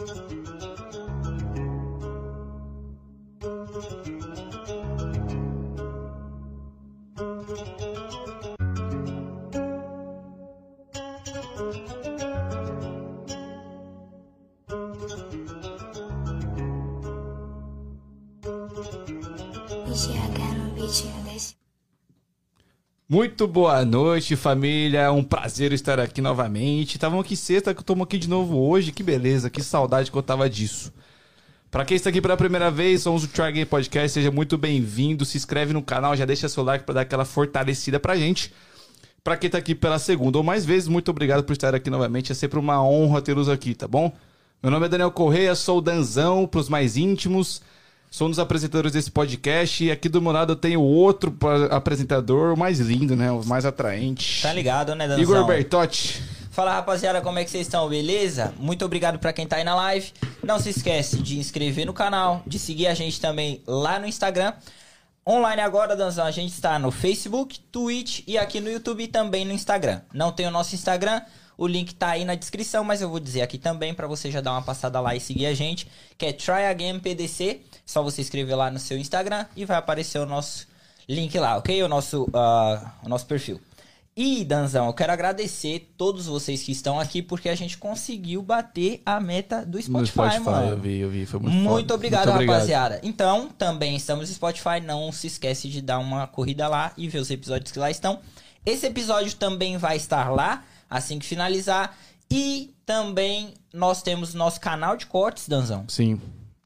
一起，I again, reach you. Muito boa noite, família. É um prazer estar aqui novamente. Estavam aqui sexta, que eu tomo aqui de novo hoje. Que beleza, que saudade que eu tava disso. Pra quem está aqui pela primeira vez, somos o Game Podcast. Seja muito bem-vindo. Se inscreve no canal, já deixa seu like para dar aquela fortalecida pra gente. Pra quem tá aqui pela segunda ou mais vezes, muito obrigado por estar aqui novamente. É sempre uma honra tê-los aqui, tá bom? Meu nome é Daniel Correia, sou o Danzão pros mais íntimos. Sou um dos apresentadores desse podcast e aqui do meu lado eu tenho outro apresentador, o mais lindo, né? O mais atraente. Tá ligado, né, Danzão? Igor Bertotti. Fala rapaziada, como é que vocês estão? Beleza? Muito obrigado para quem tá aí na live. Não se esquece de inscrever no canal, de seguir a gente também lá no Instagram. Online agora, Danzão, a gente está no Facebook, Twitch e aqui no YouTube e também no Instagram. Não tem o nosso Instagram, o link tá aí na descrição, mas eu vou dizer aqui também para você já dar uma passada lá e seguir a gente, que é Try Again PDC. Só você escrever lá no seu Instagram e vai aparecer o nosso link lá, ok? O nosso, uh, o nosso perfil. E, Danzão, eu quero agradecer todos vocês que estão aqui, porque a gente conseguiu bater a meta do Spotify, Spotify mano. Eu vi, eu vi, foi muito Muito obrigado, Muito obrigado. rapaziada. Então, também estamos no Spotify. Não se esquece de dar uma corrida lá e ver os episódios que lá estão. Esse episódio também vai estar lá, assim que finalizar. E também nós temos nosso canal de cortes, Danzão. Sim,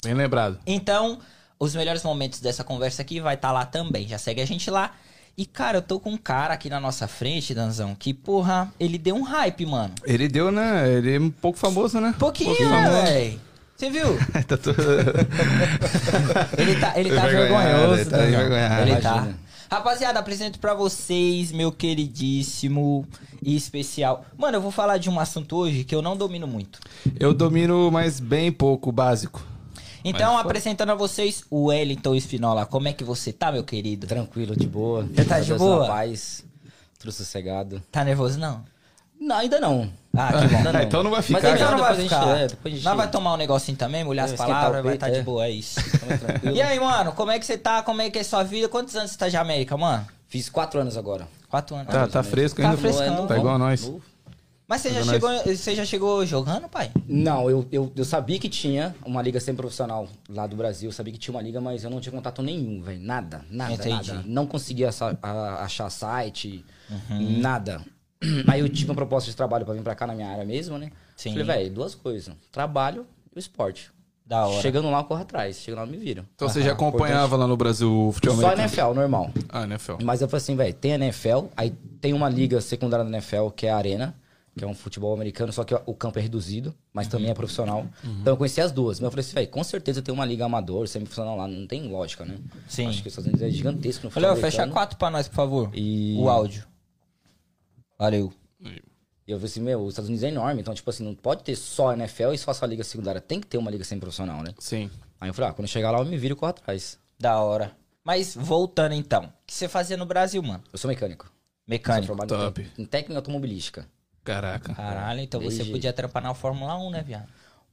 bem lembrado. Então, os melhores momentos dessa conversa aqui vai estar lá também. Já segue a gente lá. E, cara, eu tô com um cara aqui na nossa frente, Danzão, que, porra, ele deu um hype, mano. Ele deu, né? Ele é um pouco famoso, né? Pouquinho, velho. Você viu? tá. Ele tá, ele tá Envergonhado, vergonhoso. ele tá envergonhado. Ele tá. Rapaziada, apresento pra vocês, meu queridíssimo e especial. Mano, eu vou falar de um assunto hoje que eu não domino muito. Eu domino, mas bem pouco, básico. Então, apresentando a vocês o Wellington Espinola. Como é que você tá, meu querido? Tranquilo, de boa. Já tá de Deus boa? Na paz, tudo sossegado. Tá nervoso, não? Não, ainda não. Ah, que bom. Ainda Então não vai ficar, Mas. Então não vai depois a gente- ficar. é, depois a gente- Nós vai tomar um negocinho também, molhar as É, palavras, vai estar de é. boa, é isso. Tamo tranquilo. E aí, mano, como é que você tá? Como é que é sua vida? Quantos anos você tá de América, mano? Fiz quatro anos agora. Quatro anos. Tá, tá fresco Tá ainda? frescão. Tá igual a nós. Novo. Mas você já, Mas chegou, você já chegou jogando, pai? Não, eu, eu, eu sabia que tinha uma liga sem profissional lá do Brasil. Eu sabia que tinha uma liga, mas eu não tinha contato nenhum, velho. Nada, nada, Entendi. nada. Não conseguia achar site, Uhum. nada. Aí eu tive uma proposta de trabalho pra vir pra cá na minha área mesmo, né? Sim. Falei, velho, duas coisas. Trabalho e o esporte. Da hora. Chegando lá, eu corro atrás. Chegando lá, me viro. Então você já acompanhava lá no Brasil o futebol Só americano? NFL, normal. Ah, NFL. Mas eu falei assim, velho, tem a NFL, aí tem uma liga secundária da NFL, que é a Arena, que é um futebol americano, só que o campo é reduzido, mas também é profissional. Então eu conheci as duas. Mas eu falei assim, velho, com certeza tem uma liga amador, semi-profissional lá, não tem lógica, né? Sim. Acho que os Estados Unidos é gigantesco no futebol ó, fecha quatro pra nós, por favor. E- O áudio. Valeu. E eu falei assim, meu, os Estados Unidos é enorme, então, tipo assim, não pode ter só a NFL e só essa liga secundária. Tem que ter uma liga semi-profissional, né? Sim. Aí eu falei, ah, quando eu chegar lá, eu me viro e corro atrás. Da hora. Mas voltando então. O que você fazia no Brasil, mano? Eu sou mecânico. Mecânico. top. Em, em técnica automobilística. Caraca. Caralho, então você podia trampar na Fórmula 1, né, viado?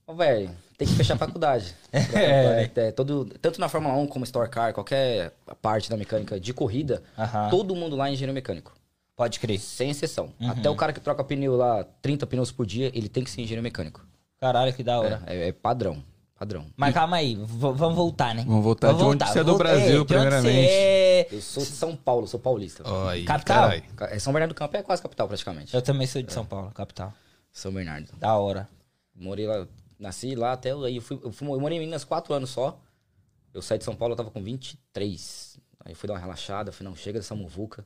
Ô, velho, tem que fechar a faculdade. é, é, todo, tanto na Fórmula 1 como Store Car, qualquer parte da mecânica de corrida, Aham. todo mundo lá é engenheiro mecânico. Pode crer. Sem exceção. Até o cara que troca pneu lá, 30 pneus por dia, ele tem que ser engenheiro mecânico. Caralho, que da hora. É, é- é padrão. Padrão. Mas calma aí, v- vamos voltar, né? Vamos voltar. De onde você é do Volta- Brasil, onde primeiramente. Você é... Eu sou de São Paulo, sou paulista. Aí, Capital? carai. É, São Bernardo do Campo é quase capital, praticamente. Eu também sou de São Paulo, capital. São Bernardo. Da hora. Morei lá, nasci lá até. Aí eu, fui, eu, fui, eu morei em Minas quatro anos só. Eu saí de São Paulo, eu tava com 23. Aí fui dar uma relaxada, falei, não, chega dessa muvuca.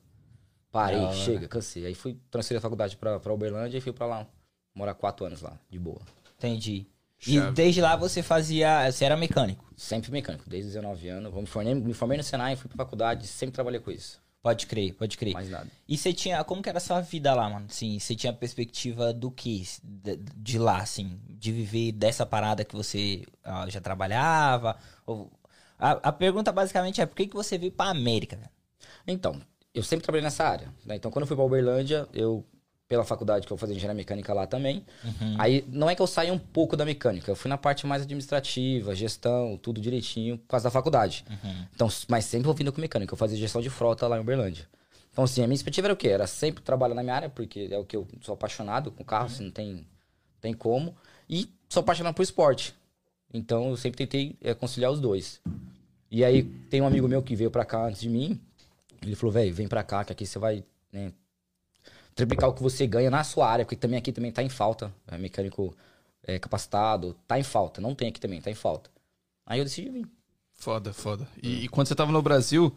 Parei, hora. chega, cansei. Aí fui transferir a faculdade pra, pra Uberlândia e fui pra lá. Morar quatro anos lá, de boa. Entendi. E Chave. desde lá você fazia... Você era mecânico. Sempre mecânico, desde 19 anos. Me formei, me formei no Senai, fui pra faculdade, sempre trabalhei com isso. Pode crer, pode crer. Mais nada. E você tinha. Como que era a sua vida lá, mano? Sim, você tinha perspectiva do que? De, de lá, assim? De viver dessa parada que você ah, já trabalhava? Ou- a, a pergunta basicamente é: por que, que você veio pra América? Então, eu sempre trabalhei nessa área. né? Então, quando eu fui pra Uberlândia, eu pela faculdade que eu fazia engenharia mecânica lá também. Uhum. Aí não é que eu saí um pouco da mecânica, eu fui na parte mais administrativa, gestão, tudo direitinho, por causa da faculdade. Uhum. Então, mas sempre ouvindo com mecânica, eu fazia gestão de frota lá em Uberlândia. Então, assim, a minha expectativa era o quê? Era sempre trabalhar na minha área, porque é o que eu sou apaixonado com carro, assim, não tem, tem como. E sou apaixonado por esporte. Então, eu sempre tentei é, conciliar os dois. E aí, tem um amigo meu que veio pra cá antes de mim. Ele falou, velho, vem pra cá, que aqui você vai né, triplicar o que você ganha na sua área, porque também aqui também tá em falta. É mecânico é, capacitado, tá em falta. Não tem aqui também, tá em falta. Aí eu decidi vir. Foda, foda. E, e quando você tava no Brasil,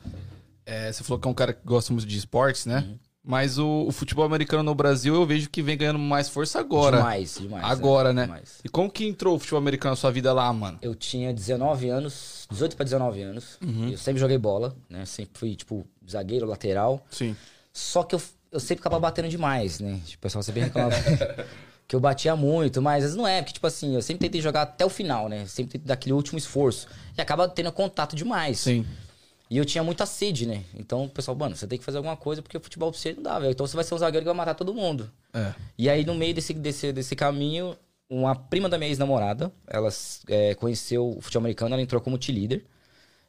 é, você falou que é um cara que gosta muito de esportes, né? Uhum. Mas o, o futebol americano no Brasil eu vejo que vem ganhando mais força agora. Demais, demais. Agora, é, né? demais. E como que entrou o futebol americano na sua vida lá, mano? Eu tinha 19 anos, 18 pra 19 anos. Uhum. Eu sempre joguei bola, né? Sempre fui, tipo, zagueiro, lateral. Sim. Só que eu, eu sempre ficava batendo demais, né? Tipo, o pessoal sempre reclamava que eu batia muito, mas às vezes não é, porque, tipo assim, eu sempre tentei jogar até o final, né? Sempre tentei dar aquele último esforço. E acaba tendo contato demais. Sim. E eu tinha muita sede, né? Então o pessoal, mano, você tem que fazer alguma coisa porque o futebol pra você não dá, velho. Então você vai ser um zagueiro que vai matar todo mundo. É. E aí, no meio desse, desse, desse caminho, uma prima da minha ex-namorada, ela é, conheceu o futebol americano, ela entrou como T-Leader.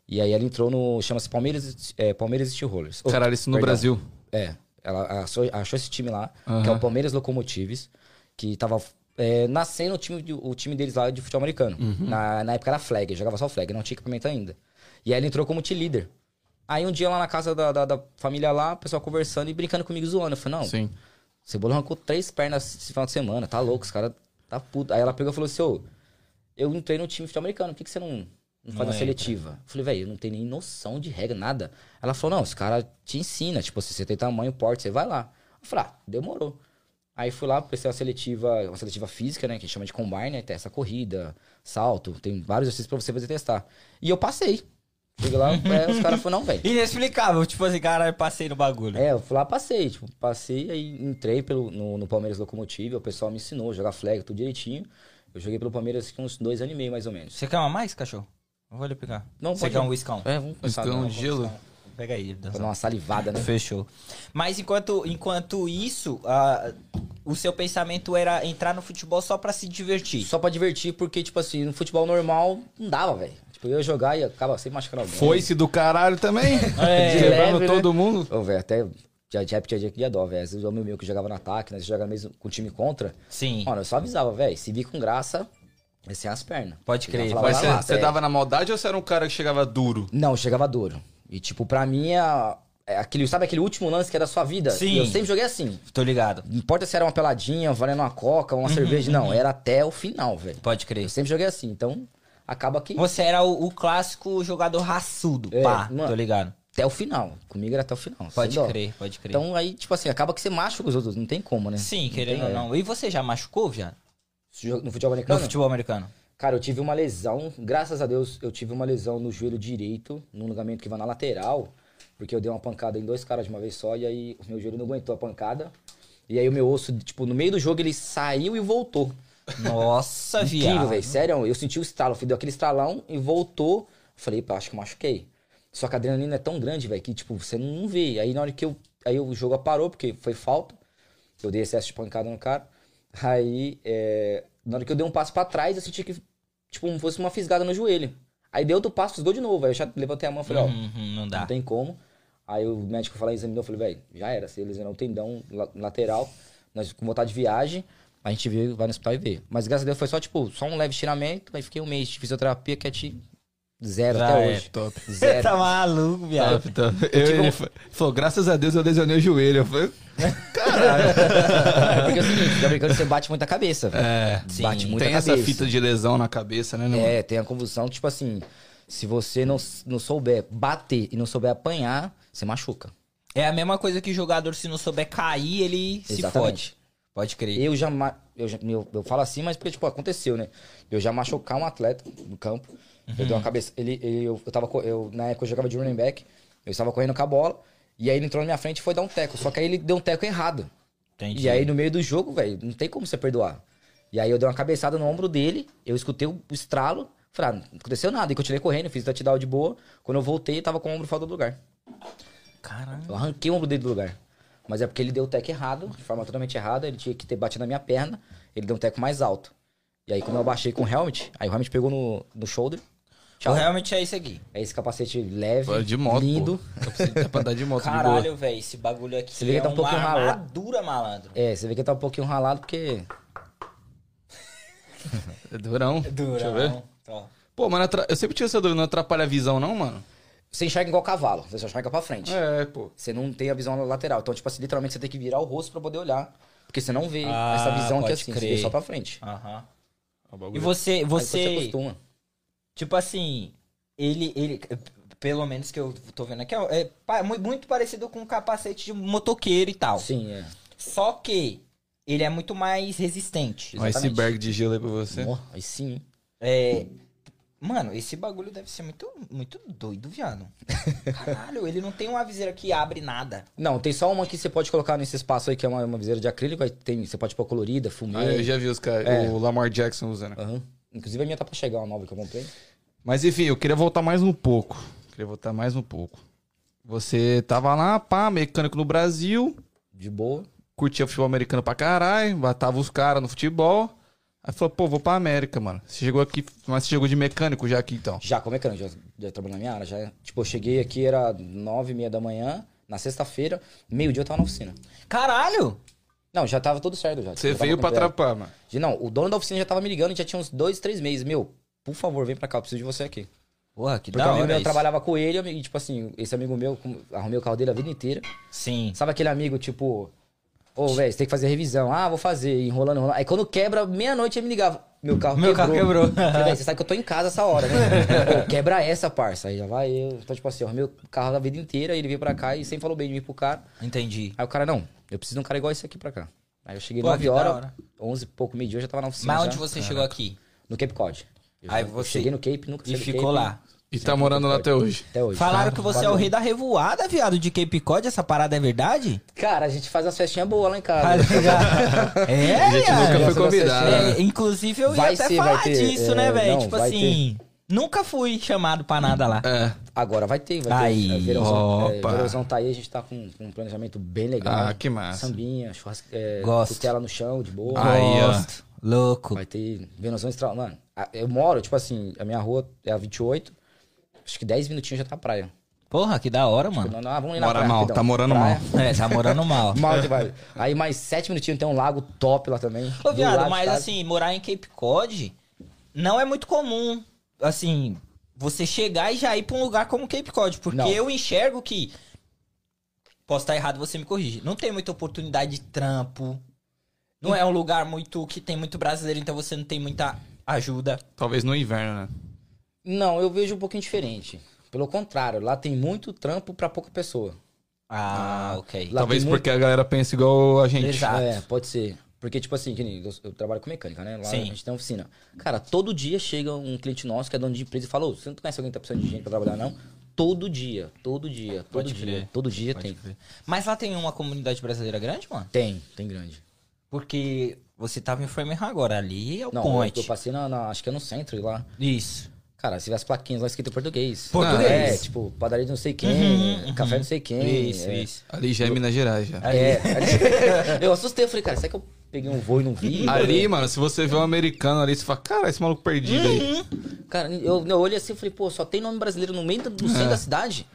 E aí ela entrou no. chama-se Palmeiras, é, Palmeiras Steelrollers. Oh, Caralho, isso no perdão. Brasil. É. Ela achou, achou esse time lá, Aham. que é o Palmeiras Locomotives, que tava é, nascendo o time, o time deles lá de futebol americano. Uhum. Na, na época era flag, jogava só flag, não tinha equipamento ainda. E aí ela entrou como T-Leader. Aí um dia lá na casa da, da, da família lá, o pessoal conversando e brincando comigo, zoando. Eu falei, não, Sim. Cebola arrancou três pernas esse final de semana, tá louco, os caras tá puto. Aí ela pegou e falou assim, ô, eu entrei no time de futebol americano, por que, que você não, faz na entra. seletiva? Eu falei, velho, eu não tenho nem noção de regra, nada. Ela falou, não, os caras te ensina, tipo, se você tem tamanho, porte, você vai lá. Eu falei, ah, demorou. Aí fui lá, prestei uma seletiva, uma seletiva física, né, que chama de combine, né, tem essa corrida, salto, tem vários exercícios pra você fazer testar. E eu passei. Cheguei lá, é, os caras falaram, não, velho. Inexplicável, tipo assim, cara, eu passei no bagulho. É, eu fui lá, passei, tipo, passei, aí entrei pelo, no, no Palmeiras Locomotive, o pessoal me ensinou a jogar flag, tudo direitinho. Eu joguei pelo Palmeiras uns dois anos e meio, mais ou menos. Você uma mais, cachorro? Eu vou lhe pegar. Não, Você pode quer ir. um whiskão? É, vamos. Escão Então, de gelo. Pega aí, dar uma salivada, né? Fechou. Mas enquanto, enquanto isso, ah, o seu pensamento era entrar no futebol só pra se divertir. Só pra divertir, porque, tipo assim, no futebol normal, não dava, velho. Tipo, eu ia jogar e acaba sempre machucando alguém. Foi-se do caralho também. É, de leve, né? todo mundo. Ô, velho, até já tinha dia que ia dó, velho. Às vezes o homem meu que jogava no ataque, né? Você joga mesmo com time contra. Sim. Mano, eu só avisava, velho. Se vir com graça, vai ser as pernas. Pode crer. Mas você, você é. dava na maldade ou você era um cara que chegava duro? Não, chegava duro. E, tipo, pra mim, é, é aquele, sabe aquele último lance que é da sua vida? Sim. E eu sempre joguei assim. Tô ligado. Não importa se era uma peladinha, valendo uma coca, uma cerveja, não. Era até o final, velho. Pode crer. Eu sempre joguei assim. Então, acaba que Você era o, o clássico jogador raçudo, É, pá. mano. Tô ligado. até o final. Comigo era até o final. Pode sem dó. crer, pode crer. Então, aí, tipo assim, acaba que você machuca os outros. Não tem como, né? Sim, querendo ou é. não. E você já machucou, viado? No futebol No americano? futebol americano? Cara, eu tive uma lesão, graças a Deus, eu tive uma lesão no joelho direito, num ligamento que vai na lateral, porque eu dei uma pancada em dois caras de uma vez só, e aí o meu joelho não aguentou a pancada. E aí o meu osso, tipo, no meio do jogo ele saiu e voltou. Nossa, Incrível, viado. velho. Sério, eu senti o estralo, deu aquele estralão e voltou. Eu falei, pá, acho que machuquei. Só que a adrenalina é tão grande, velho, que, tipo, você não vê. Aí na hora que eu. Aí o jogo parou, porque foi falta. Eu dei excesso de pancada no cara. Aí, é, na hora que eu dei um passo pra trás, eu senti que, tipo, como fosse uma fisgada no joelho. Aí dei outro passo, fisgou de novo. Aí eu já levantei a mão e falei, ó, Uhum, não dá. não tem como. Aí o médico e examinou, eu falei, velho, já era. Se ele lesionou o tendão la- lateral, nós com vontade de viagem, a gente veio, vai no hospital e vê. Mas graças a Deus foi só, tipo, só um leve estiramento, aí fiquei um mês de fisioterapia, que é de zero Já até é, hoje. top. Zero. tá maluco, viado. Top, top. Eu, um- ele fa- falou, graças a Deus eu lesionei o joelho. Eu falei, É porque é o seguinte, tá brincando, você bate muita cabeça, velho. é, Sim. Bate muita tem cabeça. essa fita de lesão na cabeça, né? Não? É, tem a convulsão, tipo assim, se você não, não souber bater e não souber apanhar, você machuca. É a mesma coisa que o jogador, se não souber cair, ele se Exatamente. fode. Pode crer. Eu já, eu já eu, eu falo assim, mas porque, tipo, aconteceu, né? Eu já machucar um atleta no campo. Eu dei uma cabeça. Ele, ele, eu, eu tava, eu, na época eu jogava de running back, eu estava correndo com a bola, e aí ele entrou na minha frente e foi dar um teco. Só que aí ele deu um teco errado. Entendi. E aí no meio do jogo, velho, não tem como você perdoar. E aí eu dei uma cabeçada no ombro dele, eu escutei o estralo, falei, ah, não aconteceu nada. E continuei correndo, fiz o touchdown de boa. Quando eu voltei, tava com o ombro fora do lugar. Caramba. Eu arranquei o ombro dele do lugar. Mas é porque ele deu o teco errado, de forma totalmente errada. Ele tinha que ter batido na minha perna. Ele deu um teco mais alto. E aí, quando eu abaixei com o helmet, aí o helmet pegou no, no shoulder. Tchau. Realmente é isso aqui. É esse capacete leve, Pô, de moto, lindo. Capacete é pra andar de moto. Caralho, velho, esse bagulho aqui Você vê que é tá um pouquinho ralado. armadura, malandro. É, você vê que tá um pouquinho ralado porque... É durão. Deixa eu ver. Durão. Ó. Pô, mas atra- eu sempre tinha essa dúvida, não atrapalha a visão não, mano? Você enxerga igual cavalo, você só enxerga pra frente. É, pô. Você não tem a visão lateral. Então, tipo assim, literalmente você tem que virar o rosto pra poder olhar. Porque você não vê Ah, essa visão aqui pode assim, crer. você vê só pra frente. Aham. Bagulho- E você, Aí você você, acostuma. Tipo assim, ele, ele, pelo menos que eu tô vendo aqui, é, é mu- muito parecido com um capacete de motoqueiro e tal. Sim, é. Só que ele é muito mais resistente. Um iceberg de gelo aí pra você. Aí sim. É, mano, esse bagulho deve ser muito, muito doido, viado. Caralho, ele não tem uma viseira que abre nada. Não, tem só uma que você pode colocar nesse espaço aí, que é uma, uma viseira de acrílico. Aí tem, você pode pôr colorida, fumê. Ah, eu já vi os caras, É. o Lamar Jackson usando. Aham. Inclusive a minha tá pra chegar, uma nova que eu comprei. Mas enfim, eu queria voltar mais um pouco. Queria voltar mais um pouco. Você tava lá, pá, mecânico no Brasil, De boa. curtia futebol americano pra caralho, batava os caras no futebol. Aí falou, pô, vou pra América, mano. Você chegou aqui, mas você chegou de mecânico já aqui então. Já como mecânico, já, já trabalho na minha área. Já, tipo, eu cheguei aqui, era nove e meia da manhã. Na sexta-feira, meio-dia eu tava na oficina. Caralho! Não, já tava tudo certo já. Você veio pra atrapar, mano. Não, o dono da oficina já tava me ligando, já tinha uns dois, três meses. Meu, por favor, vem pra cá, eu preciso de você aqui. Porra, que Porque da um amigo meu isso. trabalhava com ele, e tipo assim, esse amigo meu, arrumei o carro dele a vida inteira. Sim. Sabe aquele amigo, tipo, ô, velho, você tem que fazer revisão. Ah, vou fazer, enrolando, enrolando. Aí quando quebra, meia-noite ele me ligava. Meu carro Meu quebrou. carro quebrou. Falei, "Véi, você sabe que eu tô em casa essa hora, né? Pô, quebra essa, parça. Aí já vai eu. Então, tipo assim, eu arrumei o carro da vida inteira, ele veio pra cá e sempre falou bem de mim pro cara. Entendi. Aí o cara, não, eu preciso de um cara igual esse aqui pra cá. Aí eu cheguei Pô, 9 que da horas, hora. 11 e pouco, meio-dia, eu já tava na oficina. Mas já. onde você chegou aqui? No Cape Cod. Eu, Aí eu você- cheguei no Cape, nunca E ficou Cape, lá. E tá morando lá até hoje. Até hoje. Falaram que você é o rei da revoada, viado, de Cape Cod. Essa parada é verdade? Cara, a gente faz umas festinhas boas lá em casa. é, A gente viado? nunca foi essa convidado. É, inclusive, eu ia Vai até ser, falar vai ter, disso, é, né, velho? não, Tipo vai assim, nunca fui chamado pra nada lá. É. Agora vai ter, vai Aí, ter. É, verãozão, é, opa. verãozão tá aí, a gente tá com, com um planejamento bem legal. Ah, que massa. Sambinha, churrasco, é, Gosto. costela no chão, de boa. Aí, ó. Gosto. Louco. Vai ter verãozão extra... Mano, eu moro, tipo assim, a minha rua é a 28, acho que 10 minutinhos já tá a praia. Porra, que da hora, mano. Não, não, ah, vamos ir na Mora praia, mal, rapidão. tá morando Praia, É, tá morando mal. Mal vai. Aí mais 7 minutinhos tem um lago top lá também. Ô, do viado, mas assim, morar em Cape Cod não é muito comum, assim, você chegar e já ir pra um lugar como Cape Cod. Porque Não. eu enxergo que. Posso estar errado, você me corrige. Não tem muita oportunidade de trampo. Não é um lugar muito que tem muito brasileiro, então você não tem muita ajuda. Talvez no inverno, né? Não, eu vejo um pouquinho diferente. Pelo contrário, lá tem muito trampo pra pouca pessoa. Ah, ok. Lá Talvez porque a galera pensa igual a gente. Exato. É, pode ser. Porque, tipo assim, que nem eu, eu trabalho com mecânica, né? Lá Sim. a gente tem uma oficina. Cara, todo dia chega um cliente nosso que é dono de empresa e fala, ô, você não conhece alguém que tá precisando de gente pra trabalhar, não? Todo dia, todo dia, todo Pode dia. crer. Todo dia Pode tem. crer. Mas lá tem uma comunidade brasileira grande, mano? Tem, tem grande. Porque você tava em Framingham agora, ali é o Não, point. eu, eu passei na, na- acho que é no centro lá. Isso. Cara, você vê as plaquinhas lá escritas em português. Português. É, tipo, padaria de não sei quem, Uhum, uhum. café não sei quem. Isso, é. isso. Ali já é Minas Gerais já. É. eu assustei, eu falei, cara, será que eu peguei um voo e não vi? Ali, mano, se você vê um americano ali, você fala, cara, esse maluco perdido aí. Cara, eu, eu olhei assim e falei, pô, só tem nome brasileiro no meio do no centro da cidade?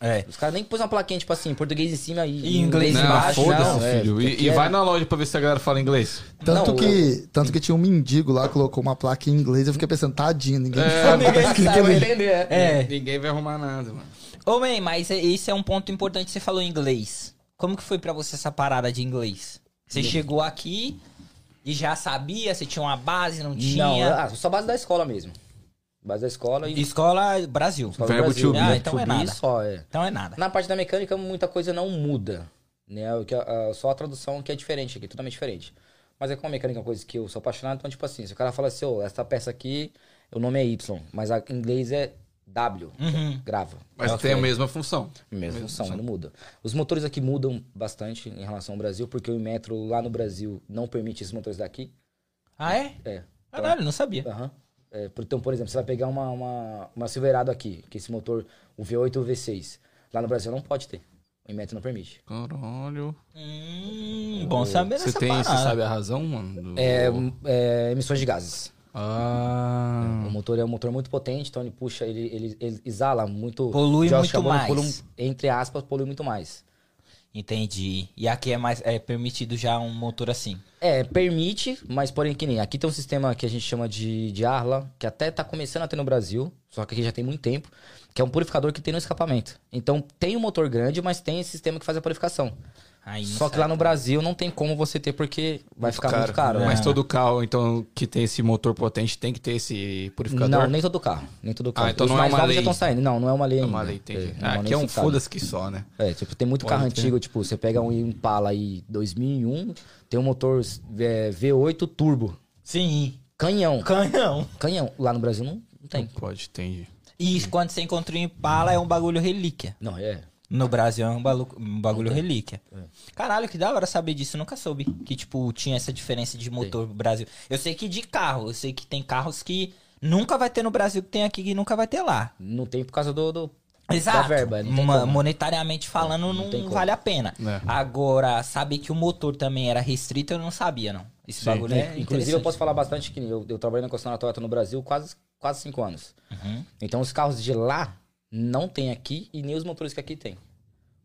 É. Os caras nem pôs uma plaquinha, tipo assim, português em cima e, E inglês Não, embaixo, foda-se, não, é, filho. porque E, e é- vai na loja pra ver se a galera fala inglês. Tanto, Não, que, tanto que tinha um mendigo lá, colocou uma placa em inglês. Eu fiquei pensando, tadinho, ninguém É, sabe que Ninguém sabe ali. entender, é. É. Ninguém vai arrumar nada, mano. Ô, man, mas é- esse é um ponto importante. Você falou inglês. Como que foi pra você essa parada de inglês? Você chegou aqui e já sabia? Você tinha uma base, não Não, tinha? ah, só base da escola mesmo. Base da escola e... Escola Brasil. escola Verbo Brasil. to be. Ah, Verbo então to é be nada. só, é. Então é nada. Na parte da mecânica, muita coisa não muda. Né? O que a- a- só a tradução que é diferente aqui, totalmente diferente. Mas é como a mecânica é uma coisa que eu sou apaixonado, então, tipo assim, se o cara fala assim, ô, essa peça aqui, o nome é Y, mas a, em inglês é W. Uhum. Grava. Mas tem a mesma função. Mesma função, não muda. Os motores aqui mudam bastante em relação ao Brasil, porque o metro lá no Brasil não permite esses motores daqui. Ah, é? É. Caralho, não sabia. Aham. É, por- então, por exemplo, você vai pegar uma, uma, uma Silverado aqui, que esse motor, o V8 ou o V6. Lá no Brasil não pode ter. O Inmetro não permite. Caralho. Hum, bom saber Você tem, você parada. sabe a razão, mano? do- É, é, emissões de gases. Ah. O motor é um motor muito potente, então ele puxa, ele, ele, ele exala muito. Polui muito mais. polui- entre aspas, polui muito mais. Entendi. E aqui é mais é permitido já um motor assim. É, permite, mas porém que nem. Aqui tem um sistema que a gente chama de, de Arla, que até tá começando a ter no Brasil, só que aqui já tem muito tempo, que é um purificador que tem no escapamento. Então tem um motor grande, mas tem esse sistema que faz a purificação. Aí Só que lá no Brasil não tem como você ter, porque vai ficar muito caro. Mas É. todo carro, então, que tem esse motor potente tem que ter esse purificador? Não, nem todo carro. Nem todo carro. Ah, então Os não é mais uma lei. já estão saindo. Não, não é uma lei É ainda. uma lei, entendi. não Ah, nem aqui é um foda-se que só, né? É, tipo, tem muito Pode carro ter. antigo, tipo, você pega um Impala aí 2001, tem um motor é, V8 turbo. Sim. Canhão. Canhão. Canhão. Lá no Brasil não, não tem. Pode, entendi. E quando você encontra um Impala é um bagulho relíquia. Não, é. No Brasil é um, balu- um bagulho relíquia. Caralho, que da hora saber disso. Eu nunca soube que, tipo, tinha essa diferença de motor no Brasil. Eu sei que de carro, eu sei que tem carros que nunca vai ter no Brasil que tem aqui que nunca vai ter lá. Não tem por causa do, do- Exato. da verba. Não tem Ma- como. monetariamente falando, não, como. vale a pena. É. Agora, saber que o motor também era restrito, eu não sabia, não. Esse bagulho é, Inclusive, eu posso falar bastante que eu, eu trabalhei na concessionária Toyota no Brasil quase, quase cinco anos. Uhum. Então, os carros de lá não tem aqui e nem os motores que aqui tem.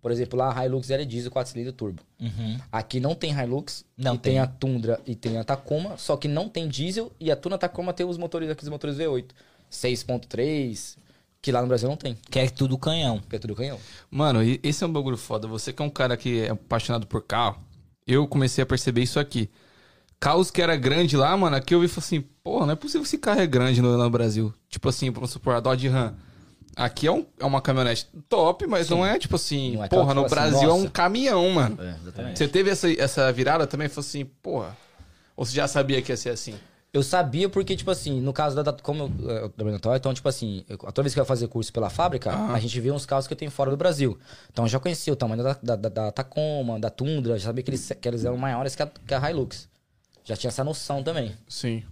Por exemplo, lá a Hilux era diesel 4 cilindros turbo. Uhum. Aqui não tem Hilux, Não e tem. tem. a Tundra e tem a Tacoma, só que não tem diesel e a Tundra Tacoma tem os motores aqui, os motores V8. 6.3, que lá no Brasil não tem, Que é tudo canhão. que é tudo canhão. Mano, esse é um bagulho foda. Você que é um cara que é apaixonado por carro, eu comecei a perceber isso aqui. Carros que era grande lá, mano, aqui eu vi e falei assim, porra, não é possível que esse carro é grande no, no Brasil. Tipo assim, vamos supor, a Dodge Ram. Aqui é, um- é uma caminhonete top, mas não é tipo assim, é porra, no fala assim, Brasil é um caminhão, mano. É, exatamente. Você teve essa, essa virada também? Falou assim, porra. Ou você já sabia que ia ser assim? Eu sabia porque, tipo assim, no caso da. Como eu, eu trabalho na então, tipo assim, eu, toda vez que eu ia fazer curso pela fábrica, a gente vê uns carros que tem fora do Brasil. Então eu já conhecia o tamanho da, da, da- da Tacoma, da Tundra, já sabia que eles, que eles eram maiores que a, que a Hilux. Já tinha essa noção também. Sim.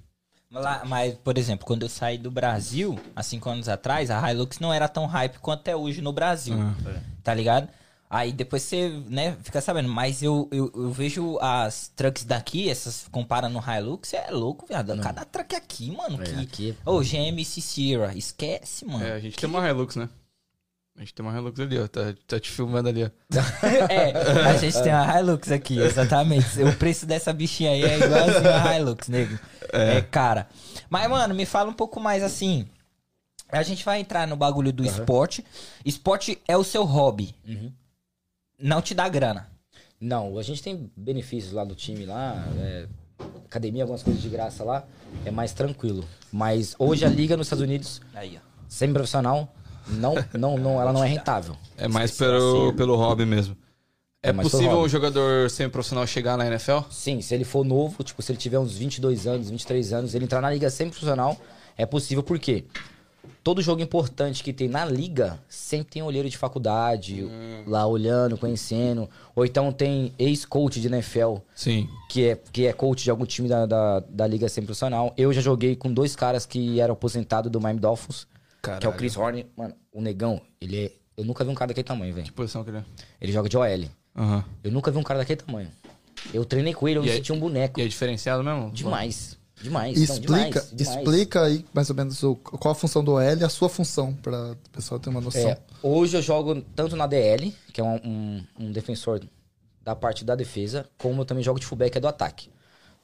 Mas, lá- mas, por exemplo, quando eu saí do Brasil, há cinco anos atrás, a Hilux não era tão hype quanto é hoje no Brasil. Tá ligado? Aí depois você, né, fica sabendo. Mas eu, eu, eu vejo as trucks daqui, essas comparando no Hilux, é louco, viado. Cada truck aqui, mano. É, que... aqui- Ô, GMC Sierra, esquece, mano. É, a gente tem uma Hilux, né? A gente tem uma Hilux ali, ó. Tá, tá te filmando ali, ó. é, a gente tem uma Hilux aqui, exatamente. O preço dessa bichinha aí é igualzinho a Hilux, nego. É. cara. Mas, mano, me fala um pouco mais assim. A gente vai entrar no bagulho do esporte. Esporte é o seu hobby. Não te dá grana. Não, a gente tem benefícios lá do time lá, é, academia, algumas coisas de graça lá, é mais tranquilo. Mas hoje a liga nos Estados Unidos, Aí, ó. semi-profissional, não, não, não, ela não é rentável. É mais Esqueci pelo, pelo hobby mesmo. É, possível um jogador semi-profissional chegar na NFL? Sim, se ele for novo, tipo, se ele tiver uns 22 anos, 23 anos, ele entrar na liga semi-profissional, é possível porque todo jogo importante que tem na liga sempre tem olheiro de faculdade lá olhando, conhecendo, ou então tem ex-coach de NFL Sim. que é, que é coach de algum time da, da, da liga semi-profissional. Eu já joguei com dois caras que eram aposentados do Miami Dolphins, que é o Caralho. Chris Horn. Mano, o negão, ele é... Eu nunca vi um cara daquele tamanho, velho. Que posição que ele é? Ele joga de OL. Aham. Eu nunca vi um cara daquele tamanho. Eu treinei com ele, eu E me aí- senti um boneco. E é diferenciado mesmo? Demais. Demais. não, Explica, demais, demais. explica aí mais ou menos o- qual a função do OL e a sua função, para o pessoal ter uma noção. É, hoje eu jogo tanto na DL, que é um, um- um defensor da parte da defesa, como eu também jogo de fullback, que é do ataque.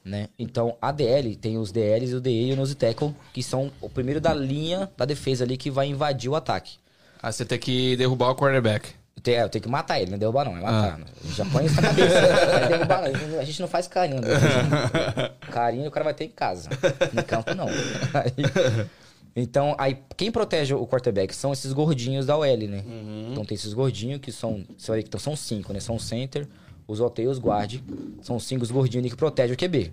Né? Então, a DL tem os DLs, o DE e o nose tackle, que são o primeiro da linha da defesa ali que vai invadir o ataque. Ah, você tem que derrubar o quarterback. Eu tenho, eu tenho que matar ele, não é derrubar não, é matar. A gente já põe isso na cabeça. não é derrubar, não. A gente não faz carinho. Né? Carinho o cara vai ter em casa. No campo, não. Aí- então, aí, quem protege o quarterback são esses gordinhos da OL, né? Então tem esses gordinhos que são. Você vai ver que então, são cinco, né? São o center, os OT e os guard. São cinco os gordinhos que protegem o QB.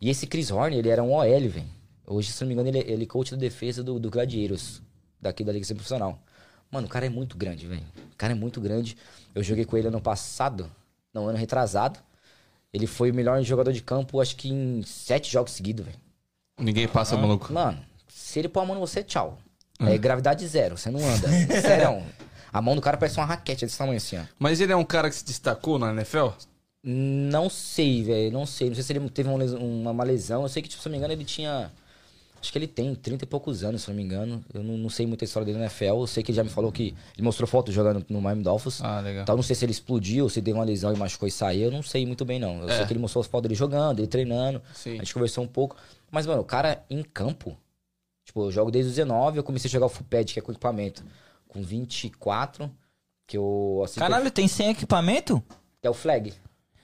E esse Chris Horn, ele era um OL, velho. Hoje, se não me engano, ele, é- ele é coach da defesa do, do Gladieiros, daqui da Liga Sem Profissional. Mano, o cara é muito grande, velho. O cara é muito grande. Eu joguei com ele ano passado, não, ano retrasado. Ele foi o melhor jogador de campo, acho que em sete jogos seguidos, velho. Ninguém passa, maluco. Mano, se ele pôr a mão em você, tchau. É gravidade zero, você não anda. Serão. A mão do cara parece uma raquete desse tamanho assim, ó. Mas ele é um cara que se destacou na NFL? Não sei, velho. Não sei. Não sei se ele teve uma lesão, uma, lesão. Eu sei que, tipo, se não me engano, ele tinha. Acho que ele tem 30 e poucos anos, se não me engano. Eu não, não sei muita história dele na NFL. Eu sei que ele já me falou que. Ele mostrou foto jogando no Miami Dolphins. Ah, legal. Então, não sei se ele explodiu, se deu uma lesão e machucou e saiu. Eu não sei muito bem, não. Eu É. sei que ele mostrou as fotos dele jogando, ele treinando. Sim. A gente conversou um pouco. Mas, mano, o cara em campo. Tipo, eu jogo desde os 19, eu comecei a jogar o full pad, que é com equipamento. Com 24, que eu. Assim, que eu- Caralho, tem sem equipamento? que é o flag.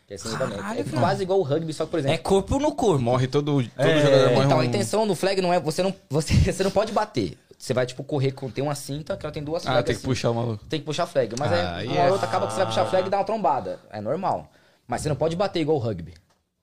Que é, equipamento. Caralho, é cara. quase igual o rugby, só que, por exemplo. É corpo no corpo. Morre todo, todo É, jogador morre Então, um... a intenção do flag não é. Você não, você, você não pode bater. Você vai, tipo, correr com. Tem uma cinta, que ela tem duas Ah, flags tem que assim. puxar o maluco. Tem que puxar flag. Mas Ah, aí, uma é- hora outra acaba que você vai puxar flag e dá uma trombada. É normal. Mas você não pode bater igual o rugby.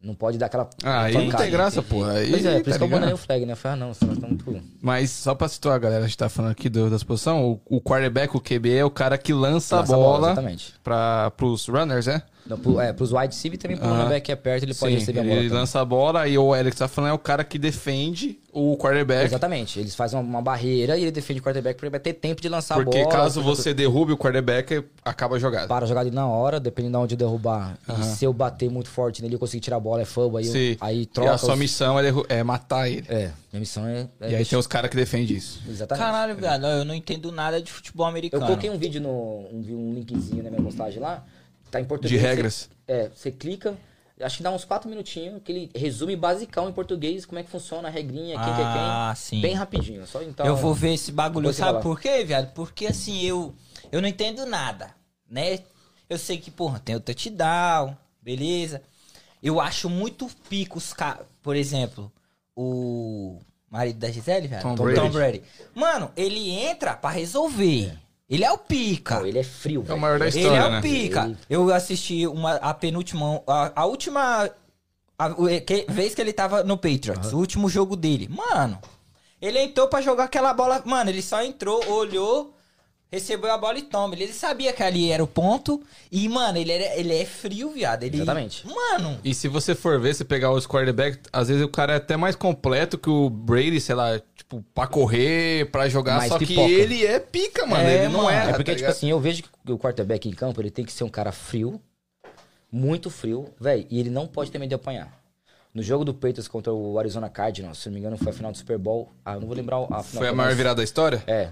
Não pode dar aquela. Ah, aí não tem graça, porra. Aí, Pois é, por tá isso que eu abandonei o flag, né? Eu falei, ah, não, senão nós estamos muito. Mas só pra situar a galera, a gente tá falando aqui do, das posições, o, o quarterback, o QB, é o cara que lança, Lança a a bola, bola, exatamente. pra, pros runners, né? Não, pro, é, pros wide receiver também, pro que é perto, ele pode Sim, receber a bola. ele também. lança a bola e o Alex tá falando é o cara que defende o quarterback. Exatamente. Eles fazem uma, uma barreira e ele defende o quarterback pra ele vai ter tempo de lançar Porque a bola. caso porque- você derrube o quarterback, acaba a jogada. para a jogada ali na hora, dependendo de onde eu derrubar. E se eu bater muito forte nele, eu conseguir tirar a bola, é fumble, aí, eu- aí e troca. a sua os- missão é, é matar ele. É, minha missão é. é e aí tem os caras que defendem isso. Exatamente. Caralho, viado, eu não entendo nada de futebol Eu americano. coloquei um vídeo no. Um, um linkzinho na minha postagem lá. Tá em português. De você- regras. é, você clica. Acho que dá uns 4 minutinhos, que ele resume basicão em português como é que funciona a regrinha, quem que é quem. Ah, sim. Bem rapidinho. Só então. eu vou ver esse bagulho, você sabe por quê, viado? Porque assim, eu, eu não entendo nada, né? Eu sei que, porra, tem o touchdown, beleza. Eu acho muito pico os caras. Por exemplo, o marido da Gisele, viado? Tom Tom, Brady. Mano, ele entra pra resolver. Ele é o pica. Não, ele é frio. É o maior da Ele história, ele é o né? pica. Ele- Eu assisti uma, a penúltima. A, a última. a- o- que- vez que ele tava no Patriots, o último jogo dele. Mano, ele entrou pra jogar aquela bola. Mano, ele só entrou, olhou, recebeu a bola e toma. Ele sabia que ali era o ponto. E, mano, ele, era, ele é frio, viado. Ele, Exatamente. Mano. E se você for ver, se pegar os quarterbacks, às vezes o cara é até mais completo que o Brady, sei lá, tipo, pra correr, pra jogar, Mais só pipoca. que ele é pica, mano. É, ele não mano. é. É porque, tá tipo ligado? assim, eu vejo que o quarterback em campo, ele tem que ser um cara frio, muito frio, velho, e ele não pode ter medo de apanhar. No jogo do Patriots contra o Arizona Cardinals, se não me engano, foi a final do Super Bowl. Ah, eu não vou lembrar a final. Foi a maior virada da história? É.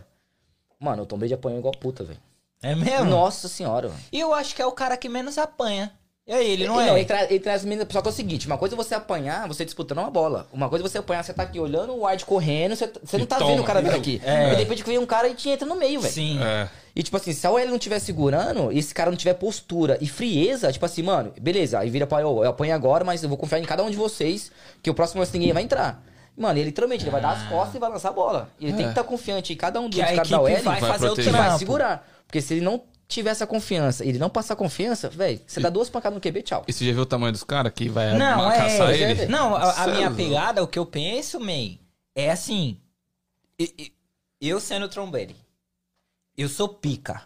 Mano, o Tom Brady apanhou igual puta, velho. É mesmo? Nossa senhora, velho. E eu acho que é o cara que menos apanha. E aí, ele não Ele- é? ele, traz, ele traz meninas. Só que é o seguinte: uma coisa é você apanhar, você disputando uma bola. Uma coisa é você apanhar, você tá aqui olhando o wide correndo, você, você não tá toma. vendo o cara vir aqui. É. E de repente vem um cara e te entra no meio, velho. Sim. É. E tipo assim, se a OL não estiver segurando e esse cara não tiver postura e frieza, tipo assim, mano, beleza, aí vira pra eu, eu apanho agora, mas eu vou confiar em cada um de vocês, que o próximo lance ninguém vai entrar. Mano, ele literalmente ele vai dar as costas e vai lançar a bola. Ele tem que estar confiante em cada um dos caras da equipe OL vai fazer o que vai trampo. segurar. Porque se ele não tiver essa confiança e ele não passar confiança, velho, você dá duas pancadas no QB, tchau. E você já viu o tamanho dos caras que vai Não, é. caçar ele? vê. Não, a, a é minha pegada, o que eu penso, man, é assim. Eu sendo trombeiro, eu sou pica.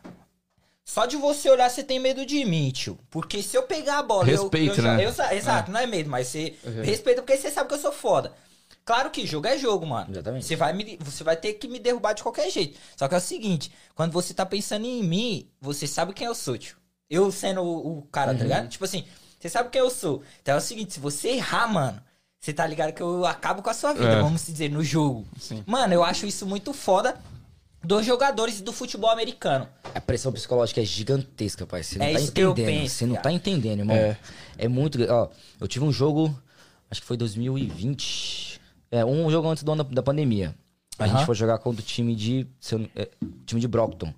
Só de você olhar, você tem medo de mim, tio. Porque se eu pegar a bola. eu- Respeito, eu, já- né? eu exato, não é medo, mas você respeita porque você sabe que eu sou foda. Claro que jogo é jogo, mano. Exatamente. Você vai, me, você vai ter que me derrubar de qualquer jeito. Só que é o seguinte: quando você tá pensando em mim, você sabe quem eu sou, tio. Eu sendo o, o cara, tá ligado? Tipo assim, você sabe quem eu sou. Então é o seguinte: se você errar, mano, você tá ligado que eu acabo com a sua vida, É. vamos dizer, no jogo. Sim. Mano, eu acho isso muito foda dos jogadores do futebol americano. A pressão psicológica é gigantesca, pai. Você não É tá isso que eu entendendo. penso, Você não cara. tá entendendo, irmão. É. É. muito. Ó, eu tive um jogo, acho que foi 2020. É, um jogo antes do ano da, da pandemia. A Aham. gente foi jogar contra o time de. se eu não- é, time de Brockton.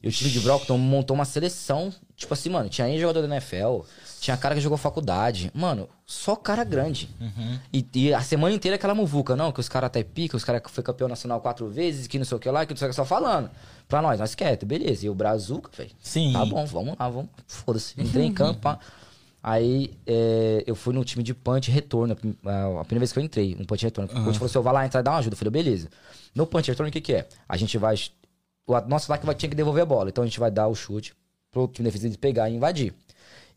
E o time de Brockton montou uma seleção. Tipo assim, mano, tinha aí jogador da NFL, tinha cara que jogou faculdade. Mano, só cara grande. Uhum. E, e a semana inteira aquela muvuca, não, que os caras até pica, os caras que foi campeão nacional quatro vezes, que não sei o que lá, que não sei o que, só falando. Pra nós, nós quieto, beleza. E o Brazuca, velho. Sim. Tá bom, vamos lá, vamos. Foda-se. Entrei em campo, pá. Aí é, eu fui no time de punch retorno, a a primeira vez que eu entrei, um punch retorno. O coach falou assim: eu vai lá entrar e dar uma ajuda. Eu falei, beleza. No punch retorno, o que, que é? A gente vai. O nosso ataque vai tinha que devolver a bola. Então a gente vai dar o chute pro time defensivo pegar e invadir.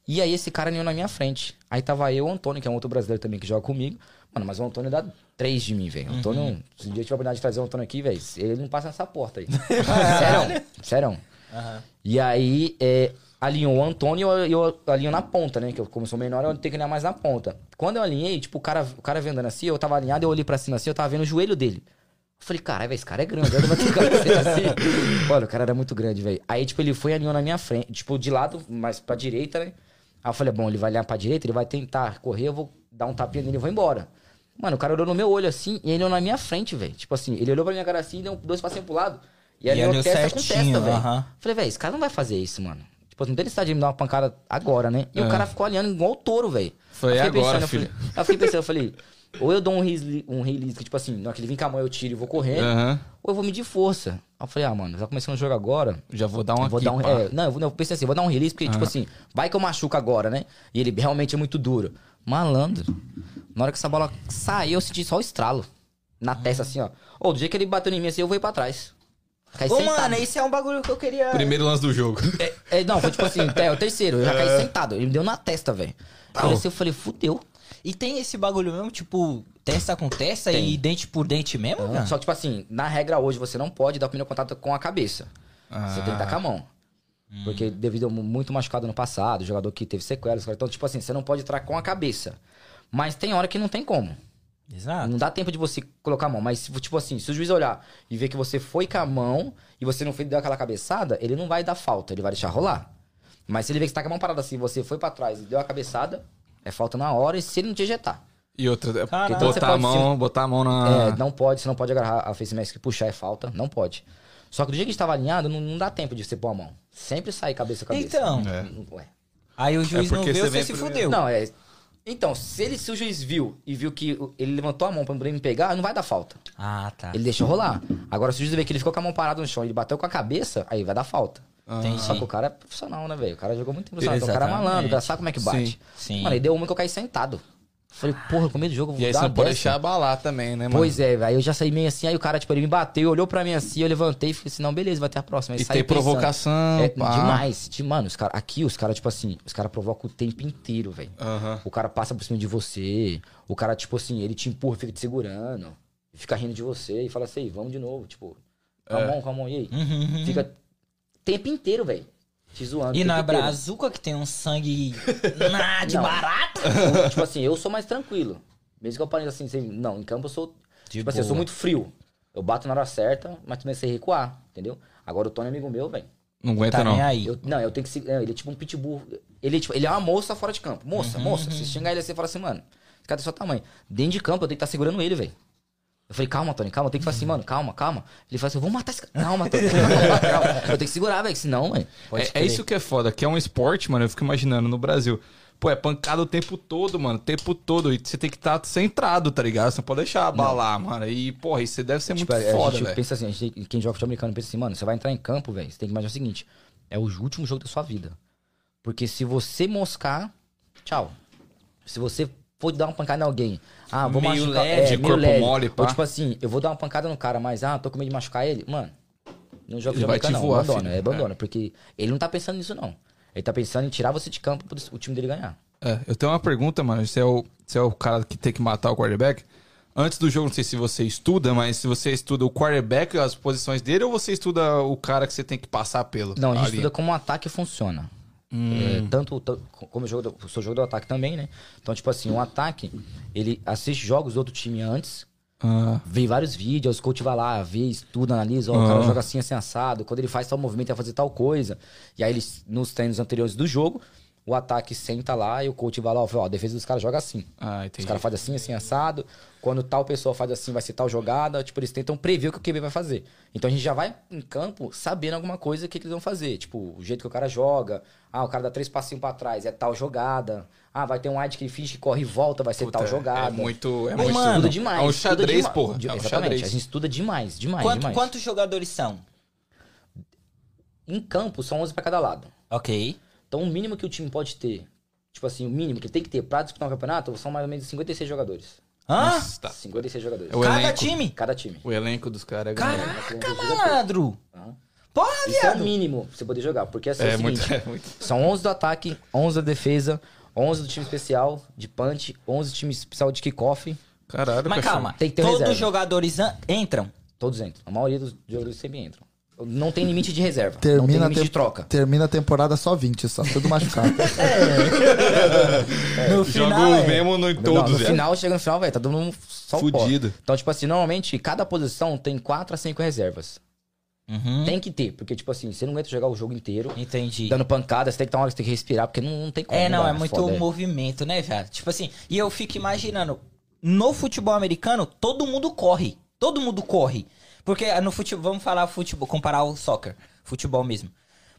E aí esse cara nem na minha frente. Aí tava eu o Antônio, que é um outro brasileiro também que joga comigo. Mano, mas o Antônio dá três de mim, velho. O Antônio, se um dia eu tiver a oportunidade de trazer o Antônio aqui, velho, ele não passa nessa porta aí. sério, sério. Aham. E aí, é, alinhou o Antônio e eu, eu alinho na ponta, né? Que eu, como sou menor, eu tenho que alinhar mais na ponta. Quando eu alinhei, tipo, o cara, o cara andando assim, eu tava alinhado, eu olhei pra cima assim, eu tava vendo o joelho dele. Eu falei, caralho, velho, esse cara é grande, olha o cara assim. Mano, o cara era muito grande, velho. Aí, tipo, ele foi e alinhou na minha frente, tipo, de lado, mas pra direita, né? Aí eu falei, bom, ele vai alinhar pra direita, ele vai tentar correr, eu vou dar um tapinha nele e vou embora. Mano, o cara olhou no meu olho assim e ele olhou na minha frente, velho. Tipo assim, ele olhou pra minha cara assim e deu dois passinhos pro lado. E E alinhou testa com certinho, testa, velho. aham. Falei, velho, esse cara não vai fazer isso, mano. Tipo, não tem necessidade de me dar uma pancada agora, né? E É. o cara ficou olhando igual o touro, velho. Foi Eu agora, pensando, eu filho. falei- Aí eu fiquei pensando, eu falei, ou eu dou um release, um release que, tipo assim, na hora que ele vem com a mão eu tiro e vou correndo, Aham. ou eu vou medir força. Aí eu falei, ah, mano, já começando o jogo agora, Já vou dar um eu vou aqui, dar um. é, não, eu, vou- eu pensei assim, vou dar um release, porque, tipo assim, vai que eu machuco agora, né? E ele realmente é muito duro. Malandro. Na hora que essa bola saiu, eu senti só o estralo. Na testa, assim, ó. Ô, do jeito que ele bateu em mim assim, eu vou ir pra trás. Caí Ô, sentado. mano, esse é um bagulho que eu queria. Primeiro lance do jogo. É, não, foi tipo assim, é, o terceiro. Eu já caí sentado. Ele me deu na testa, velho. Olha assim, eu falei, fudeu. E tem esse bagulho mesmo, tipo, testa com testa Tem. e dente por dente mesmo, cara? Só que, tipo assim, na regra hoje, você não pode dar o primeiro contato com a cabeça. Você tem que dar com a mão. Porque devido a mu- muito machucado no passado, jogador que teve sequelas, então, tipo assim, você não pode entrar com a cabeça. Mas tem hora que não tem como. Exato. Não dá tempo de você colocar a mão. Mas, tipo assim, se o juiz olhar e ver que você foi com a mão e você não fez, deu aquela cabeçada, ele não vai dar falta, ele vai deixar rolar. Mas se ele ver que você tá com a mão parada assim, você foi pra trás e deu a cabeçada, é falta na hora e se ele não te ejetar. E outra, é Caralho. botar Você a pode mão, botar a mão na... É, não pode, você não pode agarrar a face mask e puxar, é falta, não pode. Só que do dia que a gente tava alinhado, não, não dá tempo de você pôr a mão. Sempre sai cabeça a cabeça. Então. É. Ué. Aí o juiz É não viu, você você se primeiro. fudeu. Não, é. Então, se, ele, se o juiz viu e viu que ele levantou a mão pra me pegar, não vai dar falta. Ah, tá. Ele deixa rolar. Agora, se o juiz ver que ele ficou com a mão parada no chão e ele bateu com a cabeça, aí vai dar falta. Entendi. Só que o cara é profissional, né, velho? O cara jogou muito tempo profissional. Então, o cara é malandro, sabe como é que bate. Sim, sim. Mano, aí deu uma que eu caí sentado. Falei, porra, com medo do jogo, vou E aí dar você não pode dessa. deixar abalar também, né, mano? Pois é, velho. Aí eu já saí meio assim, aí o cara, tipo, ele me bateu, olhou pra mim assim, eu levantei e falei assim, não, beleza, vai ter a próxima. Aí E tem pensando. provocação, É, pá. demais. De- Mano, os cara, aqui os caras, tipo assim, os caras provocam o tempo inteiro, velho. O cara passa por cima de você, o cara, tipo assim, ele te empurra, fica te segurando, fica rindo de você e fala assim, "Ei, vamos de novo, tipo, com É. a mão, com a mão, e aí? Uhum, uhum. Fica o tempo inteiro, velho. Te zoando. E na inteiro. brazuca que tem um sangue nah, de Não. barata. Eu, tipo assim, eu sou mais tranquilo. Mesmo que eu parei assim, sem- não, em campo eu sou. De tipo assim, eu sou boa. muito frio. Eu bato na hora certa, mas também sei recuar, entendeu? Agora o Tony é amigo meu, velho. Não aguenta, Tá não. nem aí. Eu- Não, eu tenho que ser. Ele é tipo um pitbull. Ele, é tipo, ele é uma moça fora de campo. Moça, Uhum, moça. Se xingar ele assim, fala assim, mano, esse cara tem seu tamanho. Dentro de campo, eu tenho que estar segurando ele, velho. Eu falei, calma, Tony, calma. Eu tenho que falar assim, mano, calma, calma. Ele fala assim, eu vou matar esse cara. Calma, Tony, calma, calma. Eu tenho que segurar, velho, senão, velho. É, é isso que é foda, que é um esporte, mano, eu fico imaginando, no Brasil. Pô, é pancada o tempo todo, mano, o tempo todo. E você tem que estar centrado, tá ligado? Você não pode deixar abalar, mano. E, porra, isso deve ser Tipo, muito a- foda, velho. pensa assim, a gente, quem joga futebol americano pensa assim, mano, você vai entrar em campo, velho, você tem que imaginar o seguinte, é o último jogo da sua vida. Porque se você moscar, tchau. Se você for dar uma pancada em alguém, ah, vou Meio machucar, leve, é, corpo leve. mole, pá. Ou tipo assim, eu vou dar uma pancada no cara, mas ah, tô com medo de machucar ele, mano, não joga Ele vai te não, voar, abandona, filho. é, abandona, porque ele não tá pensando nisso não. Ele tá pensando em tirar você de campo pro o time dele ganhar. É, eu tenho uma pergunta, mano. Você é, o, você é o cara que tem que matar o quarterback? Antes do jogo, não sei se você estuda, mas se você estuda o quarterback e as posições dele, ou você estuda o cara que você tem que passar pelo? Não, a gente ali? estuda como o ataque funciona. É, tanto, tanto- como eu jogo do, sou jogo do ataque também, né? Então, tipo assim, um ataque, ele assiste jogos do outro time antes, Ah, vê vários vídeos, o coach vai lá, vê, estuda, analisa, ó, o Ah. cara joga assim, assim, assado, quando ele faz tal movimento, ele vai fazer tal coisa. E aí, eles, nos treinos anteriores do jogo, o ataque senta lá e o coach vai lá, ó, a defesa dos caras joga assim. ah Os caras fazem assim, assim, assado. Quando tal pessoa faz assim, vai ser tal jogada. Tipo, eles tentam prever o que o QB vai fazer. Então a gente já vai em campo sabendo alguma coisa que, que eles vão fazer. Tipo, o jeito que o cara joga. Ah, o cara dá três passinhos pra trás, é tal jogada. Ah, vai ter um wide que finge que corre e volta, vai ser Puta, tal é- jogada. É muito. É muito. mano, Estuda demais. É um estuda xadrez, porra. de- É um Exatamente. xadrez. A gente estuda demais, demais, Quanto- demais. quantos jogadores são? Em campo, são 11 pra cada lado. Ok. Então, o mínimo que o time pode ter, tipo assim, o mínimo que tem que ter pra disputar um campeonato, são mais ou menos 56 jogadores. Hã? Nossa, tá. 56 jogadores. É o Cada elenco. time? Cada time. O elenco dos caras é grande. Caraca, malandro. Aham. Porra, Isso é o viado. mínimo pra você poder jogar. Porque assim, é, É o muito, seguinte, é muito. são 11 do ataque, 11 da defesa, 11 do time especial de punch, 11 do time especial de kickoff. Caralho, Mas calma, Tem que ter todos reserva. os jogadores an- entram? Todos entram. A maioria dos jogadores sempre entram. Não tem limite de reserva. não tem Termina, limite tem- de troca. termina a temporada só 20, só. Tudo machucado. No Joga final, o é. Memo no, em Não, todos, no velho. final, chega no final, velho, tá dando um só. Fudido. Então, tipo assim, normalmente, cada posição tem 4 a 5 reservas. Uhum. Tem que ter, porque, tipo assim, você não aguenta jogar o jogo inteiro Entendi. dando pancada, você tem que ter uma hora que você tem que respirar, porque não, não tem como. É, não, é muito foda, é. movimento, né, velho? Tipo assim, e eu fico imaginando, no futebol americano, todo mundo corre. Todo mundo corre. Porque no futebol, vamos falar futebol, comparar o soccer, futebol mesmo.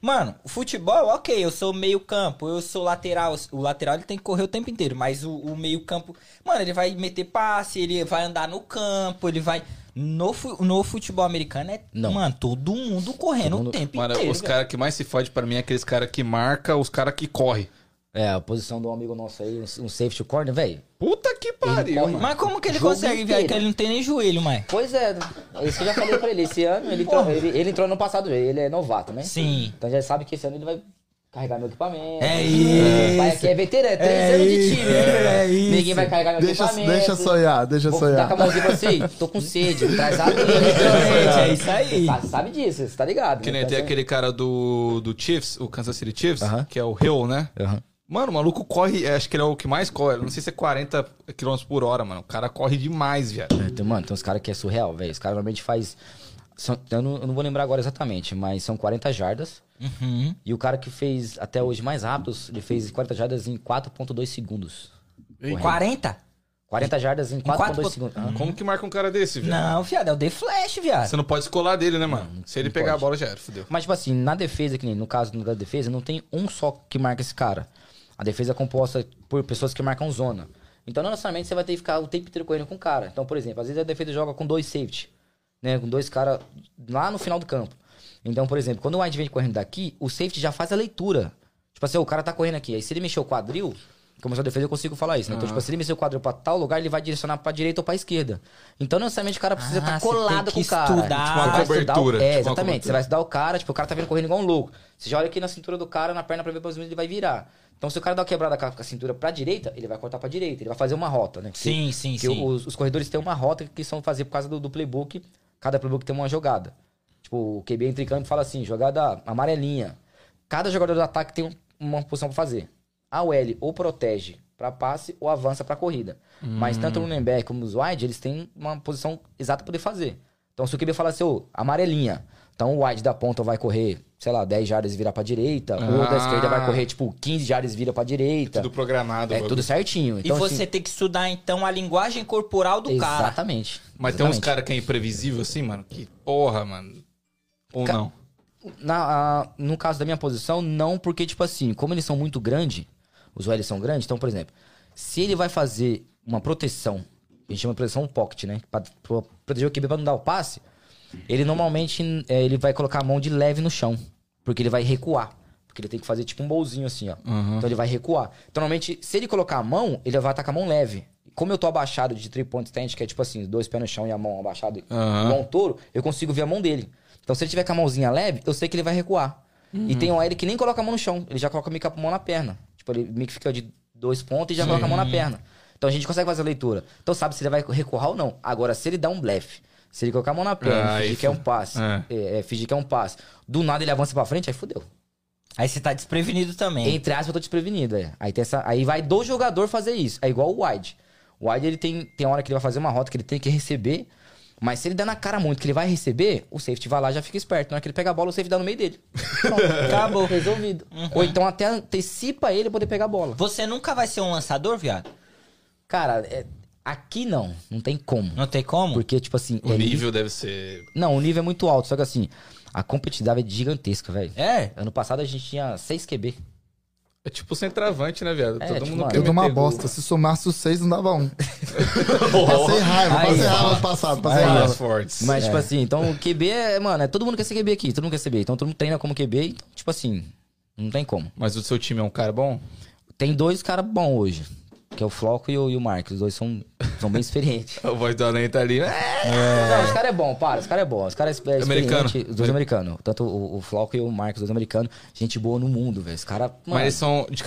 Mano, o futebol, ok, eu sou meio campo, eu sou lateral. O lateral ele tem que correr o tempo inteiro, mas o, o meio campo, mano, ele vai meter passe, ele vai andar no campo, ele vai. No, no futebol americano é, Não. mano, todo mundo correndo Todo mundo- o tempo Mano, inteiro. os velho. caras que mais se fode pra mim é aqueles caras que marca, os caras que corre. É, a posição do amigo nosso aí, um, um safety corner, velho. Puta que pariu, corre. Mas como que ele Jogo consegue, velho? Que ele não tem nem joelho, mãe. Pois é, é isso que eu já falei pra ele. Esse ano ele entrou, ele, ele entrou no passado, ele é novato, né? Sim. Então já sabe que esse ano ele vai carregar meu equipamento. É isso. Vai aqui é veterano, é três É anos de isso, time. né? é isso. Ninguém vai carregar meu deixa, equipamento. deixa sonhar, deixa Vou sonhar. dar com a mãozinha pra você, tô com sede, traz água. Literalmente, é isso aí. Tá, sabe disso, você tá ligado. Que né? nem tem Então, aquele cara do, do Chiefs, o Kansas City Chiefs, Aham. que é o Hill, né? Aham. Mano, o maluco corre, é, acho que ele é o que mais corre. Não sei se é 40 km por hora, mano. O cara corre demais, viado. Tem- mano, tem uns caras que é surreal, velho. Os caras normalmente faz. são- eu, não, eu não vou lembrar agora exatamente, mas são 40 jardas. Uhum. E o cara que fez até hoje mais rápido, ele fez 40 jardas em 4,2 segundos. Correndo. 40? 40 jardas em 4,2 4,2 segundos. Aham. Como que marca um cara desse, viado? Não, viado, é o The Flash, viado. Você não pode escolar dele, né, mano? Se ele não pegar pode. a bola, já era, fodeu. Mas, tipo assim, na defesa, que nem no caso da defesa, não tem um só que marca esse cara. A defesa é composta por pessoas que marcam zona. Então, não necessariamente você vai ter que ficar o tempo inteiro correndo com o cara. Então, por exemplo, às vezes a defesa joga com dois safety, né? Com dois caras lá no final do campo. Então, por exemplo, quando o wide vem correndo daqui, o safety já faz a leitura. Tipo assim, o cara tá correndo aqui. Aí se ele mexer o quadril, como eu sou defesa, eu consigo falar isso, né? Então, tipo, se ele mexer o quadril pra tal lugar, ele vai direcionar pra direita ou pra esquerda. Então, não necessariamente o cara precisa Ah, estar você colado tem com o cara. estudar. Tipo uma vai estudar o- cobertura, É, tipo exatamente. cobertura. Você vai estudar o cara, tipo, o cara tá vindo correndo igual um louco. Você já olha aqui na cintura do cara, na perna pra ver pra ele vai virar. Então, se o cara dá uma quebrada com a, cintura pra direita, ele vai cortar pra direita. Ele vai fazer uma rota, né? Que- Sim, sim, que sim. Os, os corredores têm uma rota que são fazer por causa do, do playbook. Cada playbook tem uma jogada. Tipo, o QB entra em campo e fala assim, jogada amarelinha. Cada jogador do ataque tem um- uma posição pra fazer. A OL ou protege pra passe ou avança pra corrida. Mas tanto o running back como os wide, eles têm uma posição exata pra poder fazer. Então, se o QB fala assim, ô, amarelinha. Então, o wide da ponta vai correr, sei lá, 10 jardas e virar pra direita. O da Ah. esquerda vai correr, tipo, 15 jardas e vira pra direita. Tudo programado. é bagulho. tudo certinho. E Então, você assim, tem que estudar, então, a linguagem corporal do cara. Exatamente. Mas tem uns Exatamente. caras que é imprevisível assim, mano. Que porra, mano. Ou Ca- não? Na, a- no caso da minha posição, não, porque, tipo assim, como eles são muito grandes, os OLs são grandes, então, por exemplo, se ele vai fazer uma proteção, a gente chama de proteção pocket, né? Pra, pra proteger o QB pra não dar o passe, ele normalmente é, ele vai colocar a mão de leve no chão, porque ele vai recuar. Porque ele tem que fazer tipo um bolzinho assim, ó. Então ele vai recuar. Então, normalmente, se ele colocar a mão, ele vai atacar a mão leve. Como eu tô abaixado de three point stand, que é tipo assim, dois pés no chão e a mão abaixada, Aham. igual um touro, eu consigo ver a mão dele. Então, se ele tiver com a mãozinha leve, eu sei que ele vai recuar. E tem um OL que nem coloca a mão no chão, ele já coloca a mão na perna. Tipo, ele meio que fica de dois pontos e já coloca a mão na perna. Então a gente consegue fazer a leitura. Então sabe se ele vai recuar ou não. Agora, se ele dá um blefe, se ele colocar a mão na perna, Ah, fingir que é um passe, é. é, é, fingir que é um passe, do nada ele avança pra frente, aí fudeu. Aí você tá desprevenido também. Entre aspas, eu tô desprevenido. É. Aí, tem essa, aí vai do jogador fazer isso. É igual o wide. O wide, ele tem, tem hora que ele vai fazer uma rota que ele tem que receber. Mas se ele der na cara muito que ele vai receber, o safety vai lá e já fica esperto. Na hora que ele pega a bola, o safety dá no meio dele. Pronto, acabou. Resolvido. Ou então até antecipa ele poder pegar a bola. Você nunca vai ser um lançador, viado? Cara, é- aqui não. Não tem como. Não tem como? Porque, tipo assim... O é nível deve ser. Não, o nível é muito alto. Só que assim, a competitividade é gigantesca, velho. É? Ano passado a gente tinha 6 QB. É tipo centroavante, né, viado? É, Todo tipo, mundo quer Tudo uma bosta. Se somasse os seis, não dava um. passei raiva, Aí, passei raiva ano passado, passei raiva. fortes. Mas, tipo assim, então o QB é, mano, é todo mundo quer ser QB aqui, todo mundo quer ser QB. Então todo mundo treina como QB, então, tipo assim, não tem como. Mas o seu time é um cara bom? Tem dois caras bons hoje, que é o Floco e o, e o Marcos. Os dois são, são bem experientes. A voz do Além tá ali. É. Não, os caras é bom, para, os caras é bom. Os caras é Americano. experiente, Os dois americanos. Tanto o, o Floco e o Marcos, os dois americanos. Gente boa no mundo, velho. Os caras. Mas eles são de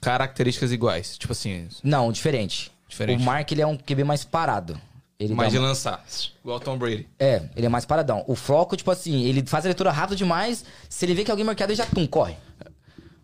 características- iguais. Tipo assim. Não, diferente. Diferente. O Mark, ele é um QB mais parado. Ele Mais dá de lançar. Igual o Tom Brady. É, ele é mais paradão. O Floco, tipo assim, ele faz a leitura rápido demais. Se ele vê que alguém marcado, ele já tum, corre.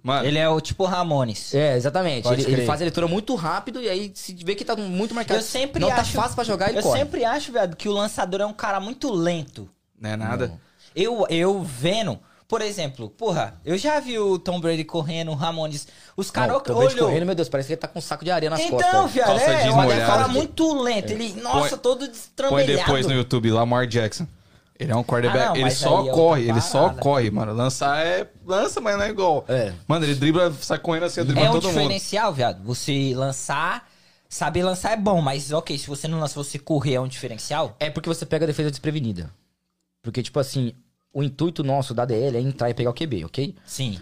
Mano, Ele é o tipo Ramones. É, exatamente. Ele, ele faz a leitura muito rápido e aí se vê que tá muito marcado. Eu sempre não acho. tá fácil pra jogar, ele eu corre. sempre acho, velho, que o lançador é um cara muito lento. não é nada. Eu, eu vendo, por exemplo, porra, eu já vi o Tom Brady correndo, o Ramones. Os caras olhou. correndo, meu Deus, parece que ele tá com um saco de areia nas Então, costas. viado, Calça é, olha, é um molhada. cara muito lento. Ele, nossa, Põe- todo Põe destrambelhado. depois no YouTube, Lamar Jackson. Ele é um quarterback, Ah, não, ele só é corre, ele só corre, mano. Lançar é. Lança, mas não é igual. É. Mano, ele dribla, sai correndo assim, dribla É um todo mundo. diferencial, viado. Você lançar, saber lançar é bom, mas ok, se você não lança, você correr é um diferencial? É porque você pega a defesa desprevenida. Porque, tipo assim, o intuito nosso da DL é entrar e pegar o QB, ok? Sim.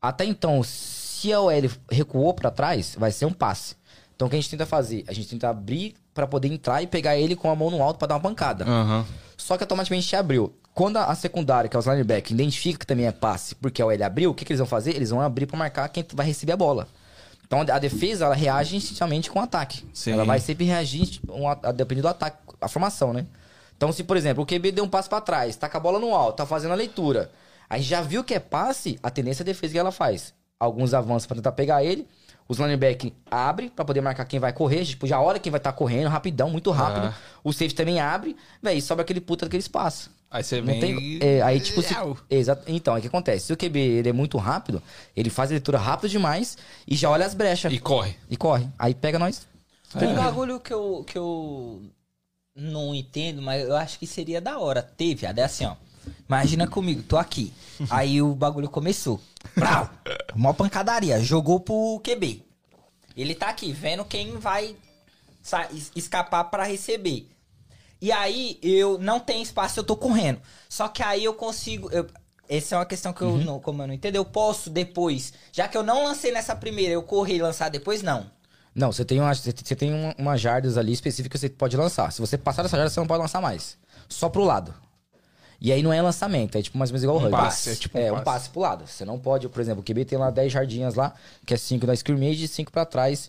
Até então, se a OL recuou pra trás, vai ser um passe. Então o que a gente tenta fazer? A gente tenta abrir pra poder entrar e pegar ele com a mão no alto pra dar uma pancada. Aham. Só que automaticamente a gente abriu. Quando a secundária, que é os linebackers, identifica que também é passe, porque a OL abriu, o que, que eles vão fazer? Eles vão abrir pra marcar quem vai receber a bola. Então a defesa, ela reage instintivamente com o ataque. Sim. Ela vai sempre reagir um a, depender do ataque, a formação, né? Então se, por exemplo, o QB deu um passo pra trás, tá com a bola no alto, tá fazendo a leitura. Aí já viu que é passe, a tendência é a defesa que ela faz. Alguns avanços pra tentar pegar ele, os linebackers abrem pra poder marcar quem vai correr, tipo, já olha quem vai estar correndo, rapidão, muito rápido. Ah. O safety também abre, véi, sobra aquele puta daquele espaço. Aí você Não vem. tem, é, aí, tipo, se, exato, então, o que acontece? Se o QB ele é muito rápido, ele faz a leitura rápido demais e já olha as brechas. E corre. E corre. Aí pega nós. Um bagulho que eu, que eu não entendo, mas eu acho que seria da hora. Viado. É assim, ó. Imagina comigo, tô aqui. Aí o bagulho começou. Brau! Mó pancadaria. Jogou pro QB. Ele tá aqui, vendo quem vai escapar pra receber. E aí eu não tenho espaço, eu tô correndo. Só que aí eu consigo. eu- essa é uma questão que eu não, como eu não entendo, eu posso depois. Já que eu não lancei nessa primeira, eu correr e lançar depois, não. Não, você tem, uma, você tem uma, uma jardas ali específica que você pode lançar. Se você passar dessa jarda, você não pode lançar mais. Só pro lado. E aí não é lançamento, é tipo mais ou menos igual o Um rugby. passe, é tipo um é, um passe. passe pro lado. Você não pode, por exemplo, o QB tem lá 10 jardinhas lá, que é 5 na scrimmage e 5 pra trás,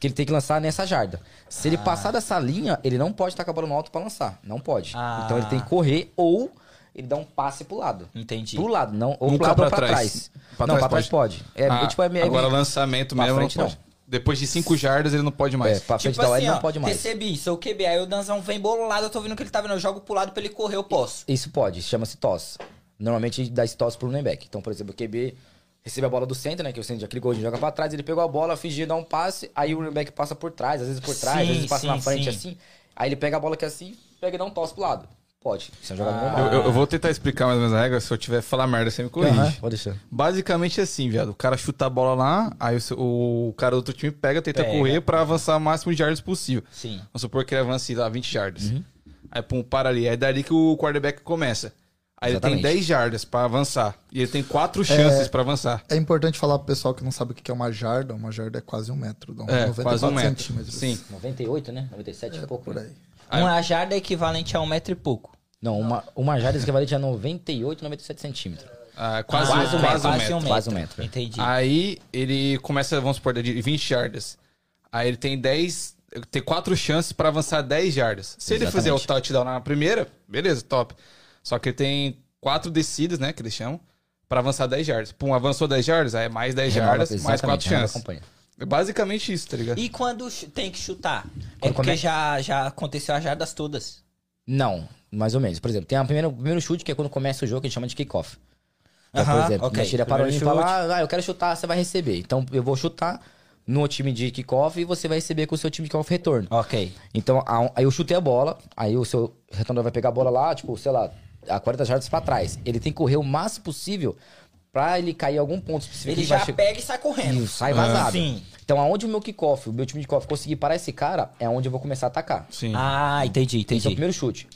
que ele tem que lançar nessa jarda. Se ele Ah. passar dessa linha, ele não pode estar com a bola no alto pra lançar. Não pode. Ah. Então ele tem que correr ou ele dá um passe pro lado. Entendi. Pro lado, não. Ou Nunca pro lado pra ou pra trás. trás. Pra não, trás pra trás pode. É, Ah, tipo, é, é, agora lançamento mesmo frente, não pode. não. Depois de 5 jardas ele não pode mais. É, pra frente Tipo da assim, ele ó, não pode mais. recebi, sou QB, aí o Danzão vem bolado, eu tô vendo que ele tá vendo, eu jogo pro lado pra ele correr, eu posso. Isso pode, chama-se toss. Normalmente dá esse toss pro running back. Então, por exemplo, o QB recebe a bola do center, né? Que o center já clicou, joga pra trás, ele pegou a bola, fingiu dar um passe, aí o running back passa por trás, às vezes por trás, Sim, às vezes passa sim, na frente sim. assim. Aí ele pega a bola aqui assim, pega e dá um toss pro lado. Pode. Isso é um jogador Eu, normal. eu- eu vou tentar explicar mais ou menos a regra. Se eu tiver falar merda, você me corrige. Aham, pode deixar. Basicamente é assim, viado. O cara chuta a bola lá, aí o, o cara do outro time pega, tenta Pega. correr pra avançar o máximo de jardas possível. Sim. Vamos supor que ele avance lá 20 jardas. Uhum. Aí pum, para ali. É dali que o quarterback começa. Aí ele Exatamente. tem 10 jardas pra avançar. E ele tem 4 chances pra avançar. É importante falar pro pessoal que não sabe o que é uma jarda. Uma jarda é quase um metro. Dá uns É, 94 quase um metro. centímetros. Sim. 98, né? 97 e pouco. Por né? aí. Aí- Uma jarda é equivalente a um metro e pouco. Não, uma, uma jarda equivalente a 98, 97 centímetros. Ah, quase, Quase um, quase um metro, metro. quase um Quase um metro. Entendi. Aí ele começa, vamos supor, de 20 jardas. Aí ele tem 10. Tem 4 chances pra avançar 10 jardas. Se ele fizer o Exatamente. touchdown na primeira, beleza, top. Só que ele tem 4 descidas, né? Que eles chamam, pra avançar 10 jardas. Pum, avançou 10 jardas, aí é mais 10 jardas, mais 4 Exatamente, renova a chances. campanha. É basicamente isso, tá ligado? E quando tem que chutar? é Quando porque come- já, já aconteceu as jardas todas. Não, mais ou menos. Por exemplo, tem a primeira, o primeiro chute que é quando começa o jogo, que a gente chama de kickoff. Então, por Aham, exemplo, ok. okay. tira para e fala, ah, eu quero chutar, você vai receber. Então, eu vou chutar no time de kickoff e você vai receber com o seu time de kickoff retorno. Ok. Então, a- aí eu chutei a bola, aí o seu retornador vai pegar a bola lá, tipo, sei lá, a 40 jardas pra trás. Ele tem que correr o máximo possível pra ele cair em algum ponto específico. Ele vai já che- pega e sai correndo. e sai vazado. Sim. Então, aonde o meu kickoff, o meu time de kickoff conseguir parar esse cara, é onde eu vou começar a atacar. Sim. Ah, entendi, Esse é o entendi. primeiro chute.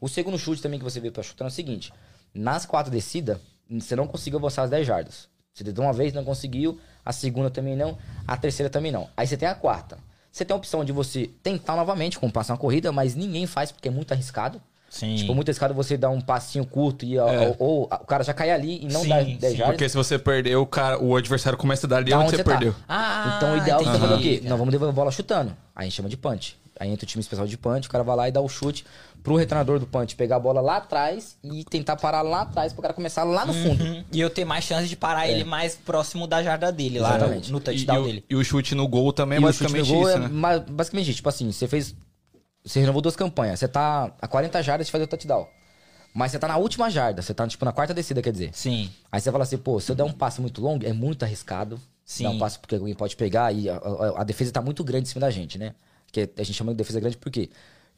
O segundo chute também que você vê pra chutar é o seguinte: nas quatro descidas, você não conseguiu avançar as 10 jardas. Você tentou uma vez, não conseguiu. A segunda também não. A terceira também não. Aí você tem a quarta. Você tem a opção de você tentar novamente, como passar uma corrida, mas ninguém faz porque é muito arriscado. Sim. Tipo, muito arriscado você dar um passinho curto e ou, ou o cara já cai ali e não Sim, dá sim. 10 jardas. Porque se você perder, o, cara, o adversário começa a dar ali Da onde onde você tá. perdeu. Ah, Então o ideal é você entendi. fazer o quê? Nós vamos devolver a bola chutando. Aí a gente chama de punch. Aí entra o time especial de punch, o cara vai lá e dá o chute pro retornador do punch pegar a bola lá atrás e tentar parar lá atrás pro cara começar lá no fundo. Uhum. E eu ter mais chance de parar ele mais próximo da jarda dele, lá no, Exatamente. no E, touchdown o, dele. e o chute no gol também é E o chute basicamente no gol isso, é né? ma- basicamente isso. Tipo assim, você fez. Você renovou duas campanhas. Você tá a 40 jardas de fazer o touchdown. Mas você tá na última jarda. Você tá, tipo, na quarta descida, quer dizer. Sim. Aí você fala assim, pô, se eu der um passe muito longo, é muito arriscado. Sim. Dar um passe porque alguém pode pegar e a, a- a defesa tá muito grande em cima da gente, né? Que a gente chama de defesa grande por quê?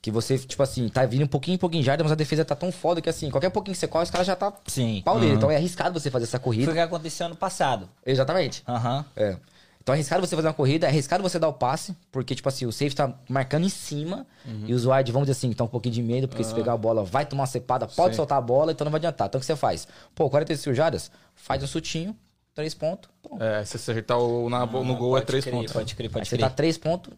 Que você, tipo assim, tá vindo um pouquinho, um pouquinho em jarda, mas a defesa tá tão foda que assim, qualquer pouquinho que você corre, os caras já tá Sim. pauleiro. Então é arriscado você fazer essa corrida. Foi o que aconteceu ano passado. Exatamente. Aham. É. Então é arriscado você fazer uma corrida, é arriscado você dar o passe, porque, tipo assim, o safety tá marcando em cima Uhum. e os wide, vamos dizer assim, tá um pouquinho de medo, porque se pegar a bola, vai tomar uma cepada, pode Sim. soltar a bola, então não vai adiantar. Então o que você faz? Pô, 45 jardas, faz um chutinho, três pontos, pô. É, se você acertar o, na, no gol é três crer, pontos. Pode crer, Aí pode você crer. tá três pontos.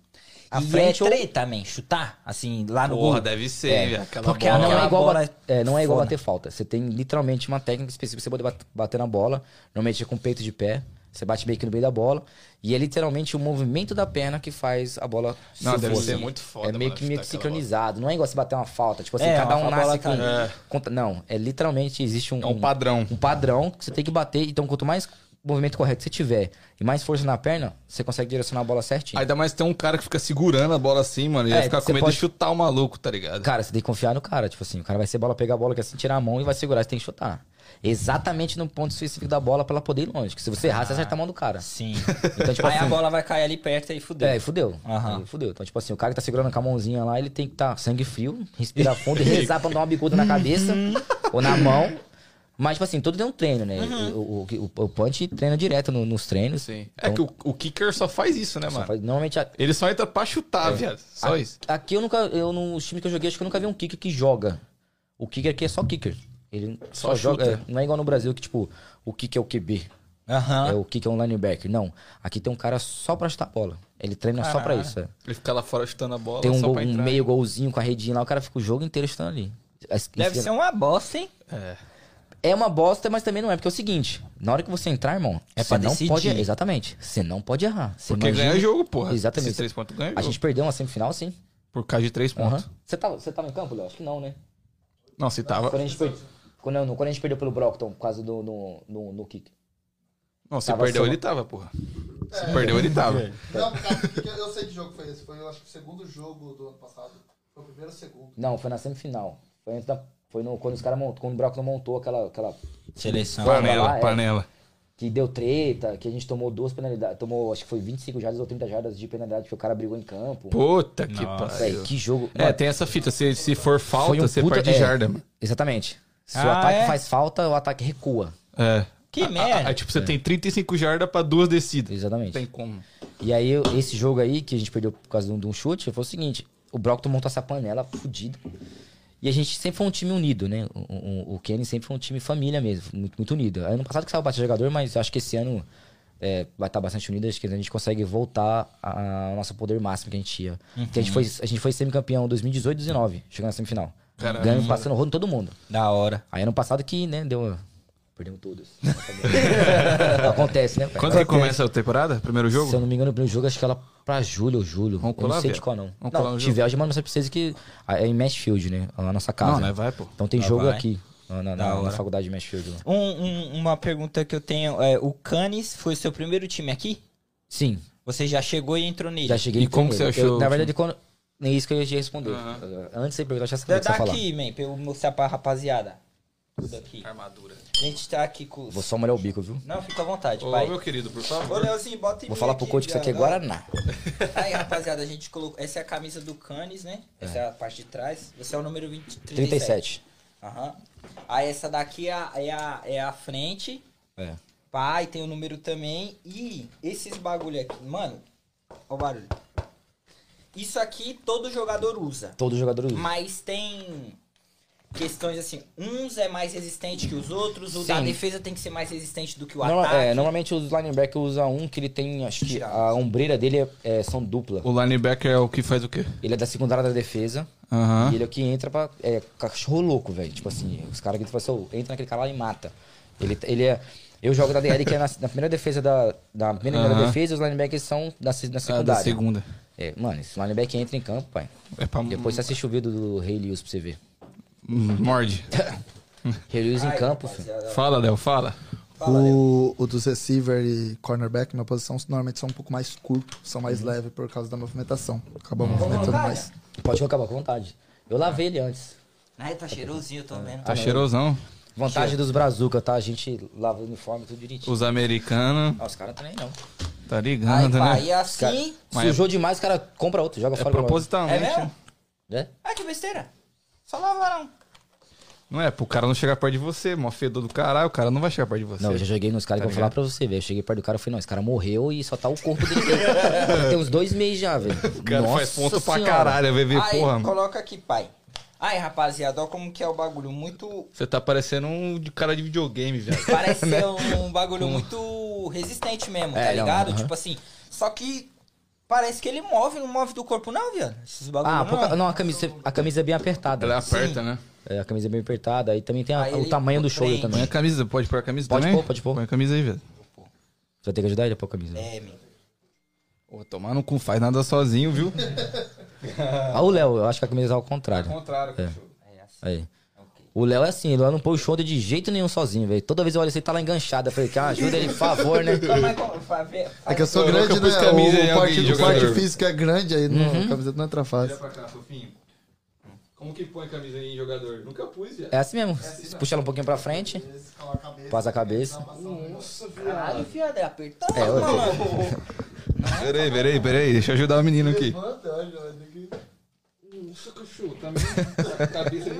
À e frente é treta também, chutar, assim, lá no Porra, gol. deve ser, É, velho. Aquela porque bola. Não é, igual bola é, não é igual bater falta. Você tem literalmente uma técnica específica pra você poder bat- bater na bola. Normalmente é com o peito de pé. Você bate meio que no meio da bola. E é literalmente o movimento da perna que faz a bola Não, se deve for, ser assim. muito foda, É meio mano, que meio que sincronizado. Não é igual você bater uma falta. Tipo assim, É, cada uma um bola nasce com... cai. conta- Não, é literalmente existe um... É um padrão. Um padrão que você tem que bater. Então, quanto mais movimento correto você tiver e mais força na perna, você consegue direcionar a bola certinho. Ainda mais tem um cara que fica segurando a bola assim, mano. E É, vai ficar com medo pode- de chutar o maluco, tá ligado? Cara, você tem que confiar no cara. Tipo assim, o cara vai ser bola, pegar a bola, que assim, tirar a mão e vai segurar. Você tem que chutar. Exatamente no ponto específico da bola pra ela poder ir longe. Que se você errar, você acerta a mão do cara. Sim. Então, tipo Aí a assim. bola vai cair ali perto e fudeu. É, e fudeu. Aí fudeu. Então, tipo assim, o cara que tá segurando com a mãozinha lá, ele tem que estar sangue frio, respirar fundo e rezar pra não dar uma bicuda na cabeça ou na mão. Mas, tipo assim, tudo tem um treino, né? O, o, o, o punch treina direto no- nos treinos. Sim. É que o, o kicker só faz isso, né, mano? faz- normalmente, a- Ele só entra pra chutar, viado. Só a- isso. Aqui eu nunca, eu nos times que eu joguei, acho que eu nunca vi um kicker que joga. O kicker aqui é só kicker. Ele só, Só joga. é, não é igual no Brasil que, tipo, o kicker é o QB. Aham. É o kicker é um linebacker. Não. Aqui tem um cara só pra chutar a bola. Ele treina só pra Caralho. isso. é. Ele fica lá fora chutando a bola Tem um, só gol- pra um meio golzinho com a redinha lá, o cara fica o jogo inteiro chutando ali. As- Deve ensina- ser uma bosta, hein? É. É uma bosta, mas também não é, porque é o seguinte: na hora que você entrar, irmão, É você pra não decidir. pode. Exatamente. Você não pode errar. Você Porque imagina- ganha jogo, porra. Exatamente. Esses três pontos ganha A gente perdeu uma semifinal, sim. Por causa de três pontos. Você tava, você tava em campo, Léo? Acho que não, né? Não, se tava. Quando a gente, per... quando, não, quando a gente perdeu pelo Brockton, por causa do no, no, no kick. Não, se Tava perdeu, só- ele tava, porra. Se perdeu, ele tava. Não, por causa que eu sei que jogo foi esse. Foi, eu acho que o segundo jogo do ano passado. Foi o primeiro ou o segundo. Não, foi na semifinal. Foi, antes da... foi no... quando os caras montou, quando o Brockton montou aquela, aquela. Seleção. Panela, lá, é. panela. Que deu treta, que a gente tomou duas penalidades. Tomou, acho que foi 25 jardas ou 30 jardas de penalidade, porque o cara brigou em campo. Puta que pariu. que jogo. É, tem essa fita. Se, se for falta, um você puta- perde é. jarda, mano. Exatamente. Se o Ah, ataque é? faz falta, o ataque recua. É. Que Ah, merda. Aí, tipo, você tem 35 jardas pra duas descidas. Exatamente. Tem como. E aí, eu- esse jogo aí, que a gente perdeu por causa de um, de um chute, foi o seguinte: o Brockton montou essa panela fudida. E a gente sempre foi um time unido, né? O, o, o Kenny sempre foi um time família mesmo, muito, muito unido. Ano passado que saiu bastante jogador, mas acho que esse ano é, vai estar bastante unido. Acho que a gente consegue voltar a- ao nosso poder máximo que a gente tinha. Porque a gente foi, a gente foi semicampeão em 2018 e 2019, chegando na semifinal. Caramba. Ganhando, passando rodo em todo mundo. Da hora. Aí ano passado que, né, deu. Perdemos todos. Acontece, né? pai? Quando que começa a temporada? Primeiro jogo? Se eu não me engano, o primeiro jogo acho que ela pra julho ou julho. Vamos eu não sei de qual não. Vamos colar não, no se jogo. tiver, eu já mando mensagem pra vocês que é em Mashfield, né? A nossa casa. Não, né? Vai, pô. Então tem jogo vai. aqui, na, na- na- na faculdade de Mashfield. Um- um- uma pergunta que eu tenho é: o Canis foi o seu primeiro time aqui? Sim, Você já chegou e entrou nele? já cheguei E como você achou Eu, na verdade, quando... nem isso que eu ia te responder. Antes de você perguntar, já sabia o que você falar. daqui, man, pra eu mostrar pra rapaziada. Tudo aqui. Armadura. A gente tá aqui com. Vou só molhar o bico, viu? Não, fica à vontade, Ô, pai. meu querido, por Ô, favor. Leozinho, bota em Vou falar pro coach que isso aqui é. Guaraná. Aí, rapaziada, a gente colocou. Essa é a camisa do Canis, né? Essa é, a parte de trás. Você é o número 20, 37. 37. Aham. Aí essa daqui é a, é a, é a frente. É. Pai, tem o número também. E esses bagulho aqui. Mano, ó o barulho. Isso aqui todo jogador usa. Todo jogador usa. Mas tem questões assim. Uns é mais resistente que os outros. O da Sim. defesa tem que ser mais resistente do que o Norma- ataque. é, normalmente os linebackers usam um que ele tem, acho que a ombreira dele é, é- são dupla. O linebacker é o que faz o quê? Ele é da secundária da defesa. Aham. E ele é o que entra pra. É cachorro louco, velho. Tipo assim, os caras gritam assim, "Ô, entra naquele cara lá e mata. Ele, ele é. Eu jogo da DL, que é na, na primeira defesa da. Da primeira e primeira Aham. defesa, e os linebackers são da, da Ah, secundária. da segunda. É, mano, esse linebacker entra em campo, pai. É pra... Depois você assiste o vídeo do Rei Lewis pra você ver. Morde. Rei Lewis em campo, filho. Fala, Léo, fala. Fala. O, o dos receiver e cornerback, minha posição, normalmente são um pouco mais curtos, são mais leves por causa da movimentação. Acaba movimentando colocar, mais. Pode colocar com vontade. Eu lavei ele antes. Ai, tá cheirosinho, tô vendo. Tá cheirosão. Vantagem dos Brazuca, tá? A gente lava o uniforme tudo direitinho. Os americanos, Ah, os caras também não. Tá Aí, ligado, pai, né? e assim... Mas Sujou demais, o cara compra outro, joga É fora. propositalmente. É mesmo? embora. É? Ah, que besteira. Só lavar, não. Não é, pro cara não chegar perto de você, mó fedor do caralho, o cara não vai chegar perto de você. Não, eu já joguei nos caras Tá que eu vou falar pra você, velho. Eu cheguei perto do cara e falei, não, esse cara morreu e só tá o corpo dele. Tem uns dois meses já, velho. O cara faz ponto pra caralho, vai ver, Aí, porra, mano. coloca aqui, pai. Aí, rapaziada, olha como que é o bagulho. Muito... Você tá parecendo um de cara de videogame, velho. Parece ser um bagulho muito resistente mesmo, tá É, não, ligado? aham. Tipo assim, só que parece que ele move, não move do corpo não, viado. Esses bagulho Ah, não. pouca- não, a camisa, a camisa é bem apertada. Ela aperta, né? É, a camisa é bem apertada. Aí também tem a- Aí o tamanho do shoulder prende. Põe a também. camisa, pode pôr a camisa Pode também? pôr, pode pôr. Põe a camisa aí, velho. Você vai ter que ajudar ele a pôr a camisa. É, meu. Pô, tomar no cu, faz nada sozinho, viu? Ah, o Léo, eu acho que a camisa é ao contrário. contrário, É. É assim. Aí. O Léo é assim, ele não põe o shoulder de jeito nenhum sozinho, velho. Toda vez eu olho assim, ele tá lá enganchado. Eu falei, cara, ajuda ele, por favor, né? É que eu sou Eu grande, né? o parte, o jogador. parte físico é grande, aí não, Uhum. a camiseta não entra fácil. pra cá, fofinho. Como que põe camisa em jogador? Nunca pus, já. É assim mesmo. Puxa ela um pouquinho pra frente, passa a cabeça. Caralho, fiado, é apertado, É, mano. Peraí, peraí, peraí, deixa eu ajudar o menino aqui. Nossa, cachorro, tá meio cabeça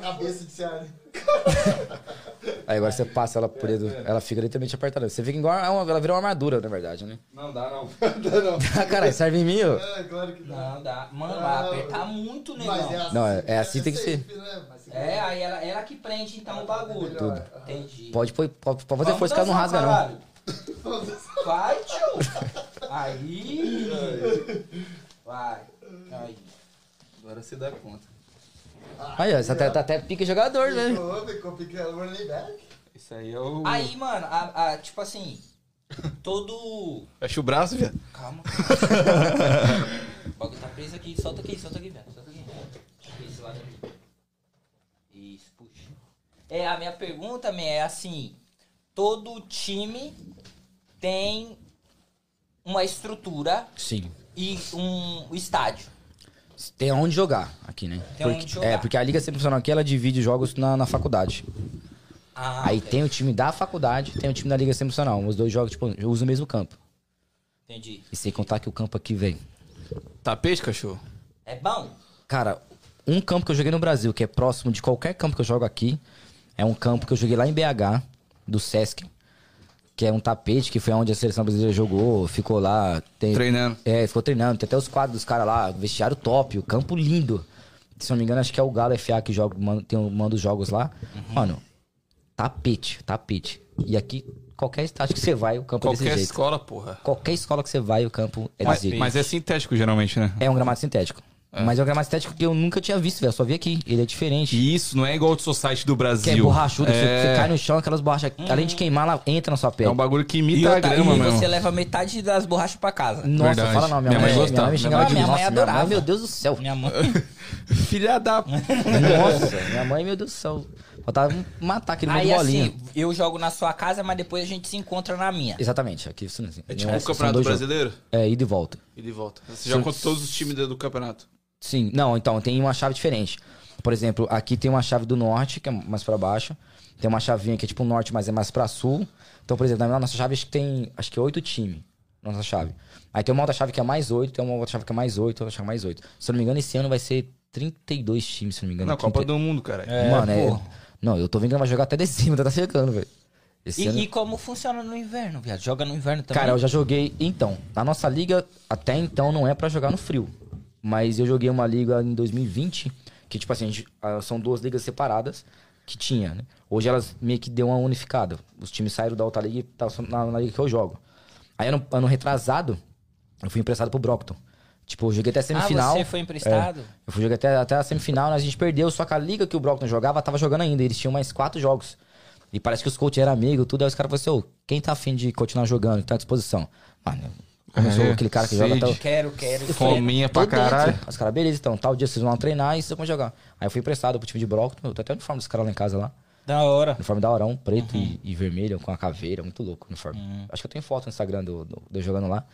Cabeça de Ceará. Aí agora você passa ela por dentro, ela fica literalmente apertada. Você fica igual, é uma- ela vira uma armadura, na verdade, né? Não dá não. Dá não. Ah, caralho, serve em mim, ó. É, claro que dá. Não, dá. Mano, vai apertar muito, negão. Mas Não, é- é assim tem que ser. safe, né? Mas você- É, aí ela, ela que prende então o bagulho. Tudo. Entendi. Pode, pôr- pode, pode fazer Vamos força que ela não dançar, rasga, não. caralho. Vai, tio. Aí. Vai. Aí. Agora você dá conta. Aí, ó, você tá, tá até pique jogador, né? Ficou, ficou pequeno, running back. Isso aí é o... Aí, mano, a, a- tipo assim, todo. Fecha o braço, viado. Calma. o bagulho tá preso aqui. Solta aqui, solta aqui, velho. Solta aqui. Esse lado aqui. Isso, puxa. É, a minha pergunta, man, é assim: todo time tem uma estrutura Sim. e um estádio. Tem onde jogar aqui, né? Tem porque, onde jogar. É, porque a Liga Profissional aqui, ela divide jogos na, na faculdade. Ah, Aí ok. tem o time da faculdade, tem o time da Liga Profissional. Os dois jogos, tipo, usam o mesmo campo. Entendi. E sem contar que o campo aqui, vem. Tapete, cachorro? É bom? Cara, um campo que eu joguei no Brasil, que é próximo de qualquer campo que eu jogo aqui, é um campo que eu joguei lá em BH, do Sesc, que é um tapete, que foi onde a seleção brasileira jogou, ficou lá. Tem, Treinando. É, ficou treinando. Tem até os quadros dos caras lá, vestiário top, o campo lindo. Se não me engano, acho que é o Galo FA que joga, manda, tem, manda os jogos lá. Mano, tapete, tapete. E aqui, qualquer estádio que você vai, o campo é Qualquer desse jeito. escola, porra. Qualquer escola que você vai, o campo é Mas, desse jeito. mas é sintético, geralmente, né? É um gramado sintético. Mas é um gramado sintético que eu nunca tinha visto, velho. Eu Só vi aqui. Ele é diferente. E isso não é igual o Society do Brasil. Que é borrachudo. Você, É, você cai no chão, aquelas borrachas. Além de queimar, ela entra na sua pele. é um bagulho que E, imita a grama e mesmo. você leva metade das borrachas pra casa. Nossa, Verdade. fala não. Minha, Minha mãe, mãe minha gostava. mãe me xingava Minha mãe. Minha adorava. mãe, meu Deus do céu. Minha mãe. Filha da... Nossa, minha mãe, meu Deus do céu. Faltava matar aquele Aí de bolinha. assim, eu jogo na sua casa, mas depois a gente se encontra na minha. Exatamente. Aqui, isso, assim, É tipo o Campeonato. Brasileiro? É, ida e volta. E de volta. Você joga contra todos os times do campeonato. Sim, não, então tem uma chave diferente. Por exemplo, aqui tem uma chave do norte, que é mais pra baixo. Tem uma chavinha que é tipo norte, mas é mais pra sul. Então, por exemplo, na nossa chave acho que tem acho que oito times. Nossa chave. Aí tem uma outra chave que é mais oito, tem uma outra chave que é mais oito, outra chave que é mais oito. Se eu não me engano, esse ano vai ser 32 times, se eu não me engano. Na Copa 30 do Mundo, cara. Mano, é. Não, eu tô vendo que ela vai jogar até dezembro, tá chegando, velho. Esse E, ano... e como funciona no inverno, viado? Joga no inverno também? Cara, eu já joguei. Então, na nossa liga, até então não é pra jogar no frio. Mas eu joguei uma liga em 2020, que, tipo assim, a gente- ah, são duas ligas separadas que tinha, né? Hoje elas meio que deu uma unificada. Os times saíram da outra liga e estavam na, na liga que eu jogo. Aí, ano, ano retrasado, eu fui emprestado pro Brockton. Tipo, eu joguei até a semifinal. Ah, você foi emprestado? É. eu fui jogar até, até a semifinal, a gente perdeu, só que a liga que o Brockton jogava tava jogando ainda. Eles tinham mais quatro jogos. E parece que os coaches eram amigos, tudo. Aí os caras falaram assim, ô, quem tá afim de continuar jogando, que tá à disposição? Mano, Começou É, aquele cara que sede. joga até. Quero, quero. quero. Fominha pra dentro. caralho. Os caras, beleza, então, tal dia vocês vão lá treinar e vocês vão jogar. Aí eu fui emprestado pro time de Brockton, eu tô até o uniforme dos caras lá em casa lá. Da hora. Uniforme da Horão, preto e, e vermelho, com a caveira, muito louco o uniforme. Acho que eu tenho foto no Instagram do, do, de eu jogando lá.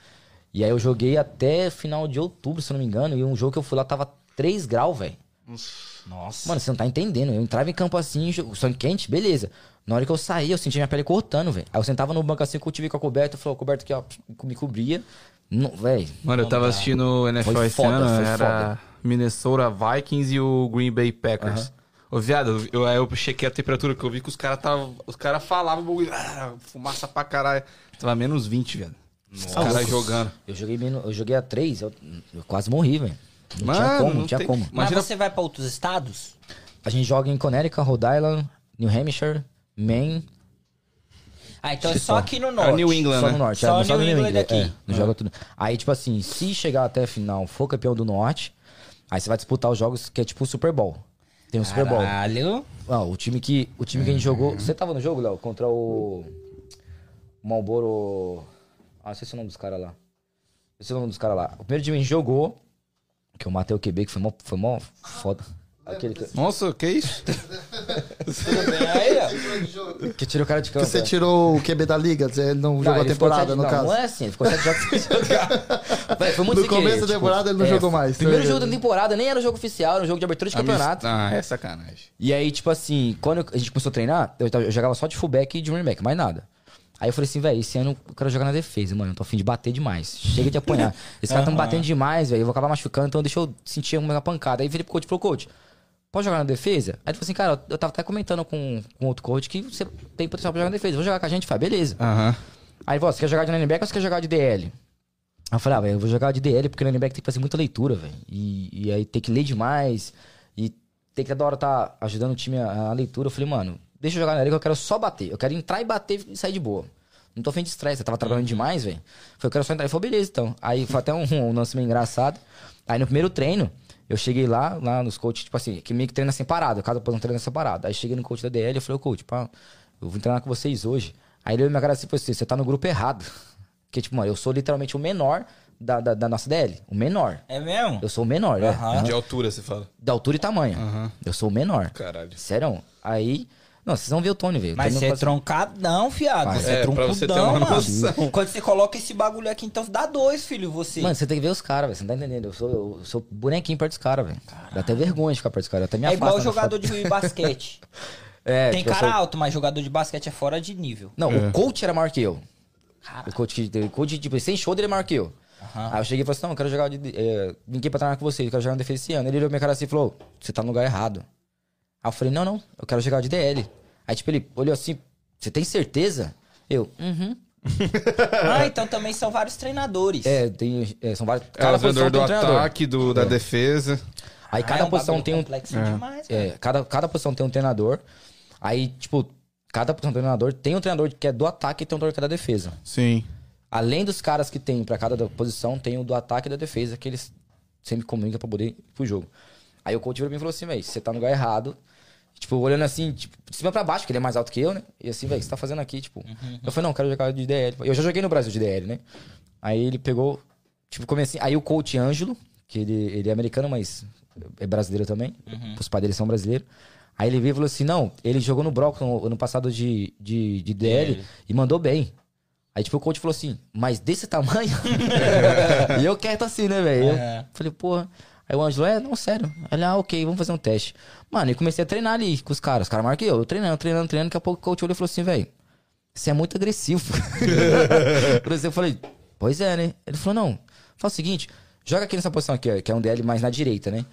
E aí eu joguei até final de outubro, se eu não me engano, e um jogo que eu fui lá tava 3 graus, velho. Nossa. Mano, você não tá entendendo. Eu entrava em campo assim, sangue quente, beleza. Na hora que eu saía, eu sentia minha pele cortando, velho. Aí eu sentava no banco assim, time com a coberta, falou, coberto aqui, ó, me cobria. Não, velho. Mano, eu tava assistindo o NFL Foi esse foda, ano, foi era foda. Minnesota Vikings e o Green Bay Packers. Ô, viado, eu, aí eu chequei a temperatura que eu vi que os caras tava. Os caras falavam, ah, fumaça pra caralho. Tava menos 20, viado. Os caras jogando. Eu joguei, menos- eu joguei a 3, eu, eu quase morri, velho. Não Mano, tinha como, não, não tinha tem- como. Mas Imagina- você vai pra outros estados? A gente joga em Connecticut, Rhode Island, New Hampshire, Maine, Ah, então é só só. aqui no É norte. New England, só né? no norte. Só é, New no England aqui. É, não joga tudo. Aí, tipo assim, se chegar até a final, for campeão do norte, aí você vai disputar os jogos que é tipo o Super Bowl. Tem o Super Bowl. Caralho. Ah, o time que, o time que a gente jogou. Você tava no jogo, Léo? Contra o. O Malboro. Ah, não sei se é o nome dos caras lá. Não sei se é o nome dos caras lá. O primeiro time que a gente jogou, que eu matei o QB, que foi mó, foi mó foda. Aquele que, Nossa, que isso? Aí, ó. que tirou o cara de campo. Que você é. tirou o QB da liga, ele não, jogou a ele temporada, sete- no não, caso. Não é assim, ele ficou sete jogos sem jogar. Véi, foi muito No começo da tipo, temporada ele não jogou mais, tá Primeiro jogo da temporada, nem era o jogo oficial, era o jogo de abertura de campeonato. Ah, é sacanagem. E aí, tipo assim, quando a gente começou a treinar, eu, eu jogava só de fullback e de running back, mais nada. Aí eu falei assim, velho, esse ano eu quero jogar na defesa, mano. Eu tô afim de bater demais. Chega de apanhar. Esses caras tão batendo demais, velho. Eu vou acabar machucando, então deixa eu sentir uma pancada. Aí virei pro coach e falou, coach, pode jogar na defesa? Aí ele falou assim, cara, eu tava até comentando com, com outro coach que você tem potencial pra jogar na defesa. Vou jogar com a gente? Falei, beleza. Aham. Aí você quer jogar de linebacker ou você quer jogar de DL? Aí eu falei, ah, velho, eu vou jogar de DL porque o linebacker tem que fazer muita leitura, velho. E, e aí tem que ler demais. E tem que toda hora tá ajudando o time a, a leitura. Eu falei, mano, deixa eu jogar na liga que eu quero só bater. Eu quero entrar e bater e sair de boa. Não tô afim de estresse, eu tava trabalhando demais, velho. Falei, eu quero só entrar. Ele falou, beleza, então. Aí foi até um, um lance meio engraçado. Aí no primeiro treino, eu cheguei lá, lá nos coaches, tipo assim, que meio que treina separado, cada posição treina separado. Aí cheguei no coach da DL, eu falei, ô coach, pá, eu vou treinar com vocês hoje. Aí ele olhou minha cara assim e falou assim, você tá no grupo errado. Porque, tipo, mano, eu sou literalmente o menor da, da, da nossa DL. O menor. É mesmo? Eu sou o menor, né? Aham. De altura, você fala. Da altura e tamanho. Eu sou o menor. Caralho. Sério? Aí. Não, vocês vão ver o Tony, velho. Mas você é faz- troncadão, fiado. Mas Você é, é, pra troncudão, você ter uma mano. noção. Quando você coloca esse bagulho aqui, então dá dois, filho, você. Mano, você tem que ver os caras, velho. Você não tá entendendo. Eu sou, eu sou bonequinho perto dos caras, velho. Dá até vergonha de ficar perto dos caras. Até me é igual jogador de basquete. É, Tem tipo, cara sou- alto, mas jogador de basquete é fora de nível. Não, o coach era maior que eu. O coach, o coach tipo, sem shoulder ele é maior que eu. Aí eu cheguei e falei assim: não, eu quero jogar. De, é, ninguém pra treinar com você, eu quero jogar na defesa esse ano. Ele olhou minha cara assim e falou: você tá no lugar errado. Aí eu falei: não, não, eu quero jogar de DL. Aí, tipo, ele olhou assim: você tem certeza? Eu, uhum. Ah, então também são vários treinadores. É, tem, é, são vários. É, Cada o posição do um treinador. ataque, do, da defesa. Aí Ah, cada é um posição tem um. complexo demais. É, cada, cada posição tem um treinador. Aí, tipo, cada posição tem um treinador. Tem um treinador que é do ataque e tem um treinador que é da defesa. Sim. Além dos caras que tem pra cada posição, tem o do ataque e da defesa, que eles sempre comunicam pra poder ir pro jogo. Aí o coach virou pra mim e falou assim, velho, você tá no lugar errado. Tipo, olhando assim, tipo, de cima pra baixo, porque ele é mais alto que eu, né? E assim, velho, o que você tá fazendo aqui? Tipo, eu falei, não, quero jogar de DL. Eu já joguei no Brasil de DL, né? Aí ele pegou, tipo, comecei. Aí o coach Ângelo, que ele, ele é americano, mas é brasileiro também. Os pais dele são brasileiros. Aí ele veio e falou assim: não, ele jogou no no ano passado de, de, de DL e mandou bem. Aí, tipo, o coach falou assim, mas desse tamanho? e eu quieto assim, né, velho? Eu É. Falei, porra. Aí o Ângelo, é, não, sério. Ele, ah, ok, vamos fazer um teste. Mano, e comecei a treinar ali com os caras. Os caras maior que eu. Eu treinando, treinando, treinando. Daqui a pouco o coach olhou e falou assim, velho, você é muito agressivo. Por isso eu falei, pois é, né? Ele falou, não, faz o seguinte, joga aqui nessa posição aqui, ó, que é um DL mais na direita, né?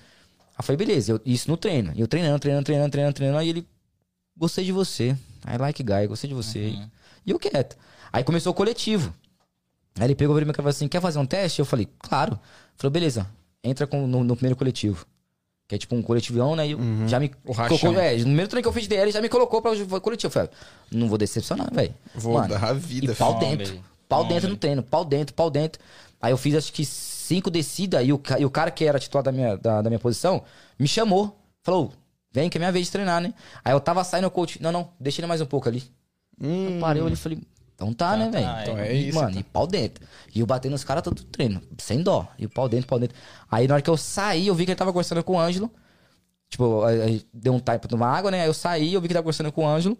Aí falei, beleza, eu- isso no treino. E eu treinando, treinando, treinando, treinando, treinando. Aí ele, gostei de você. I like guy, gostei de você. E eu quieto. Aí começou o coletivo. Aí ele pegou e me falou assim: quer fazer um teste? Eu falei, claro. Falou, beleza, entra com- no, no primeiro coletivo. Que é tipo um coletivão, né? E eu já me O colocou. É, no primeiro treino que eu fiz de DL, já me colocou pra o coletivo. Eu falei, não vou decepcionar, velho. Vou Mano, dar a vida, E pau filho. dentro. Homem. Pau dentro no treino, pau dentro, pau dentro. Aí eu fiz acho que cinco descidas e o, e o cara que era titular da minha, da, da minha posição me chamou. Falou, vem que é minha vez de treinar, né? Aí eu tava saindo, o coach, não, não, deixa ele mais um pouco ali. Eu parei, eu olhei e falei, Então tá, né, velho? tá, então E, é isso, Mano, então. e pau dentro. E eu batendo nos caras todo treino, sem dó. E o pau dentro, pau dentro. Aí na hora que eu saí, eu vi que ele tava conversando com o Ângelo. Tipo, aí- deu um time pra tomar água, né? Aí eu saí, eu vi que ele tava conversando com o Ângelo.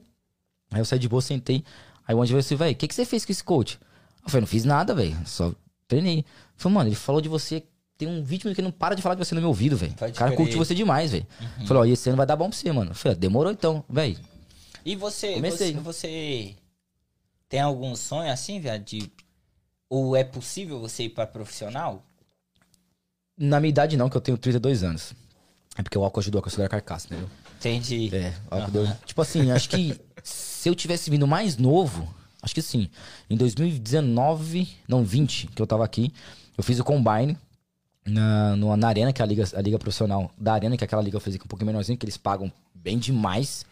Aí eu saí de boa, sentei. Aí o Ângelo falou assim, velho, o que, que você fez com esse coach? Eu falei, não fiz nada, velho. Só treinei. Falei, mano, ele falou de você. Tem um vídeo que ele não para de falar de você no meu ouvido, velho. O cara curte você demais, velho. Falou, ó, e esse ano vai dar bom pra você, mano. Eu falei, ah, demorou então, velho. E você, Comecei. você, você tem algum sonho assim, viado? De... Ou é possível você ir pra profissional? Na minha idade não, que eu tenho 32 anos. É porque o álcool ajudou a considerar a carcaça, entendeu? Entendi. É, o álcool deu... Tipo assim, acho que se eu tivesse vindo mais novo, acho que sim. Em 2019, não, 20, que eu tava aqui, eu fiz o Combine na, no- na Arena, que é a liga, a liga profissional da Arena, que é aquela liga que eu fiz aqui um pouquinho menorzinho, que eles pagam bem demais.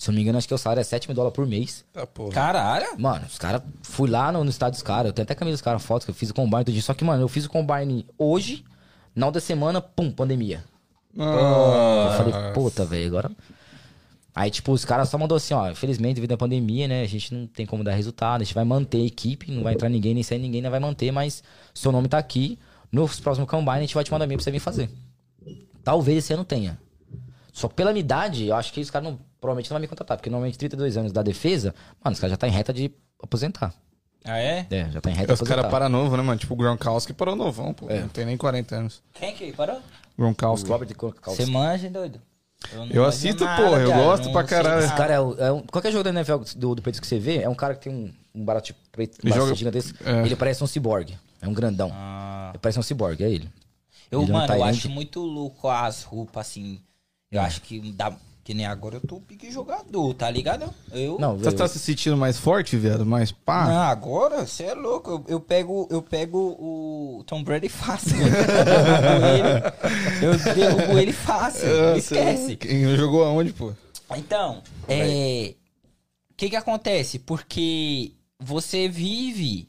Se eu não me engano, acho que o salário é 7 mil dólares por mês. Tá, porra. Caralho! Mano, os caras. Fui lá no, no estádio dos caras. Eu tenho até camisa dos caras, fotos que eu fiz o combine todo dia. Só que, mano, eu fiz o combine hoje, na outra semana, pum, pandemia. Eu falei, puta, velho, agora. Aí, tipo, os caras só mandou assim, ó, infelizmente, devido à pandemia, né, a gente não tem como dar resultado, a gente vai manter a equipe, não vai entrar ninguém, nem sair ninguém, não vai manter, mas seu nome tá aqui, nos próximos combine a gente vai te mandar e-mail pra você vir fazer. Talvez esse ano tenha. Só pela minha idade, eu acho que os caras não, provavelmente não vão me contratar, porque normalmente 32 anos da defesa, mano, os caras já tá em reta de aposentar. Ah, é? É, já tá em reta de Os caras param novo, né, mano? Tipo o Gronkowski parou novão, pô. Não tem nem 40 anos. Quem que parou? Gronkowski. Robert Gronkowski. Você manja, doido? não Eu manjo assisto, nada, porra, eu gosto pra caralho. Esse cara é, o- é um, qualquer jogo da NFL do, do Patriots que você vê, é um cara que tem um, um barato preto um joga- gigantesco. é. Ele parece um cyborg. É um grandão. Ah. Ele parece um cyborg, é ele. Eu, Ele é um mano, eu acho muito louco as roupas, assim. Eu acho que dá. Que nem agora eu tô pique jogador, tá ligado? Eu. Não, Você eu- tá se sentindo mais forte, viado? Mais pá? Não, agora você é louco. Eu, eu pego, eu pego o Tom Brady fácil. eu derrubo ele fácil. Ah, esquece. você- Quem jogou aonde, pô? Então, é. O que que acontece? Porque você vive.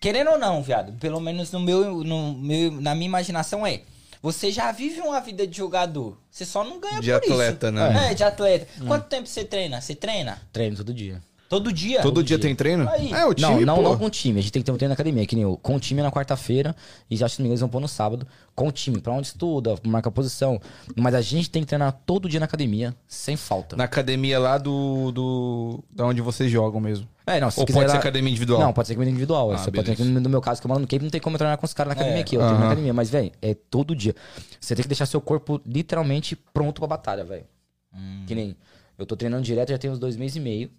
Querendo ou não, viado, pelo menos no meu, no meu, na minha imaginação é. Você já vive uma vida de jogador. Você só não ganha De por isso. atleta, né? É, de atleta. Quanto tempo você treina? Você treina? treino todo dia. Todo dia? Todo dia dia. tem treino? Aí. É, o não, time, não, pô. não com o time. A gente tem que ter um treino na academia, que nem eu. Com o time na quarta-feira, e já acho que eles vão pôr no sábado. Com o time, pra onde estuda, marca a posição. Mas a gente tem que treinar todo dia na academia, sem falta. Na academia lá do, do... Da onde vocês jogam mesmo. É, não, se Ou quiser pode ser academia individual? Não, pode ser academia individual. Ah, você pode ter, no meu caso, que eu moro no Cape, não tem como eu treinar com os caras na academia É. aqui. Eu treino na academia. Mas, velho, é todo dia. Você tem que deixar seu corpo literalmente pronto pra batalha, velho. Que nem... Eu tô treinando direto já tem uns dois meses e meio.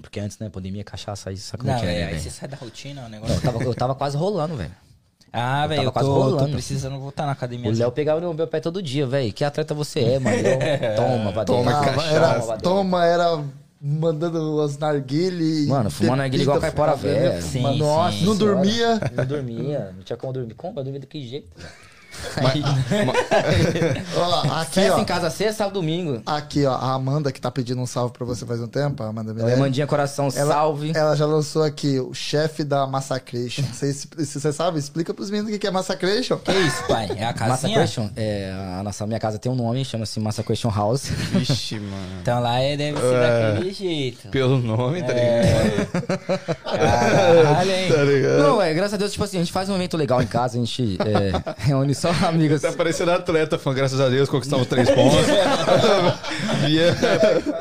Porque antes, né, pandemia, cachaça, aí sabe como Não, é que é, é, né, aí você sai da rotina, o Eu negócio. tava, eu tava quase rolando, velho. Ah, Eu velho, tava eu quase tô, tô rolando. precisando voltar na academia. O Léo pegava no meu pé todo dia, velho. Que atleta você é, mano? Eu, toma, vai Toma, cachaça. era, Toma, era mandando as narguile. Mano, fumando narguilé igual caipora velha. Sim, Mas, sim. Nossa, não Senhora. dormia. Não dormia, não tinha como dormir. Como? Eu dormia daquele jeito. Ó, aqui, Festa ó. em casa sexta, sábado, domingo. Aqui, ó, a Amanda que tá pedindo um salve pra você faz um tempo, a Amanda Ela Milene. Mandinha Coração, Ela- salve. Ela já lançou aqui o chefe da Massacration. Você, se você sabe, explica pros meninos o que é Massacration. Que isso, pai? É a casinha? Massacration? É, a nossa minha casa tem um nome, chama-se Massacration House. Vixe, mano. Então lá é, deve ser É. daquele jeito. Pelo nome, tá É. ligado? Caralho, hein? Tá ligado? Não, é, graças a Deus, tipo assim, a gente faz um evento legal em casa, a gente é, reúne só amigos. Tá parecendo atleta, fã, graças a Deus, conquistamos três pontos. Yeah.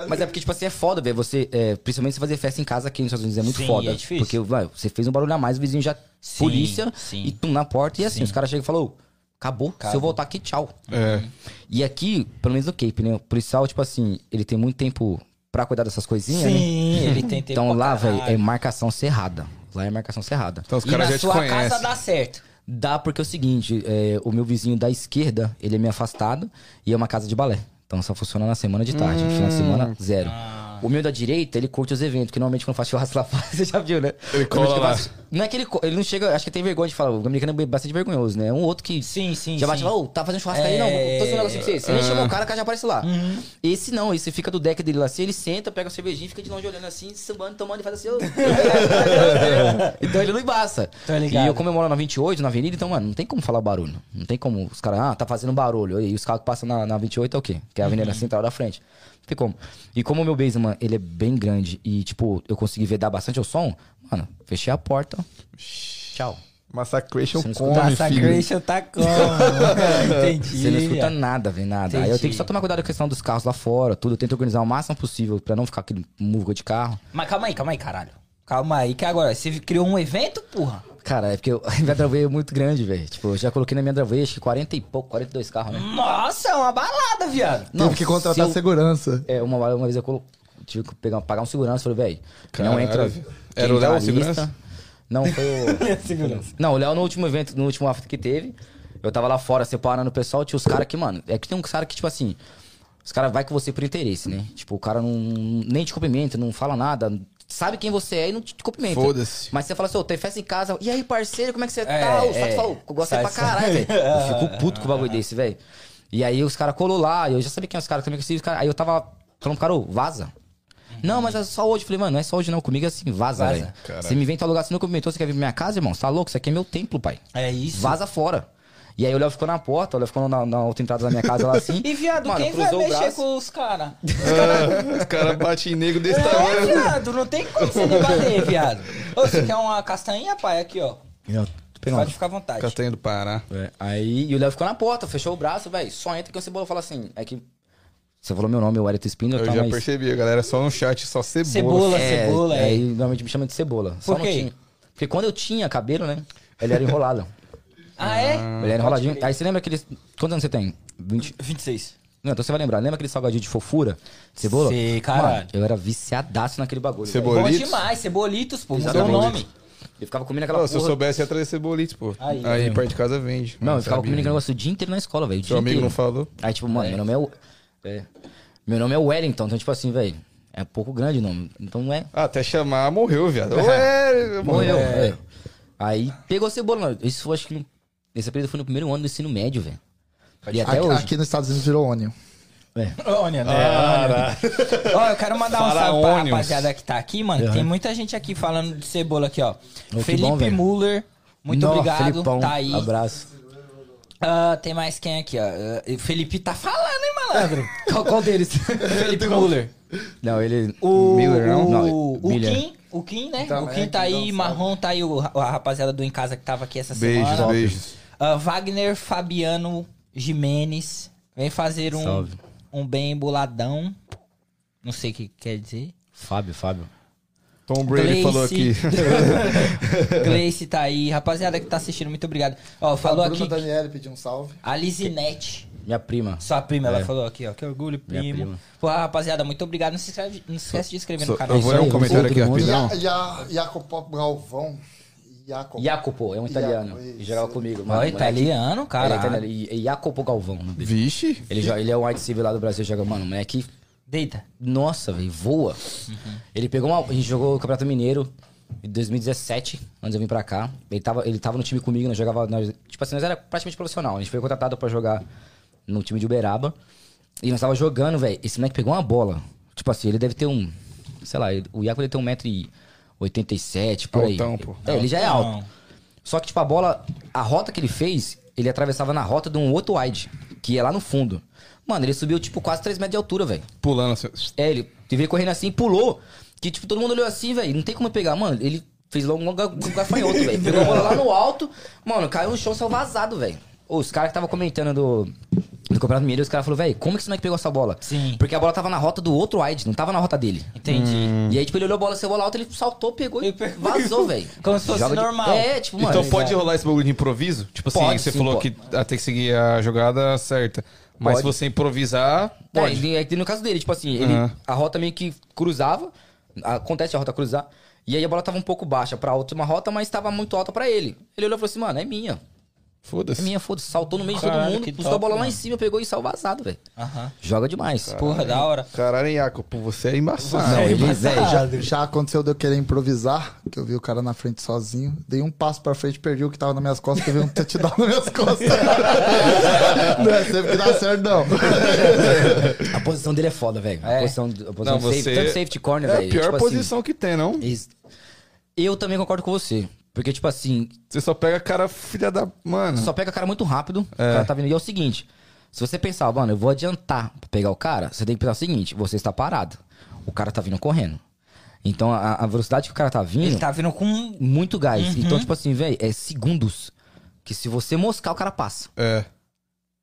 Mas é porque, tipo assim, é foda, velho. Você, é, principalmente se fazer festa em casa aqui nos Estados Unidos é muito Sim, foda. é difícil. Porque, vai, você fez um barulho a mais, o vizinho já. Sim, polícia sim. e tum na porta. E assim, Sim. os caras chegam e falam, "Ô, acabou, se eu Acabou. voltar aqui, tchau. É. E aqui, pelo menos no Cape, né? O policial, tipo assim, ele tem muito tempo pra cuidar dessas coisinhas, né? Sim, ele tem tempo Então lá, velho, é marcação cerrada. Lá é marcação cerrada. Então os E caras na já te sua casa conhecem. dá certo. Dá porque é o seguinte, é, o meu vizinho da esquerda, ele é meio afastado e é uma casa de balé. Então só funciona na semana de tarde. Final de semana, zero. Ah. O meu da direita, ele curte os eventos, que normalmente quando faz churrasco lá fora, você já viu, né? Ele cola lá. faz- Não é que ele, ele não chega, acho que tem vergonha de falar. O americano é bastante vergonhoso, né? Um outro que Sim, sim, já bate sim. lá, ô, tá fazendo churrasco aí? Não, É. tô fazendo um negocinho pra você. Você nem chamou o cara, o cara já aparece lá. Uhum. Esse não, esse fica do deck dele lá assim, ele senta, pega a cervejinha, fica de longe olhando assim, sambando, tomando e faz assim, ô. então ele não embaça. E eu comemoro na 28, na avenida, então, mano, não tem como falar barulho. Não tem como os caras, ah, tá fazendo barulho. E os carros que passam na, na 28 é o quê? Que é a Uhum. avenida central da frente. Tem como. E como o meu basement, ele é bem grande e, tipo, eu consegui vedar bastante o som, mano, fechei a porta. Tchau. Massacration não come. Massacration tá como? Entendi. Você não escuta nada, velho, nada. Aí eu Entendi. tenho que só tomar cuidado com a questão dos carros lá fora, tudo. Eu tento organizar o máximo possível pra não ficar aquele muvuca de carro. Mas calma aí, calma aí, caralho. Calma aí, que agora, você criou um evento, porra? Cara, é porque eu- a minha driveway é muito grande, velho. Tipo, eu já coloquei na minha driveway acho que 40 e pouco, 42 carros, né? Nossa, é uma balada, viado. Não, Teve que contratar se eu- segurança. É, uma, uma vez eu colo... tive que pegar, pagar um segurança. Falei, velho, não entra. Era o tá Léo, segurança? Não, foi o. Não, o Léo no último evento, no último after que teve, eu tava lá fora separando o pessoal, tinha os caras que, mano, é que tem um cara que, tipo assim, os caras vai com você por interesse, né? Tipo, o cara não nem te cumprimenta, não fala nada, sabe quem você é e não te cumprimenta. Foda-se. Mas você fala assim, ô, tem festa em casa, e aí, parceiro, como é que você É, tá? O é. Sato falou, eu gosto Sai, pra sai. caralho, velho. Eu fico puto com o bagulho desse, velho. E aí os caras colou lá, e eu já sabia quem é os caras também, que aí eu tava falando pro cara, ô, vaza. Não, mas é só hoje. Falei, mano, não é só hoje não. Comigo é assim, vaza, Vaza. velho. Você me vem em tal lugar, você não cumprimentou, você quer vir pra minha casa, irmão? Você tá louco? Isso aqui é meu templo, pai. É isso. Vaza fora. E aí o Léo ficou na porta, o Léo ficou na, na outra entrada da minha casa lá assim. E, viado, Mano, quem vai mexer com os caras? Ah, os caras batem em nego desse É, tamanho. viado, não tem como você debater, viado. Ô, você quer uma castanha, pai? Aqui, ó. Eu. Pode ficar à vontade. Castanha do Pará. É, aí e o Léo ficou na porta, fechou o braço, velho. Só entra que o Cebola fala assim. É que. Você falou meu nome, eu Wellington Spindler, Eu tá, já mas... percebi, galera só no chat, só cebola. Cebola. É, cebola, é. Aí normalmente me chama de cebola. Só Por não quê? tinha. Porque quando eu tinha cabelo, né? Ele era enrolado. Ah, é? ele era enroladinho. Aí você lembra aqueles. Quantos anos você tem? 20. 26. Não, então você vai lembrar. Lembra aquele salgadinho de fofura? Cebola? Sei, caralho. Mano, eu era viciadaço naquele bagulho. Velho. Bom demais, cebolitos, pô. Mudou o nome. Eu ficava comendo aquela Pô, se eu porra. soubesse, ia trazer cebolitos, pô. Aí, Aí, tá perto de casa vende. Não, eu ficava sabia. comendo aquele negócio o dia inteiro na escola, velho. o Seu dia amigo inteiro. não falou? Aí, tipo, mano, meu nome é. o- é. Meu nome é Wellington, então, tipo assim, velho. É pouco grande o nome. Então não é. Ah, até chamar, morreu, viado. Ué, Morreu. É. é. Aí pegou cebola. mano. Isso foi, acho que. Esse período foi no primeiro ano do ensino médio, velho. E até Aqui, hoje. aqui nos Estados Unidos virou Onion. É. Ônia, né? Ó, eu quero mandar um salve pra rapaziada que tá aqui, mano. Tem muita gente aqui falando de cebola aqui, ó. que Felipe bom. Muller, muito Nó, obrigado. Felipão, tá aí. Abraço. Ah, tem mais quem aqui, ó? Ah, o Felipe tá falando, hein, malandro? Qual, qual deles? Felipe Muller. não, ele. O, Miller, não? O, Não, o Miller. Kim, o Kim, né? Também, o Kim tá Kim aí. Marrom tá aí, o, a rapaziada do Em Casa que tava aqui essa Beijos, semana. beijos. Ah, Wagner Fabiano Jimenez. Vem fazer um, Salve. um bem boladão. Não sei o que quer dizer. Fábio, Fábio. Tom Brady Gleice. falou aqui. Gleice tá aí. Rapaziada que tá assistindo, muito obrigado. Ó, falou a Bruna aqui. Daniele pediu um salve. A Lizinete. Minha prima. Sua prima, É. ela falou aqui, ó. Que orgulho, Minha primo. prima. Pô, rapaziada, muito obrigado. Não se, inscreve- não se esquece de inscrever no canal. eu vou ler um comentário aqui todo mundo. rapidão. E a, e a Jacopo Galvão. Jacopo. Jacopo, é um italiano. Jacopo, jogava comigo. Italiano, É, cara. italiano. E, e Jacopo Galvão. Vixe. Ele, joga- ele é um wide receiver lá do Brasil, joga, mano, moleque. Deita. Nossa, velho, voa. Ele pegou uma. A gente jogou o Campeonato Mineiro em 2017, antes eu vir pra cá. Ele tava, ele tava no time comigo, nós jogava. Nós, tipo assim, nós era praticamente profissional. A gente foi contratado pra jogar no time de Uberaba. E nós tava jogando, velho. Esse moleque pegou uma bola. Tipo assim, ele deve ter um. Sei lá, ele- o Iaco deve ter 1,87m, por aí. Altão, pô. É, ele já é alto. Só que, tipo, a bola, a rota que ele fez, ele atravessava na rota de um outro wide, que ia lá no fundo. Mano, ele subiu, tipo, quase 3 metros de altura, velho. Pulando assim. É, ele veio correndo assim, pulou. Que, tipo, todo mundo olhou assim, velho. Não tem como pegar. Mano, ele fez logo um ga- um gafanhoto, velho. Pegou a bola lá no alto. Mano, caiu no chão, saiu vazado, velho. Os caras que estavam comentando do, do Campeonato Mineiro, os caras falaram, velho, como que esse moleque pegou essa bola? Sim. Porque a bola tava na rota do outro wide, não tava na rota dele. Entendi. E aí, tipo, ele olhou a bola, saiu a bola alta, ele saltou, pegou e vazou, velho. Como se fosse Joga de- normal. É, tipo, mano. Então pode é- rolar esse bagulho de improviso? Tipo assim, Pode, você sim, falou pode. que ah, tem que seguir a jogada certa. Mas Pode. se você improvisar, É, pode. e no caso dele, tipo assim, ele, Aham. a rota meio que cruzava, acontece a rota cruzar, e aí a bola tava um pouco baixa pra última rota, mas tava muito alta pra ele. Ele olhou e falou assim, mano, é minha. É Foda-se. minha, foda-se. Saltou no meio de Caralho, todo mundo, buscou a bola lá mano. em cima, pegou e saiu vazado, velho. Aham. Joga demais. Porra, da hora. Caralho, Jacopo, você é embaçado. Não, ele, velho, já... Já, já aconteceu de eu querer improvisar, que eu vi o cara na frente sozinho. Dei um passo pra frente, perdi o que tava nas minhas costas, teve um touchdown nas minhas costas. não é sempre que dá certo, não. A posição dele é foda, velho. A É. posição, a posição Não, safety- você- tanto safety corner, É velho. a pior tipo assim, posição que tem, não? isso- Eu também concordo com você. Porque, tipo assim, Você só pega cara filha da. Mano. só pega cara muito rápido. É. O cara tá vindo. E é o seguinte: Se você pensar, mano, eu vou adiantar pra pegar o cara, você tem que pensar o seguinte: você está parado. O cara tá vindo correndo. Então a, a velocidade que o cara tá vindo, Ele tá vindo com. muito gás. Então, tipo assim, velho, é segundos. Que se você moscar, o cara passa. É.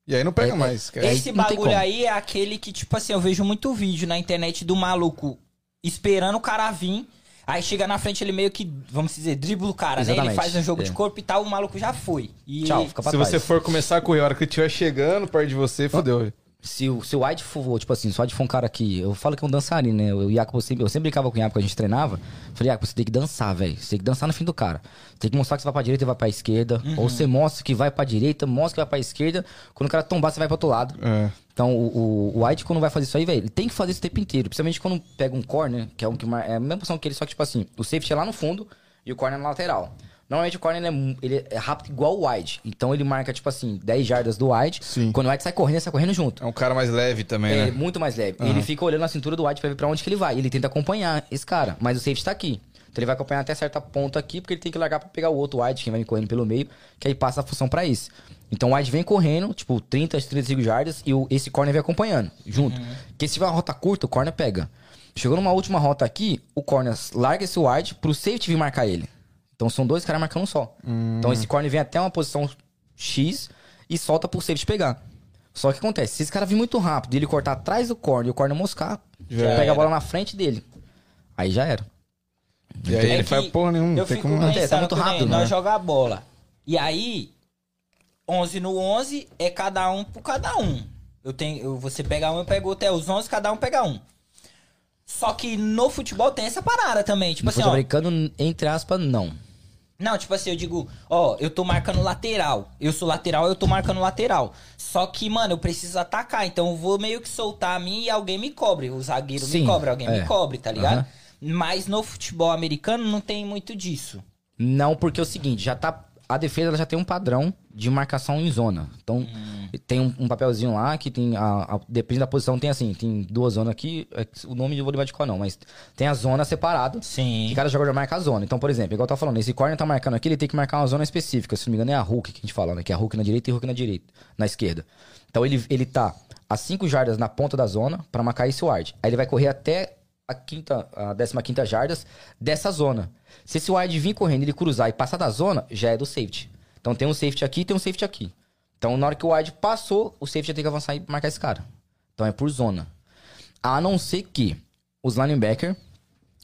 E aí não pega É, mais. cara. Esse bagulho aí é aquele que, tipo assim, eu vejo muito vídeo na internet do maluco esperando o cara vir. Aí chega na frente, ele meio que, vamos dizer, dribla o cara, né? Ele Exatamente, faz um jogo é. de corpo e tal, o maluco já foi. E Tchau, fica pra Se trás. você for começar a correr a hora que ele estiver chegando perto de você, fodeu. Se o, se o White for, tipo assim, se o White for um cara que. Eu falo que é um dançarino, né? O Iaco, eu sempre, eu sempre brincava com o Iaco quando a gente treinava. Falei, Iaco, você tem que dançar, velho. Você tem que dançar no fim do cara. Tem que mostrar que você vai pra direita e vai pra esquerda. Ou você mostra que vai pra direita, mostra que vai pra esquerda. Quando o cara tombar, você vai pro outro lado. É. Então, o, o, o White, quando vai fazer isso aí, velho, ele tem que fazer isso o tempo inteiro. Principalmente quando pega um corner, que é um que é a mesma posição que ele, só que, tipo assim, o safety é lá no fundo e o corner é na lateral. Normalmente o corner ele é, ele é rápido igual o wide. Então ele marca, tipo assim, 10 jardas do wide. Sim. Quando o wide sai correndo, ele sai correndo junto. É um cara mais leve também, É né? muito mais leve. Ele fica olhando a cintura do wide pra ver pra onde que ele vai. Ele tenta acompanhar esse cara, mas o safety tá aqui. Então ele vai acompanhar até certa ponta aqui, porque ele tem que largar pra pegar o outro wide, que vai correndo pelo meio, que aí passa a função pra isso. Então o wide vem correndo, tipo, 30, 35 jardas, e o, esse corner vem acompanhando, junto. Porque se tiver uma rota curta, o corner pega. Chegou numa última rota aqui, o corner larga esse wide pro safety vir marcar ele. Então são dois caras marcando um só. Então esse corner vem até uma posição X e solta pro safety pegar. Só que acontece, se esse cara vir muito rápido e ele cortar atrás do corner e o corner moscar, Já pega era. a bola na frente dele. Aí já era. E aí É ele faz porra nenhuma. Eu Não tem fico como não. É, tá muito rápido, nós né? jogar bola. E aí, 11 no 11 é cada um por cada um. Eu tenho, eu, você pega um, eu pego outro. É os 11, cada um pega um. Só que no futebol tem essa parada também. Tipo No assim, ó. americano, entre aspas, não. Não, tipo assim, eu digo, ó, eu tô marcando lateral. Eu sou lateral, eu tô marcando lateral. Só que, mano, eu preciso atacar. Então eu vou meio que soltar a mim e alguém me cobre. O zagueiro Sim, me cobre, alguém é. me cobre, tá ligado? Aham. Mas no futebol americano não tem muito disso. Não, porque é o seguinte, já tá. A defesa ela já tem um padrão de marcação em zona. Então, tem um, um papelzinho lá que tem. A, a- depende da posição, tem assim, tem duas zonas aqui. é O nome eu vou lembrar de qual não, mas tem a zona separada. Sim. Que cada jogador marca a zona. Então, por exemplo, igual eu tava falando, esse corner tá marcando aqui, ele tem que marcar uma zona específica. Se não me engano, é a Hulk que a gente fala, né? Que é a Hulk na direita e Hulk na direita, na esquerda. Então ele, ele tá a 5 jardas na ponta da zona pra marcar esse wide. Aí ele vai correr até a quinta, a 15 quinta jardas dessa zona. Se esse wide vir correndo, ele cruzar e passar da zona, já é do safety. Então tem um safety aqui e tem um safety aqui. Então na hora que o wide passou, o safety já tem que avançar e marcar esse cara. Então é por zona. A não ser que os linebacker,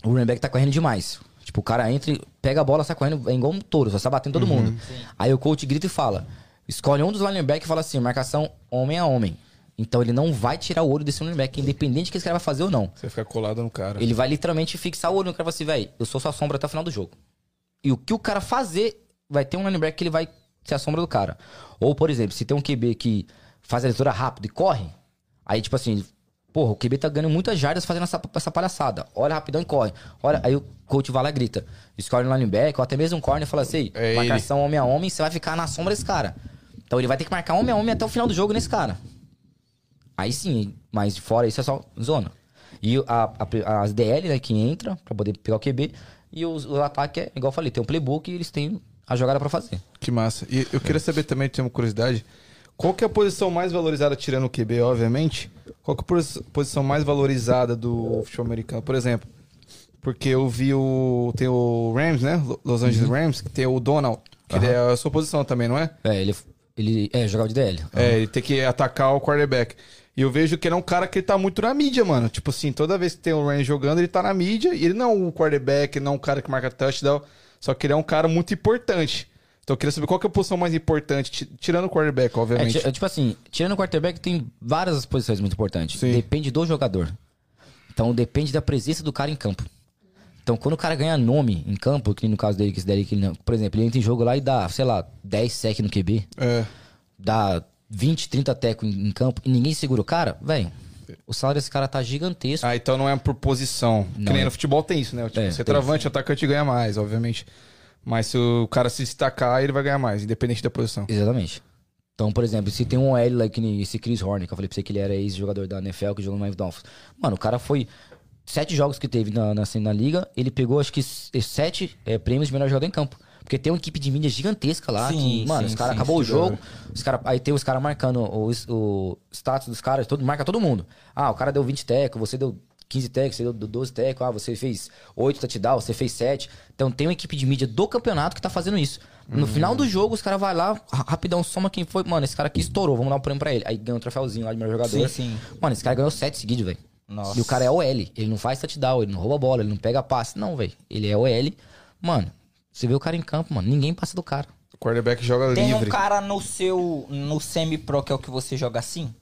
o running back tá correndo demais. Tipo, o cara entra, e pega a bola, sai correndo, é igual um touro, só sai batendo todo mundo. Aí o coach grita e fala: escolhe um dos linebackers e fala assim: marcação homem a homem. Então ele não vai tirar o olho desse running back, independente do que esse cara vai fazer ou não. Você fica colado no cara. Ele vai literalmente fixar o olho no cara e falar assim, velho, eu sou sua sombra até o final do jogo. E o que o cara fazer, vai ter um linebacker que ele vai ser a sombra do cara. Ou, por exemplo, se tem um QB que faz a leitura rápido e corre, aí, tipo assim, porra, o QB tá ganhando muitas jardas fazendo essa, essa palhaçada. Olha rapidão e corre. Olha, aí o coach vai lá e grita. Escolhe um linebacker, ou até mesmo um corner e fala assim, É marcação homem a homem, você vai ficar na sombra desse cara. Então ele vai ter que marcar homem a homem até o final do jogo nesse cara. Aí sim, mas fora isso é só zona. E a, a- as DL, né, que entra pra poder pegar o QB. E os- o ataque é, igual eu falei, tem um playbook e eles têm a jogada pra fazer. Que massa. E eu queria saber também, tenho uma curiosidade. Qual que é a posição mais valorizada, tirando o QB, obviamente? Qual que é a posi- posição mais valorizada do futebol americano? Por exemplo, porque eu vi o... Tem o Rams, né? Lo- Los Angeles Rams, que tem o Donald, que ele é a sua posição também, não é? É, ele, ele é, jogava de DL. É, ele tem que atacar o quarterback. E eu vejo que ele é um cara que ele tá muito na mídia, mano. Tipo assim, toda vez que tem o Rams jogando, ele tá na mídia. E ele não é um quarterback, não é um cara que marca touchdown. Só que ele é um cara muito importante. Então eu queria saber qual que é a posição mais importante, ti- tirando o quarterback, É, obviamente. é, tipo assim, tirando o quarterback, tem várias posições muito importantes. Sim. Depende do jogador. Então depende da presença do cara em campo. Então quando o cara ganha nome em campo, que no caso dele, que esse daí, que ele não- por exemplo, ele entra em jogo lá e dá, sei lá, 10 sec no QB, É. dá 20, 30 teco em, em campo e ninguém segura o cara, velho, o salário desse cara tá gigantesco. Ah, então não é por posição. que Não, nem é- no futebol tem isso, né? Tipo, É, você é atacante ganha mais, obviamente. Mas se o cara se destacar, ele vai ganhar mais, independente da posição. Exatamente. Então, por exemplo, se tem um OL lá que nem esse Chris Horner, que eu falei pra você que ele era ex-jogador da NFL, que jogou no Miami Dolphins. Mano, o cara foi. Sete jogos que teve na, na, assim, na liga, ele pegou acho que sete é, prêmios de melhor jogador em campo. Porque tem uma equipe de mídia gigantesca lá. Sim, que, mano, sim, os caras sim, acabou o sim. jogo. Os cara, aí tem os caras marcando o, o status dos caras, todo, marca todo mundo. Ah, o cara deu 20 tecos, você deu 15 tecos, você deu 12 tecos, ah, você fez 8 touchdowns, você fez 7. Então tem uma equipe de mídia do campeonato que tá fazendo isso. No final do jogo, os caras vão lá, ra- rapidão, soma quem foi. Mano, esse cara aqui estourou, vamos dar um prêmio pra ele. Aí ganha um troféuzinho lá de melhor jogador. Sim, sim. Mano, esse cara ganhou 7 seguidos, velho. Nossa. E o cara é OL. Ele não faz touchdown, ele não rouba bola, ele não pega passe. Não, velho. Ele é OL. Mano, você vê o cara em campo, mano. Ninguém passa do cara. O quarterback joga Tem livre. um cara no seu. no semi-pro que é o que você joga assim?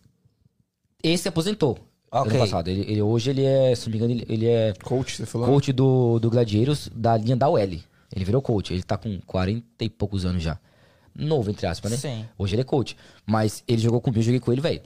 Esse aposentou. Ok. Ano passado. Ele, ele- hoje ele é, se não me engano, ele, ele é Coach, você falou? coach do, do Gladieiros da linha da OL. Ele virou coach. Ele tá com 40 e poucos anos já. Novo, entre aspas, né? Sim. Hoje ele é coach. Mas ele jogou comigo, eu joguei com ele, velho.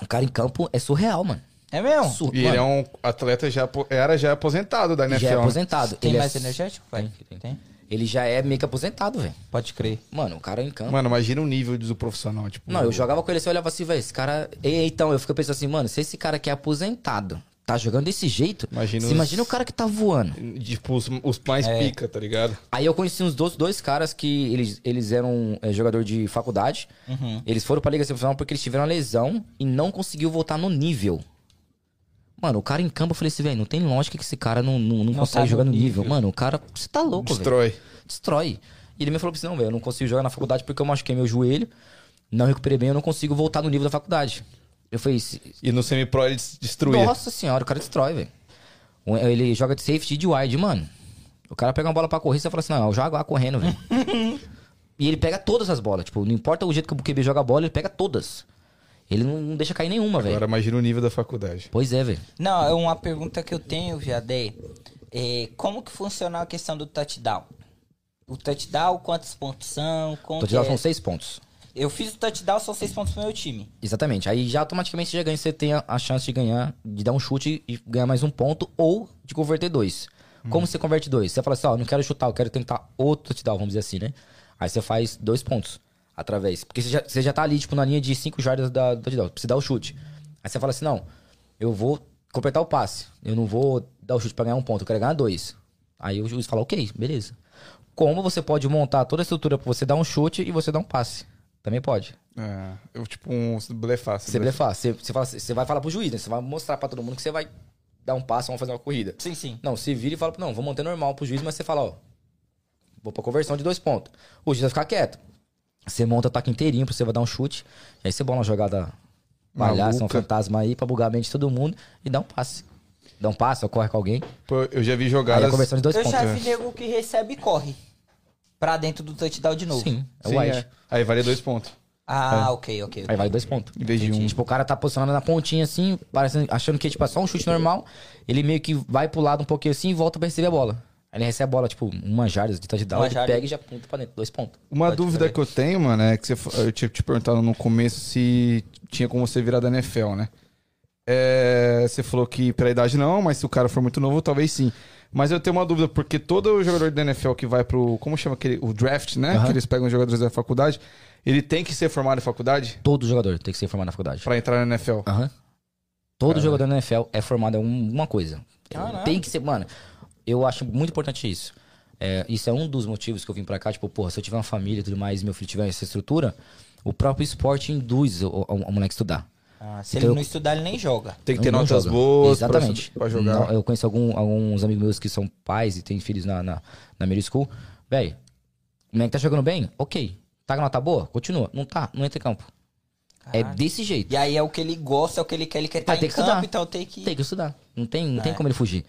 O cara em campo é surreal, mano. É mesmo? Sur- E ele é mano, um atleta já era já aposentado da NFL. já é aposentado. Tem ele mais é, energético, pai? Tem, Tem? Ele já é meio que aposentado, velho. Pode crer. Mano, o cara em campo. Mano, imagina o nível do profissional, tipo. Não, eu jogava com ele assim, eu olhava assim, velho, esse cara. E, então, eu fico pensando assim, mano, se esse cara que é aposentado tá jogando desse jeito, Imagina os- imagina o cara que tá voando. Tipo, os, os mais É. pica, tá ligado? Aí eu conheci uns dois, dois caras que eles, eles eram é, jogador de faculdade. Uhum. Eles foram pra Liga Semifinal porque eles tiveram uma lesão e não conseguiu voltar no nível. Mano, o cara em campo, eu falei assim, velho, não tem lógica que esse cara não, não, não consegue tá jogar no nível. nível. Mano, o cara, você tá louco, velho. Destrói. Destrói. E ele me falou assim, não, velho, eu não consigo jogar na faculdade porque eu machuquei meu joelho, não recuperei bem, eu não consigo voltar no nível da faculdade. Eu falei, "Se- E no semi-pro ele des- destruía. nossa senhora, o cara destrói, velho. Ele joga de safety e de wide, mano. O cara pega uma bola pra correr, você fala assim, não, eu jogo lá correndo, velho. e ele pega todas as bolas, tipo, não importa o jeito que o QB joga a bola, ele pega todas. Ele não, não deixa cair nenhuma, velho. Agora imagina o nível da faculdade. Pois é, velho. Não, é uma pergunta que eu tenho, Viadé. É, como que funciona a questão do touchdown? O touchdown, quantos pontos são? Que tirando é? são seis pontos. Eu fiz o touchdown, são seis pontos pro meu time. Exatamente. Aí já automaticamente você já ganha, você tem a, a chance de ganhar, de dar um chute e ganhar mais um ponto, ou de converter dois. Como você converte dois? Você fala assim, ó, não quero chutar, eu quero tentar outro touchdown, vamos dizer assim, né? Aí você faz dois pontos através. Porque você já, você já tá ali, tipo, na linha de cinco jardas da, do touchdown, você dar o chute. Aí você fala assim, não, eu vou completar o passe. Eu não vou dar o chute pra ganhar um ponto, eu quero ganhar dois. Aí o juiz fala, ok, beleza. Como você pode montar toda a estrutura pra você dar um chute e você dar um passe? Também pode. É, eu, tipo, um blefar. Você blefar. Você, você, fala- você vai falar pro juiz, né? Você vai mostrar pra todo mundo que você vai dar um passo, vamos fazer uma corrida. Sim, sim. Não, se vira e fala, não, vou manter normal pro juiz, mas você fala, ó, vou pra conversão de dois pontos. O juiz vai ficar quieto. Você monta o ataque inteirinho pra você vai dar um chute. E aí você bola uma jogada palhaça, um fantasma aí pra bugar a mente de todo mundo e dá um passe. Dá um passe, ou corre com alguém. Pô, eu já vi Aí jogadas. é conversão de dois eu pontos. já vi nego que recebe e corre. Pra dentro do touchdown de novo. Sim, é Sim, o wide. é. Aí vale dois pontos. Ah, ok, ok. ok. Aí vale dois pontos. Em vez de um. Tipo, o cara tá posicionado na pontinha assim, parecendo, achando que tipo, é só um chute normal. Ele meio que vai pro lado um pouquinho assim e volta pra receber a bola. Aí ele recebe a bola, tipo, uma jarda de touchdown, Uma ele jarda. pega e já aponta pra dentro. Dois pontos. Uma Pode dúvida que eu tenho, mano, é que você, eu tinha te perguntado no começo se tinha como você virar da NFL, né? É, você falou que pela idade não, mas se o cara for muito novo, talvez sim. Mas eu tenho uma dúvida, porque todo jogador da NFL que vai pro. Como chama aquele? O draft, né? Aham. Que eles pegam os jogadores da faculdade. Ele tem que ser formado em faculdade Todo jogador tem que ser formado na faculdade. pra entrar na NFL. Aham. Todo jogador na NFL é formado em alguma coisa. Caralho. Tem que ser, mano. Eu acho muito importante isso. É, isso é um dos motivos que eu vim pra cá. Tipo, porra, se eu tiver uma família e tudo mais, meu filho tiver essa estrutura, o próprio esporte induz o, o, o moleque a estudar. Ah, se Então ele não estudar, ele nem joga. Tem que ter notas joga. boas Exatamente. pra, jogar. Não, eu conheço algum- alguns amigos meus que são pais e têm filhos na, na, na middle school. Véi, o moleque tá jogando bem? Ok. Tá com nota boa? Continua. Não tá? Não entra em campo. É Caralho. desse jeito. E aí é o que ele gosta, é o que ele quer, ele quer estar Vai ter em que campo, estudar. então tem que... Tem que estudar. Não tem, não tem É. como ele fugir.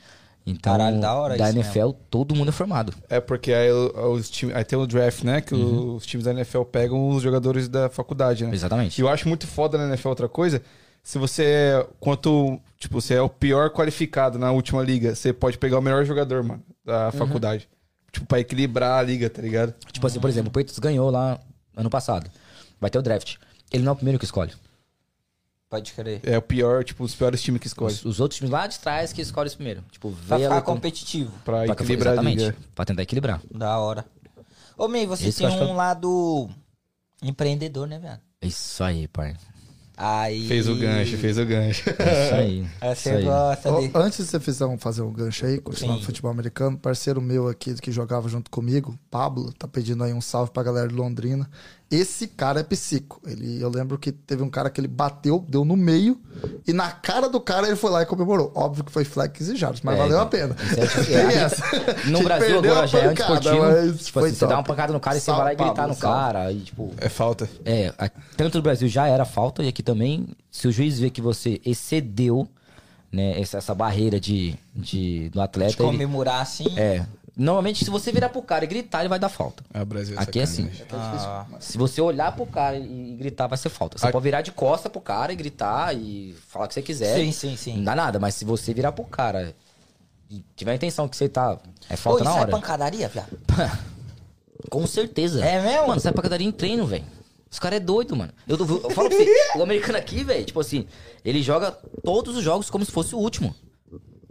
Então, Caralho, da hora da isso NFL, todo mundo é formado. É porque aí, o- os time, aí tem o draft, né? Que Uhum. os times da NFL pegam os jogadores da faculdade, né? E Exatamente. eu acho muito foda na NFL outra coisa. Se você é. Quanto. Tipo, você é o pior qualificado na última liga, você pode pegar o melhor jogador, mano, da Uhum. faculdade. Tipo, pra equilibrar a liga, tá ligado? Tipo assim, por exemplo, o Peitos ganhou lá ano passado. Vai ter o draft. Ele não é o primeiro que escolhe. Pode crer. É o pior, tipo, os piores times que escolhe. Os, os outros times lá de trás que escolhem esse primeiro. Tipo, Pra ficar competitivo. Pra pra- equilibrar a exatamente. liga. Pra tentar equilibrar. Da hora. Ô, Mei, você Esse tem um que lado empreendedor, né, velho? Isso aí, pai. Aí. Fez o gancho, fez o gancho. Isso aí. Aí Isso Você aí. gosta de. Antes de você fizer um, fazer um gancho aí, continuar Sim. no futebol americano, parceiro meu aqui que jogava junto comigo, Pablo, tá pedindo aí um salve pra galera de Londrina. Esse cara é psico. Ele, eu lembro que teve um cara que ele bateu, deu no meio, e na cara do cara ele foi lá e comemorou. Óbvio que foi flex e jardas, mas É, valeu a então, pena. é tipo- é. essa. No Ele Brasil agora já é antisportivo. mas Tipo foi assim, você dá uma pancada no cara e você vai lá e gritar Pablo, no salve. cara. Aí, tipo, É falta. É, tanto no Brasil já era falta, e aqui também, se o juiz vê que você excedeu né, essa, essa barreira de, de, do De atleta, ele, comemorar assim. é. Normalmente, se você virar pro cara e gritar, ele vai dar falta. É o Brasil. Aqui é assim. sacanagem. Ah, Se você olhar pro cara e, gritar, vai ser falta. Você Aqui- pode virar de costa pro cara e gritar e falar o que você quiser. Sim, sim, sim. Não dá nada, mas se você virar pro cara e tiver a intenção que você tá. É falta isso na é hora. pancadaria, viado? Com certeza. É mesmo? Mano, sai pancadaria em treino, velho. Os caras é doido, mano. Eu, eu, eu falo pra você, o americano aqui, velho, tipo assim, ele joga todos os jogos como se fosse o último.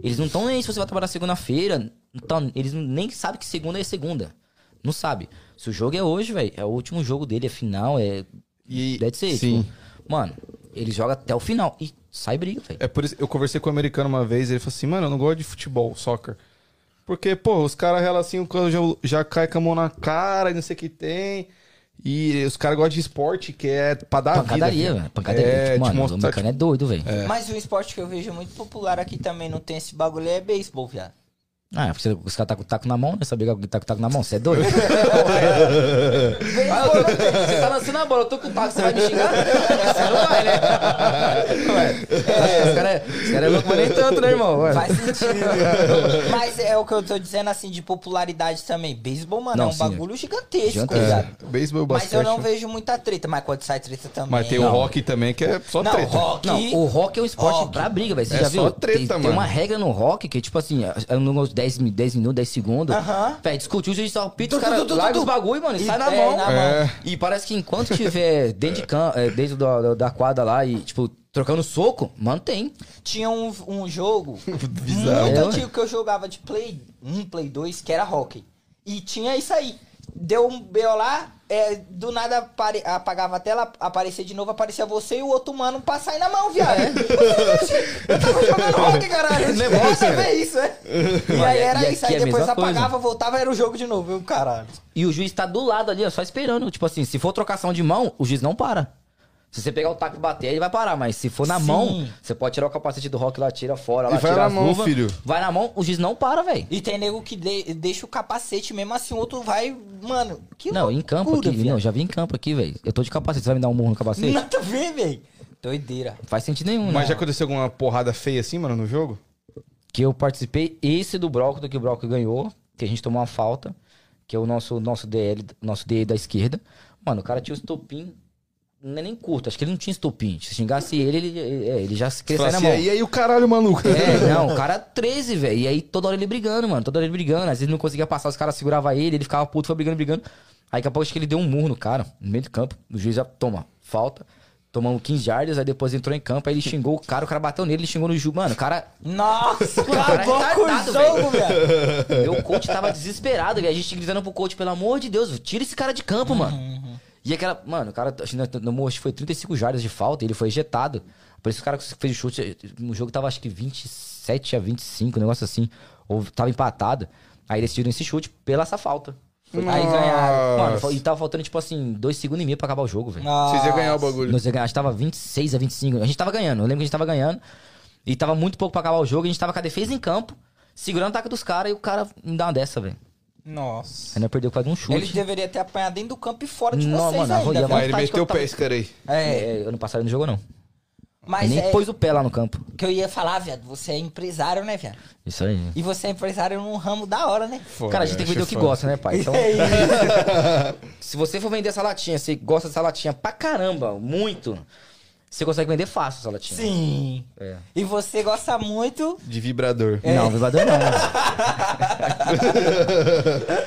Eles não estão nem aí se você vai trabalhar segunda-feira. Então, eles nem sabem que segunda é segunda. Não sabe. Se o jogo é hoje, velho, é o último jogo dele, é final, é. E- Deve ser. sim. Tipo, mano, ele joga até o final. E sai briga, velho. É por isso eu conversei com um americano uma vez, ele falou assim, mano, eu não gosto de futebol, soccer. Porque, pô, os caras relam assim, o cara já, já cai com a mão na cara e não sei o que tem. E os caras gostam de esporte, que é pra dar Pancadaria, vida. velho. Pancadaria. É, tipo, mano, o mostrar, americano é doido, velho. Mas um esporte que eu vejo muito popular aqui também não tem esse bagulho é beisebol, viado. Ah, porque você- os caras tá com o taco na mão, né? Sabia que tá com o taco na mão? Você é doido? Ah, eu tô- você tá lançando a bola, eu tô com o taco, você vai me xingar? Você não vai, né? Ué, Os caras é, cara é louco, mas nem tanto, né, irmão? Ué. Faz sentido. Mas é o que eu tô dizendo assim, de popularidade também. Beisebol, mano, Não, é um sim, bagulho gigantesco, ligado? É, beisebol e Mas eu não vejo muita treta, mas quando sai treta também. Mas tem o Não. rock também, que é só Não, treta. rock. Não, o rock é um esporte Rock. pra briga, velho. Você É já só viu? treta, tem, tem uma regra no rock que, tipo assim, é nos 10, mi- 10 minutos, 10 segundos. Aham. Velho, discutiu, o juiz só pita, os caras largam os bagulho, mano, e, sai na é, mão. na mão. É. E parece que enquanto tiver dentro de campo, dentro da, da, da quadra lá e, tipo, trocando soco, mantém. Tinha um, um jogo Bizarro. muito É, antigo que eu jogava de Play 1, Play 2, que era hockey. E tinha isso aí. Deu um BO lá, é, do nada apagava a tela, aparecia de novo, aparecia você e o outro mano passar aí na mão, viado. Eu tava jogando hockey, caralho. É Nossa, vê isso, é. E aí era e isso, aí é depois mesma coisa. apagava, voltava, era o jogo de novo, eu, caralho. E o juiz tá do lado ali, ó, só esperando. Tipo assim, se for trocação de mão, o juiz não para. Se você pegar o taco e bater, ele vai parar. Mas se for na Sim. mão, você pode tirar o capacete do rock lá, tira fora, E lá, vai tira na as mão, luvas. filho. Vai na mão, o juiz não para, velho. E tem nego que de- deixa o capacete mesmo assim, o outro vai, mano, que Não, em campo aqui. viado. Não, já vi em campo aqui, velho. Eu tô de capacete, você vai me dar um murro no capacete? Não Nada a ver, velho. Doideira. faz sentido nenhum, Mas né? já aconteceu alguma porrada feia assim, mano, no jogo? Que eu participei, esse do Broco, do que o Broco ganhou, que a gente tomou uma falta, que é o nosso, nosso DL, nosso DL da esquerda. Mano, o cara tinha o estopim, não é nem curto, acho que ele não tinha estopim. Se xingasse ele, ele, é, ele já queria sair na mão. e aí o caralho, maluco? É, não, o cara 13, velho. E aí toda hora ele brigando, mano. Toda hora ele brigando. Às vezes não conseguia passar, os caras seguravam ele, ele ficava puto, foi brigando, brigando. Aí daqui a pouco acho que ele deu um murro no cara, no meio do campo. O juiz já toma falta. Tomamos 15 yardas, aí depois entrou em campo, aí ele xingou o cara, o cara bateu nele, ele xingou no juiz. Mano, o cara. Nossa, cara é acabou com o retardado, jogo, velho. Meu coach tava desesperado, velho. A gente gritando pro coach, pelo amor de Deus, tira esse cara de campo, mano. E aquela. Mano, o cara, acho que acho foi 35 jardas de falta e ele foi ejetado. Por isso o cara que fez o chute. No jogo tava acho que 27 a 25, um negócio assim. Ou tava empatado. Aí eles decidiram esse chute pela essa falta. Aí ganharam. Mano, e tava faltando, tipo assim, dois segundos e meio pra acabar o jogo, velho. Vocês iam ganhar o bagulho. Nós ia ganhar, acho que tava 26 a 25. A gente tava ganhando. Eu lembro que a gente tava ganhando. E tava muito pouco pra acabar o jogo. A gente tava com a defesa em campo, segurando o ataque dos caras e o cara me dá uma dessa, velho. Nossa. Nós perdeu quase um chute. Eles deveriam ter apanhado dentro do campo e fora de Não, vocês mano, ainda. Mas ele meteu o pé, esse cara aí. É, É, ano passado ele não jogou, não. mas Nem é pôs o pé lá no campo. que eu ia falar, viado. Você é empresário, né, viado? Isso aí. E você é empresário num ramo da hora, né? Pô, Cara, a gente tem que acho vender o que gosta, né, pai? Então, É se você for vender essa latinha, você gosta dessa latinha pra caramba, muito, você consegue vender fácil essa latinha. Sim. É. E você gosta muito. De vibrador. Não, vibrador não.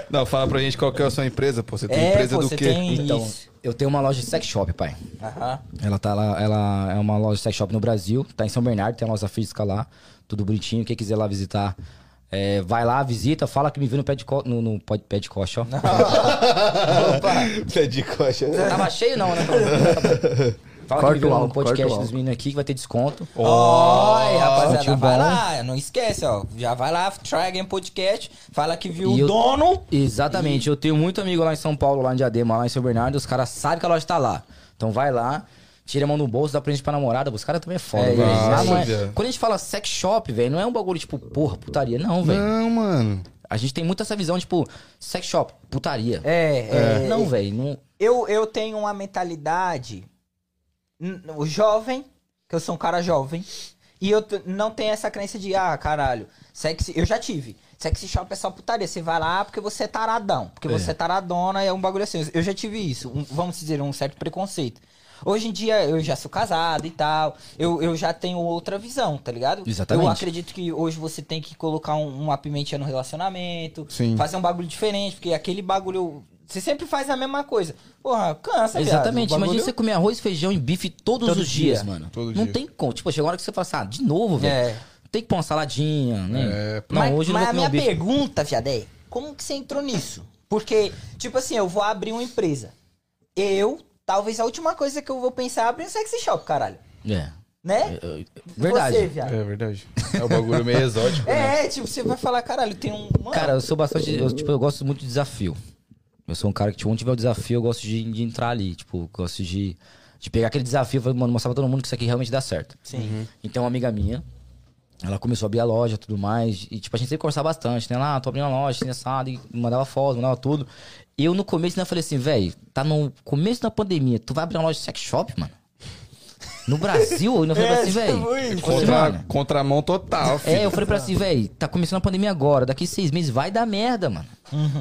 Não, fala pra gente qual que é a sua empresa, pô. Você tem É, empresa pô, do quê? tem- Então, Isso. eu tenho uma loja de sex shop, pai. Aham. Ela tá lá, ela é uma loja de sex shop no Brasil, tá em São Bernardo, tem a loja física lá, tudo bonitinho. Quem quiser lá visitar, é, vai lá, visita, fala que me viu no pé de, co no, no pé de coxa, ó. Opa. Pé de coxa. Tava cheio não, né? Fala Corta que viu o álcool, podcast dos meninos aqui que vai ter desconto. Oi, rapaziada, tio vai bom. lá, não esquece, ó. Já vai lá, Try Again Podcast, fala que viu E o eu- dono. Exatamente, eu tenho muito amigo lá em São Paulo, lá em Diadema, lá em São Bernardo, os caras sabem que a loja tá lá. Então vai lá, tira a mão no bolso, dá presente pra namorada, os caras também é foda, É velho. não é-. Quando a gente fala sex shop, velho, não é um bagulho tipo, porra, putaria, não, velho. Não, mano. A gente tem muito essa visão, tipo, sex shop, putaria. É, é. Não, velho, não... Eu, eu tenho uma mentalidade o jovem, que eu sou um cara jovem, e eu não tenho essa crença de, ah, caralho, sexy. Eu já tive. Sexy shop é só putaria. Você vai lá porque você é taradão. Porque você é taradona, é um bagulho assim. Eu já tive isso, um- vamos dizer, um certo preconceito. Hoje em dia eu já sou casado e tal. Eu, eu já tenho outra visão, tá ligado? Exatamente. Eu acredito que hoje você tem que colocar um, uma pimentinha no relacionamento. Sim. Fazer um bagulho diferente, porque aquele bagulho. Você sempre faz a mesma coisa. Porra, cansa, viado. Exatamente, bagulho- imagina você comer arroz, feijão e bife todos Todo os dias, dia. mano. Todo não dia. tem como. Tipo, chegou a hora que você fala assim, ah, de novo, velho. É. Tem que pôr uma saladinha, né? É, não, mas hoje eu não mas vou a um minha bife. pergunta, viado, é como que você entrou nisso? Porque, tipo assim, eu vou abrir uma empresa. Eu, talvez a última coisa que eu vou pensar é abrir um sexy shop, caralho. É. Né? Verdade. Você, viado. É verdade. É um bagulho meio exótico. né? É, tipo, você vai falar, caralho, tem um. Mano, Cara, eu sou bastante. Eu, tipo, eu gosto muito de desafio. Eu sou um cara que, tipo, onde tiver o desafio, eu gosto de, de entrar ali. Tipo, gosto de, de pegar aquele desafio e mano, mostrar pra todo mundo que isso aqui realmente dá certo. Sim. Então, uma amiga minha, ela começou a abrir a loja e tudo mais. E, tipo, a gente sempre conversava bastante, né? Lá, tô abrindo a loja, tem assado, e mandava foto, mandava tudo. E eu, no começo, né, falei assim, velho, tá no começo da pandemia, tu vai abrir uma loja de sex shop, mano? No Brasil? Eu não falei É, assim, velho. tipo assim, Contra, mano, contramão total, filho. é, eu falei pra assim, velho, tá começando a pandemia agora, daqui seis meses vai dar merda, mano.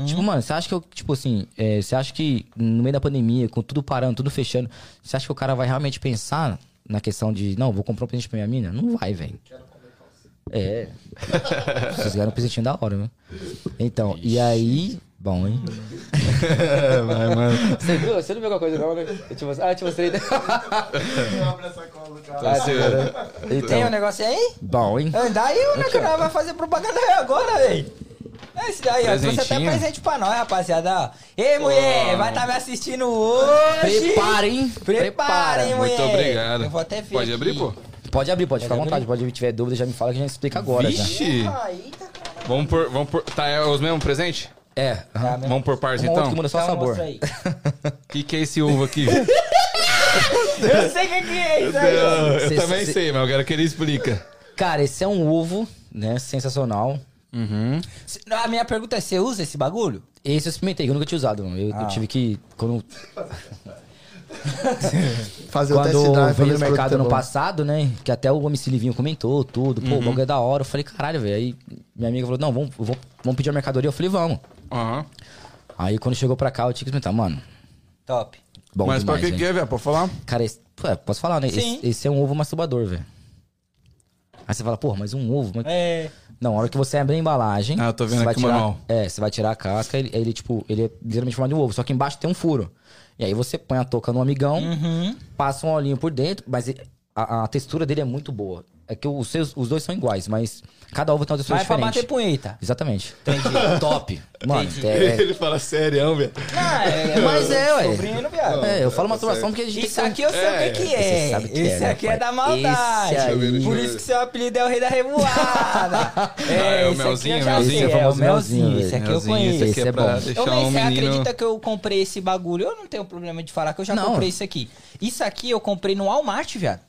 Tipo, mano, você acha que eu, tipo assim, é, você acha que no meio da pandemia, com tudo parando, tudo fechando, você acha que o cara vai realmente pensar na questão de, não, vou comprar um presente pra minha mina? Não vai, velho. É. Vocês ganharam um presentinho da hora, viu? Então, e aí. Bom, hein? Vai, mano. Você viu? Você não viu alguma coisa, não, né? Eu te mostrei. Ah, eu te mostrei. Tá segurando. Tem um Então, negócio aí? bom, hein? Ah, Daí o né, cara vai fazer propaganda agora, velho. É Esse daí, ó. Trouxe até presente pra nós, rapaziada. ó. Ei, mulher, vai estar me assistindo hoje. Preparem. Preparem, mulher. Muito obrigado. Eu vou até ver Pode aqui. abrir, pô? Pode abrir, pode ficar à vontade. Pode abrir, tiver dúvida, já me fala que a gente explica agora. Já. Vixe. Ah, eita. Vamos por, vamos por... Tá, é os mesmos presentes? É. Tá aham. mesmo? Vamos por outra então? que muda só o Então, sabor. O que, que é esse ovo aqui? Eu sei o que, que é isso aí. ó. eu Cê- também cê- sei, mas eu quero que ele explica. Cara, esse é um ovo, né? Sensacional. Uhum. A minha pergunta é, você usa esse bagulho? Esse eu experimentei, que eu nunca tinha usado. mano. Eu, eu Ah. tive que. Quando, Fazer o quando drive. veio pra ver no o mercado é ano bom. passado, né? Que até o MC Livinho comentou tudo. Pô, o bagulho é da hora. Eu falei, caralho, velho. Aí minha amiga falou, não, vamos, vamos, vamos pedir a mercadoria. Eu falei, vamos. Aham. Aí quando chegou pra cá, eu tinha que experimentar, mano. Top. Bom Mas demais, pra que que é, velho? Pode falar? Cara, esse, pô, posso falar, né? Sim. Esse, esse é um ovo masturbador, velho. Aí você fala, porra, mas um ovo? Mas... É. Não, a hora que você abre a embalagem. Ah, eu tô vendo você vai aqui o tirar, manual. É, você vai tirar a casca, ele, ele, tipo, ele é literalmente formado de um ovo, só que embaixo tem um furo. E aí você põe a touca no amigão, Uhum. passa um olhinho por dentro, mas ele- a, a textura dele é muito boa. É que os, seus, os dois são iguais, mas cada ovo tem uma textura Vai pra bater punheta. Exatamente. Top. Mano, Entendi. é, é- Ele fala sério, velho. Ah, é, Mas é, ué. Sobrinho, viado. é, eu falo masturbação porque a gente Isso tem aqui eu sei o que, que é. Você sabe o que Esse é, aqui né, é da maldade. Esse aí- Por isso que seu apelido é o rei da revoada. Ah, é o esse melzinho, aqui eu melzinho, é o melzinho. Esse aqui eu conheço. Esse aqui é é bom. Um você menino... acredita que eu comprei esse bagulho? Eu não tenho problema de falar que eu já comprei isso aqui. Isso aqui eu comprei no Walmart, viado.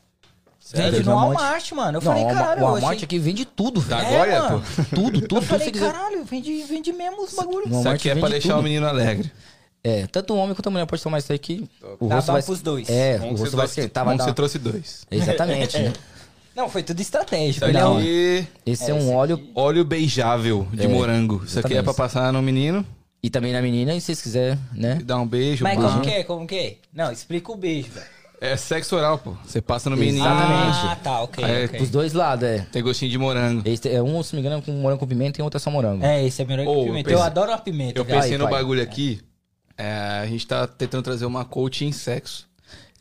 Vende Sério? no Walmart? Mano. Eu Não, falei, caralho, o Walmart achei... aqui vende tudo, Da velho. É, Goya, mano. pô? Tudo, tudo, Eu tudo falei, caralho, vende, vende mesmo os bagulhos. Isso Walmart aqui é pra vende deixar tudo. o menino alegre. É, tanto o homem quanto a mulher pode tomar isso aqui. O Dá rosto vai pros dois. É, Bom o rosto você vai que dar. você trouxe dois. Exatamente. né? Não, foi tudo estratégico. Não. Ele é um- E Esse é, um óleo óleo beijável de É, morango. Isso aqui é pra passar no menino e também na menina, e se vocês quiserem, né? dar um beijo. Mas como que é? Como que é? Não, explica o beijo, velho. É sexo oral, pô. Você passa no menino. Exatamente. Ah, tá, ok, É, ok. Os dois lados, é. Tem gostinho de morango. Esse é um, se não me engano, é com morango com pimenta e outro é só morango. É, esse é melhor que Ô, pimenta. eu Eu adoro a pimenta, Eu velho. pensei Aí, no pai. bagulho aqui. é, a gente tá tentando trazer uma coach em sexo.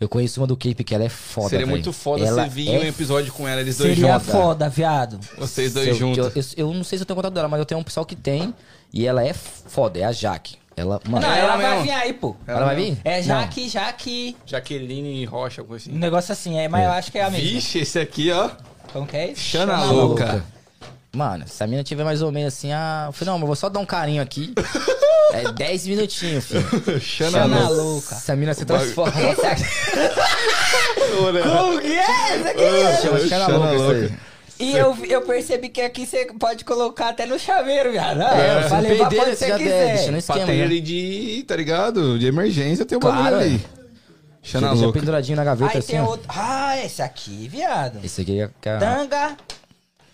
Eu conheço uma do Cape que ela é foda, Seria velho. muito foda Ela você vir é um episódio com ela, eles dois Seria juntos. foda, viado. Vocês dois eu, juntos. Eu, eu- eu não sei se eu tenho contato dela, mas eu tenho um pessoal que tem. E ela é foda, é a Jaque. Ela, mano, Não, ela, ela, ela vai mesmo. vir aí, pô. vai vir? É Não. Jaque, Jaque. Jaqueline Rocha, alguma Um assim. negócio assim, é, mas eu acho que é a mesma. Vixe, esse aqui, ó. Como que é isso? Xana Xana louca. Mano, se a mina tiver mais ou menos assim, ah, eu falei, não, mas eu vou só dar um carinho aqui. É 10 minutinhos, filho. Xana Xana louca. louca. Se a mina se transforma. Como que é isso aqui? Chama Xana Xana louca isso aí. louca. E eu, eu percebi que aqui você pode colocar até no chaveiro, viado. É, É, se falei, perder, pra onde você quiser. deixa no Pra esquema. ter né? ele de, tá ligado? De emergência tem o Claro, bagulho aí. é. Xana Deixa louca. penduradinho na gaveta Aí assim. tem ó. outro. Ah, esse aqui, viado. Esse aqui é. é- Tanga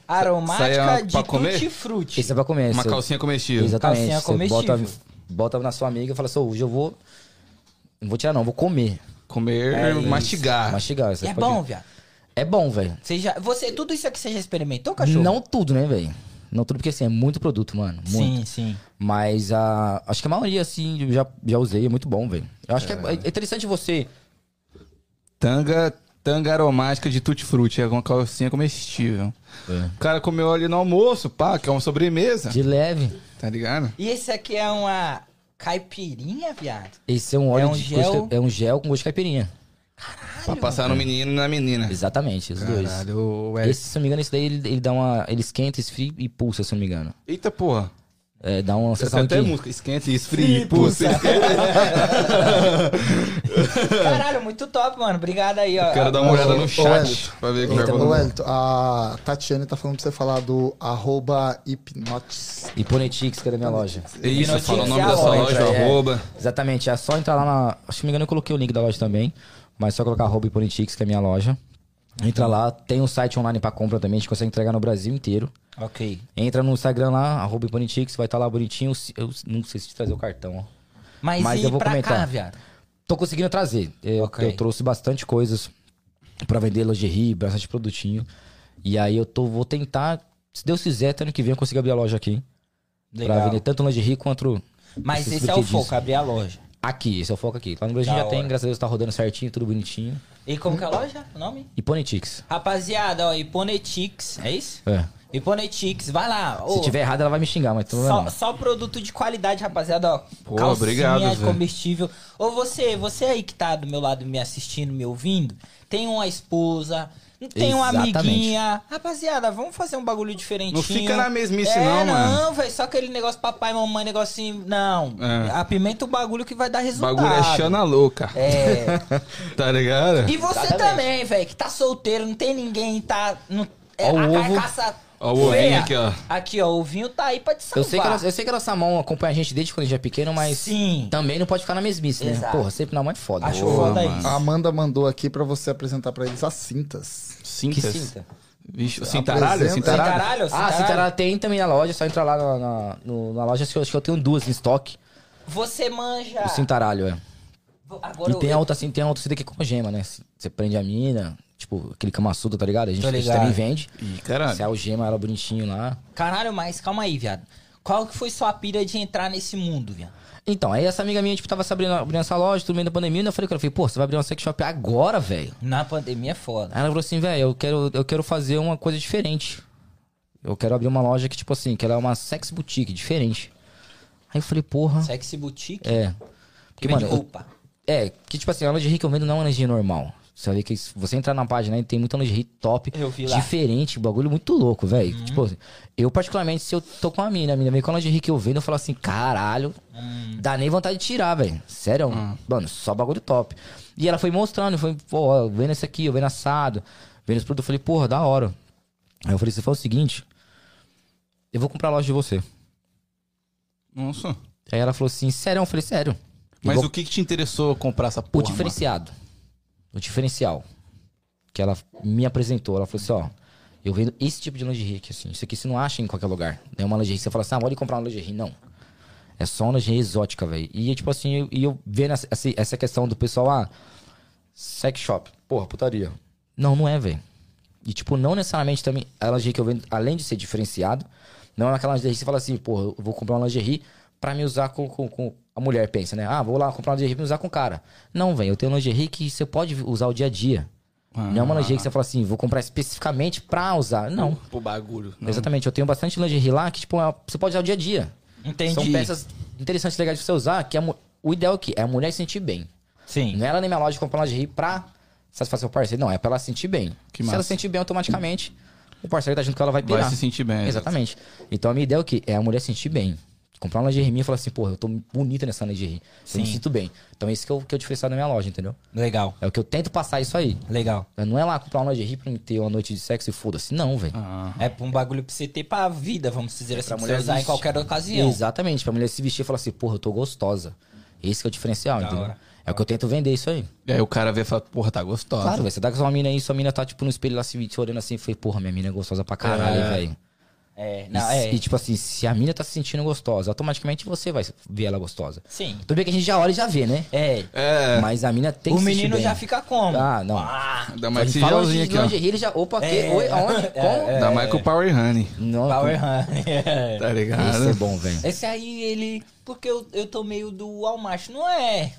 aromática é de pra comer? tutti-frutti. Esse é pra comer. Uma esse- calcinha comestível. Exatamente. Calcinha comestível. bota, bota na sua amiga e fala assim, "Ô, hoje eu vou. Não vou tirar, não, vou comer. Comer, É mastigar. Mastigar. Você é pode- bom, viado. É bom, velho. Você já, você, tudo isso aqui você já experimentou, cachorro? Não tudo, né, velho? Não tudo, porque assim, é muito produto, mano. Muito. Sim, sim. Mas a. Acho que a maioria, assim, eu já, já usei, é muito bom, velho. Eu acho que é, é interessante você. Tanga, tanga aromática de tutti-frutti. É uma calcinha comestível. O cara comeu ali no almoço, pá, que é uma sobremesa. De leve. Tá ligado? E esse aqui é uma caipirinha, viado? Esse é um óleo um de gel? gosto- é um gel com gosto de caipirinha. Pra passar no menino e na menina. Exatamente, os dois. Caralho, ué. Esse, se não me engano, esse daí ele, ele dá uma. Ele esquenta, esfria e pulsa, se não me engano. Eita porra. É, dá uma Você sensação tem até que... música. Esquenta e esfria. Pulsa. Caralho, muito top, mano. Obrigado aí, ó. Quero dar uma olhada no chat. Wellington. Pra ver o que vai. Wellington, a Tatiane tá falando pra você falar do arroba hipnotis. E Ponetix, que é da minha loja. Isso, Hipnotics fala o nome é a da sua loja, loja, é. arroba. Exatamente, é só entrar lá na. Acho que se não me engano, eu coloquei o link da loja também. Mas é só colocar arroba Iponetix, que é a minha loja. Entra lá, tem um site online pra compra também, a gente consegue entregar no Brasil inteiro. Ok. Entra no Instagram lá, arroba vai estar lá bonitinho. Eu não sei se te trazer o cartão, ó. Mas, Mas eu vou pra cá, comentar. viado? Tô conseguindo trazer. Eu, Ok. eu trouxe bastante coisas pra vender lingerie, bastante produtinho. E aí eu tô, vou tentar, se Deus quiser, até ano que vem eu consigo abrir a loja aqui. Pra Legal. vender tanto lingerie quanto. Mas esse é o foco, abrir a loja. Aqui, esse é o foco aqui. Lá no Brasil Da já tem, hora. graças a Deus tá rodando certinho, tudo bonitinho. E como que é a loja? O nome? E Ponetix. Rapaziada, ó, Iponetix, é isso? É. Iponetix, vai lá. Se Ô, tiver errado, ela vai me xingar, mas tudo Só, bem. só produto de qualidade, rapaziada, ó. Pô, calcinha, obrigado, combustível. Ou você, você aí que tá do meu lado me assistindo, me ouvindo, tem uma esposa, tem uma amiguinha. Rapaziada, vamos fazer um bagulho diferentinho. Não fica na mesmice, é, não, mano. Não, velho, só aquele negócio papai, mamãe, negocinho. Não. É. Apimenta o bagulho que vai dar O resultado. bagulho é chana louca. É. Tá ligado? E você Exatamente. também, velho, que tá solteiro, não tem ninguém, tá. Não, é, Ó a ovo. carcaça. Ó o ovinho aqui, ó. Aqui, ó, o ovinho tá aí pra te salvar. Eu sei, que a, nossa- eu sei que a nossa mão acompanha a gente desde quando a gente é pequeno, mas Sim. também não pode ficar na mesmice, né? Exato. Porra, sempre na mão é foda. Acho Boa, foda mano. isso. A Amanda mandou aqui pra você apresentar pra eles as cintas. Que Cintas. cinta. Vixe, cintaralho? Cintaralho? Cintaralho, Ah, cintaralho. Tem também na loja, é só entrar lá na, na, no- na loja, acho que eu- acho que eu tenho duas em estoque. Você manja. O Cintaralho, é. Agora E tem a eu, outra, assim, tem a outra cinta que é com gema, né? Você prende a mina, tipo, aquele camaçudo, tá ligado? A gente, a gente também vende. Ih, caralho. Se algema ela bonitinho lá. Caralho, mas calma aí, viado. Qual que foi sua pira de entrar nesse mundo, viado? Então, aí essa amiga minha, tipo, tava se abrindo, abrindo essa loja, tudo meio da pandemia, e eu falei com ela, falei, pô, você vai abrir uma sex shop agora, velho? Na pandemia é foda. Aí ela falou assim, velho, eu quero, eu quero fazer uma coisa diferente. Eu quero abrir uma loja que, tipo assim, que ela é uma sex boutique, diferente. Aí eu falei, porra. Sexy boutique. É. que Porque, vende mano, eu- roupa. é, que tipo assim, a lingerie que eu vendo não é uma lingerie normal. Você vai ver que se você entrar na página aí, tem muita lingerie top, Eu vi lá. diferente, bagulho muito louco, velho. Uhum. Tipo, eu particularmente, se eu tô com a mina, a mina vem com a lingerie que eu vendo, eu falo assim, caralho, Hum. dá nem vontade de tirar, velho. Sério, mano, só bagulho top. E ela foi mostrando, foi, pô, vendo esse aqui, eu vendo assado, vendo esse produto, eu falei, porra, da hora. Aí eu falei, você faz o seguinte, eu vou comprar a loja de você. Nossa. Aí ela falou assim, sério? Eu falei, sério. Mas Igual- o que que te interessou comprar essa O porra? diferenciado. O diferencial. Que ela me apresentou. Ela falou assim, ó. Eu vendo esse tipo de lingerie aqui, assim. Isso aqui você não acha em qualquer lugar. É uma lingerie você fala assim, ah, ali comprar uma lingerie. Não. É só uma lingerie exótica, velho. E, tipo assim, eu, e eu vendo essa, essa- questão do pessoal, ah, sex shop. Porra, putaria. Não, não é, velho. E, tipo, não necessariamente também a lingerie que eu vendo, além de ser diferenciado, não é aquela lingerie que você fala assim, porra, eu vou comprar uma lingerie pra me usar com, com, com- A mulher pensa, né? Ah, vou lá comprar uma lingerie pra me usar com o cara. Não, velho, eu tenho uma lingerie que você pode usar o dia a dia. Não é uma lingerie que você fala assim, vou comprar especificamente pra usar. Não. Pro bagulho. Não. Exatamente, eu tenho bastante lingerie lá que, tipo, é- você pode usar o dia a dia. Entendi. São peças interessante, legal de você usar, que mu- o ideal é que é a mulher se sentir bem. Sim. Não é ela nem minha loja comprar uma lingerie pra satisfazer o parceiro. Não, é pra ela se sentir bem. Que se massa. ela se sentir bem, automaticamente, o parceiro que tá junto com ela vai Vai pirar. se sentir bem. Exatamente. Então a minha ideia é o quê? É a mulher se sentir bem. Comprar uma lingerie minha e falar assim, porra, eu tô bonita nessa lingerie. Eu me Sim. sinto bem. Então é isso que eu, que eu diferenciar na minha loja, entendeu? Legal, É o que eu tento passar isso aí. legal. Não é lá comprar uma lingerie pra me ter uma noite de sexo e foda-se. Não, velho. Ah. É um bagulho pra você ter pra vida, vamos dizer assim, Pra pra mulher usar em qualquer ocasião. Exatamente. Pra mulher se vestir e falar assim, porra, eu tô gostosa. Esse que é o diferencial, Da entendeu? hora. É o que eu tento vender isso aí. E aí o cara vê e fala, porra, tá gostosa. Claro, velho. Você dá com sua mina aí, sua mina tá, tipo, no espelho lá se se olhando assim, foi, porra, minha mina é gostosa pra caralho, É. velho. É, E, não, é. e, tipo assim, se a mina tá se sentindo gostosa, automaticamente você vai ver ela gostosa. Sim. Tudo bem que a gente já olha e já vê, né? É. É. Mas a mina tem o que se sentir menino já fica como? Ah, não. Ah, mais esse gelzinho de aqui, ó. lingerie, ele já... Opa, que? É. Oi, aonde? Como? Dá mais com o Power Honey. Não, Power Honey. é. Tá ligado? Esse é bom, velho. Esse aí, ele. Porque eu, eu tô meio do Walmart. Não é.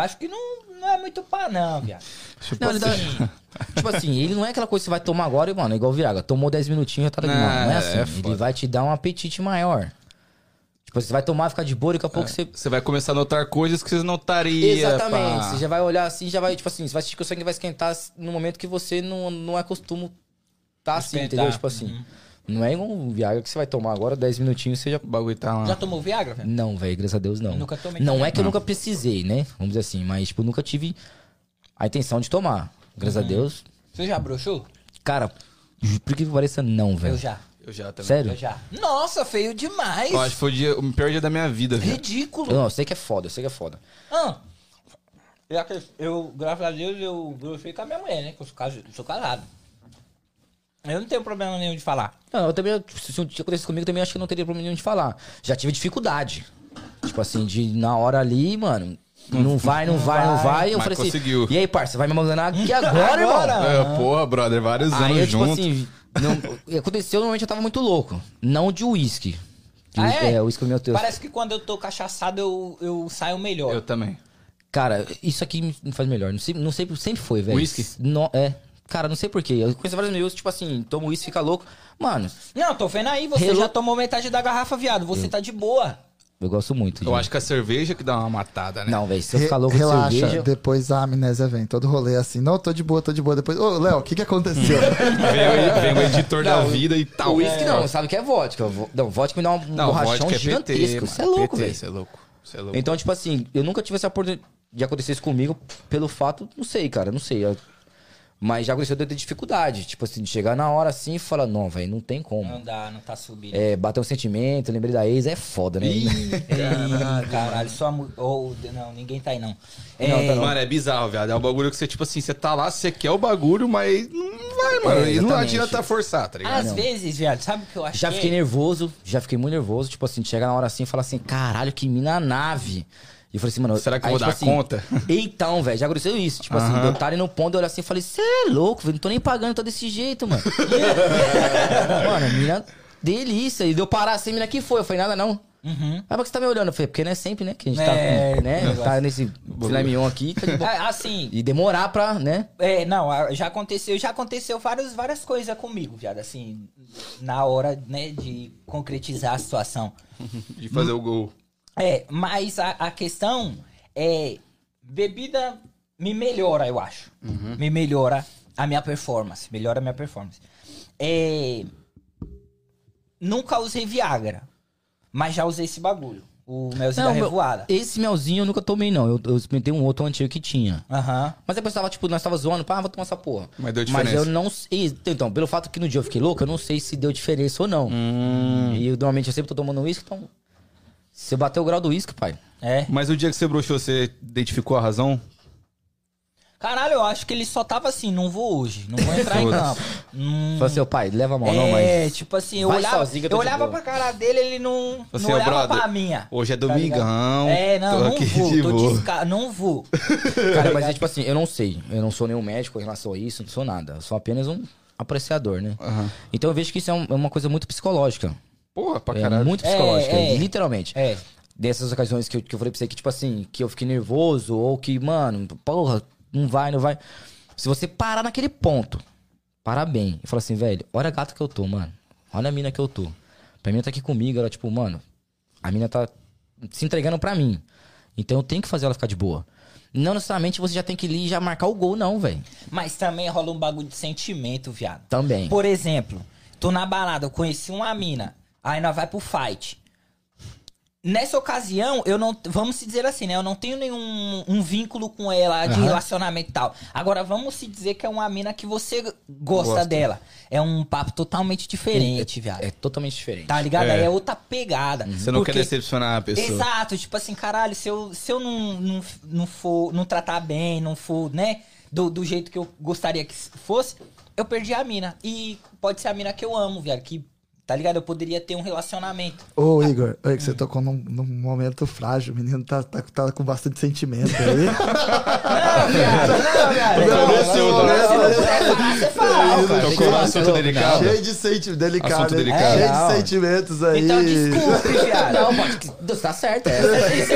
Eu acho que não, não é muito pá, não, viado. Não, ele dá- tipo assim, ele não é aquela coisa que você vai tomar agora e, mano, é igual o Viraga. Tomou 10 minutinhos já tá ligado. Não, Não, não é é assim. foda. ele vai te dar um apetite maior. Tipo, você vai tomar, ficar de boa e daqui a pouco você. Você vai começar a notar coisas que você notaria. Exatamente. pá. Você já vai olhar assim, já vai, tipo assim, você vai sentir que o sangue vai esquentar no momento que você não, não é costume tá assim, Esquentar. entendeu? Tipo assim. Não é igual um Viagra que você vai tomar agora, 10 minutinhos você já. O bagulho tá lá. Já tomou Viagra, velho? Não, velho, graças a Deus não. Eu nunca tomei Não também. é que eu nunca precisei, né? Vamos dizer assim, mas, tipo, nunca tive a intenção de tomar. Graças Uhum. a Deus. Você já broxou? Cara, por que pareça não, Eu velho? já. Eu já também. Sério? Eu já. Nossa, feio demais. Eu acho que foi o, dia, o pior dia da minha vida, velho. Ridículo. Eu, não, eu sei que é foda, eu sei que é foda. Ah, eu, eu, graças a Deus, eu broxei com a minha mulher, né? Que eu sou, caso- sou casado. Eu não tenho problema nenhum de falar. Não, eu também, se um dia acontecesse comigo, também acho que não teria problema nenhum de falar. Já tive dificuldade. Tipo assim, de na hora ali, mano, não vai, não vai, não vai. Eu Mas falei assim, conseguiu. e aí, parça, vai me abandonar aqui agora, irmão? Agora? É, porra, brother, vários Aí, anos eu, tipo juntos. assim, não, aconteceu, normalmente eu tava muito louco. Não de uísque. De Ah, uísque- é? é, o uísque meu Deus. Parece que quando eu tô cachaçado, eu, eu saio melhor. Eu também. Cara, isso aqui me- faz melhor. Não sei, não sei sempre foi, velho. Whisky? No- é. Cara, não sei porquê. Eu conheço vários amigos, tipo assim, toma uísque, fica louco. Mano, Não, tô vendo aí, você Relo- já tomou metade da garrafa, viado. Você tá de boa. eu gosto muito. Eu acho que a cerveja que dá uma matada, né? Não, velho, se eu ficar louco de Relaxa, cerveja... depois a amnésia vem. Todo rolê é assim. Não, tô de boa, tô de boa. Depois, ô, Léo, o que que aconteceu? Vem, o- vem o editor da vida e tal. O uísque não, sabe o que é vodka. Vo- Não, vodka me dá um Não, borrachão vodka é gigantesco. Você é louco, PT, velho. Você é louco. Você é louco. Então, tipo assim, eu nunca tive essa oportunidade de acontecer isso comigo pelo fato, não sei, cara, não sei. Eu- Mas já aconteceu de eu ter dificuldade. Tipo assim, de chegar na hora assim e falar, não, velho, não tem como. Não dá, não tá subindo. É, bater um sentimento, lembrei da ex, é foda, né? Ei, caralho, só. Ou, não, ninguém tá aí, não. É, Não, tá não. Mano, é bizarro, viado. É um bagulho que você, tipo assim, você tá lá, você quer o bagulho, mas não vai, mano. É, e não adianta forçar, tá ligado? Às vezes, viado, sabe o que eu acho Já que fiquei é? nervoso, já fiquei muito nervoso, tipo assim, de chegar na hora assim e falar assim, caralho, que mina nave. E eu falei assim, mano. Será que eu vou tipo dar assim, conta? Então, velho, já aconteceu isso. Tipo assim, de eu estar ali no ponto, eu olhar assim e falei, você é louco, velho, não tô nem pagando, tô desse jeito, mano. mano, mina, delícia. E deu parar assim, mina, que foi? Eu falei, nada não. Uhum. Ah, mas que você tá me olhando? Eu falei, porque não é sempre, né? Que a gente É, tá, né, negócio. tá nesse filé mignon aqui. tá de. É, assim, E demorar pra, né? É, não, já aconteceu, já aconteceu várias, várias coisas comigo, viado, assim, na hora, né, de concretizar a situação. De fazer o gol. É, mas a, a questão é, bebida me melhora, eu acho. Me melhora a minha performance, melhora a minha performance. É, nunca usei Viagra, mas já usei esse bagulho, o melzinho da meu- revoada. esse melzinho eu nunca tomei, não. Eu, eu experimentei um outro antigo que tinha. Aham. Mas depois tava, tipo, nós tava zoando, pá, vou tomar essa porra. Mas deu Mas diferença. eu não sei. Então, pelo fato que no dia eu fiquei louco, eu não sei se deu diferença ou não. Hum. E eu, normalmente eu sempre tô tomando uísque, então. Se eu bater o grau do uísque, pai. É. Mas o dia que você broxou, você identificou a razão? Caralho, eu acho que ele só tava assim, não vou hoje, não vou entrar em campo. Hum, Falei assim, ô pai, leva a mão, não, é, mas. tipo assim, eu vai olhava, sozinho que eu tô eu de olhava boa. pra cara dele, ele não, Assim, não ô, olhava brother, pra minha. Hoje é tá domingão. É, não, tô não aqui vou, de tô boa. desca... não vou. Cara, mas é tipo assim, eu não sei. Eu não sou nenhum médico em relação a isso, não sou nada. Eu sou apenas um apreciador, né? Aham. Então eu vejo que isso é, um- é uma coisa muito psicológica. Porra, pra É caralho. muito psicológica, É, é. literalmente. É, Dessas ocasiões que eu, que eu falei pra você que, tipo assim, que eu fiquei nervoso, ou que, mano, porra, não vai, não vai. Se você parar naquele ponto, parar bem, e falar assim, velho, olha a gata que eu tô, mano. Olha a mina que eu tô. Pra mina tá aqui comigo, ela, tipo, mano, a mina tá se entregando pra mim. Então eu tenho que fazer ela ficar de boa. Não necessariamente você já tem que ir e já marcar o gol, não, velho. Mas também rola um bagulho de sentimento, viado. Também. Por exemplo, tô na balada, eu conheci uma mina. Aí nós vai pro fight. Nessa ocasião, eu não. Vamos se dizer assim, né? Eu não tenho nenhum um vínculo com ela de Aham. relacionamento e tal. Agora, vamos se dizer que é uma mina que você gosta, Gosta. dela. É um papo totalmente diferente, viado. É totalmente diferente. Tá ligado? É. É outra pegada. Você não Porque- quer decepcionar a pessoa. Exato, tipo assim, caralho, se eu, se eu não, não, não for, não tratar bem, não for, né, do, do jeito que eu gostaria que fosse, eu perdi a mina. E pode ser a mina que eu amo, velho, que, tá ligado? Eu poderia ter um relacionamento. Ô, Igor, olha que você tocou num, num momento frágil. O menino tá, tá, tá com bastante sentimento aí. Não, viado, não, viado. Não, Não, não, não, cara. Tocou no assunto delicado. Cheio de sentimentos. Delicado. Assunto hein? delicado. Cheio Não. de sentimentos aí. Então desculpe, viado. Não, pode. Tá certo. É.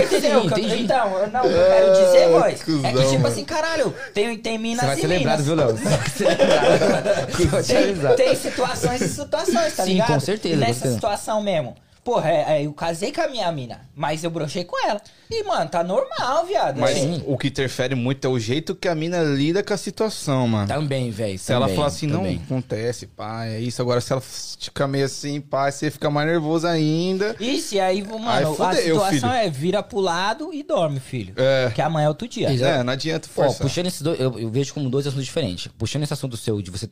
Entendeu? Que. Então, eu- não, que quero dizer, boys, é que cuzão, tipo assim, caralho, tem, tem minas e minas. viu, Léo? Você vai ser lembrado. Te avisar. Tem, situações e situações, tá ligado? Com certeza, E nessa você- situação mesmo. Porra, é, é, eu casei com a minha mina, mas eu brochei com ela. E, mano, tá normal, viado. Mas assim. o que interfere muito é o jeito que a mina lida com a situação, mano. Também, velho. Se ela falar assim, não, acontece, pá, é isso. Agora, se ela ficar meio assim, pá, você fica mais nervoso ainda. Isso, e aí, mano, Aí a fudeu, situação filho. é vira pro lado e dorme, filho. É. Que amanhã é outro dia. Exato. É, não adianta Ó, forçar. puxando esses dois, eu, eu vejo como dois assuntos diferentes. Puxando esse assunto seu de você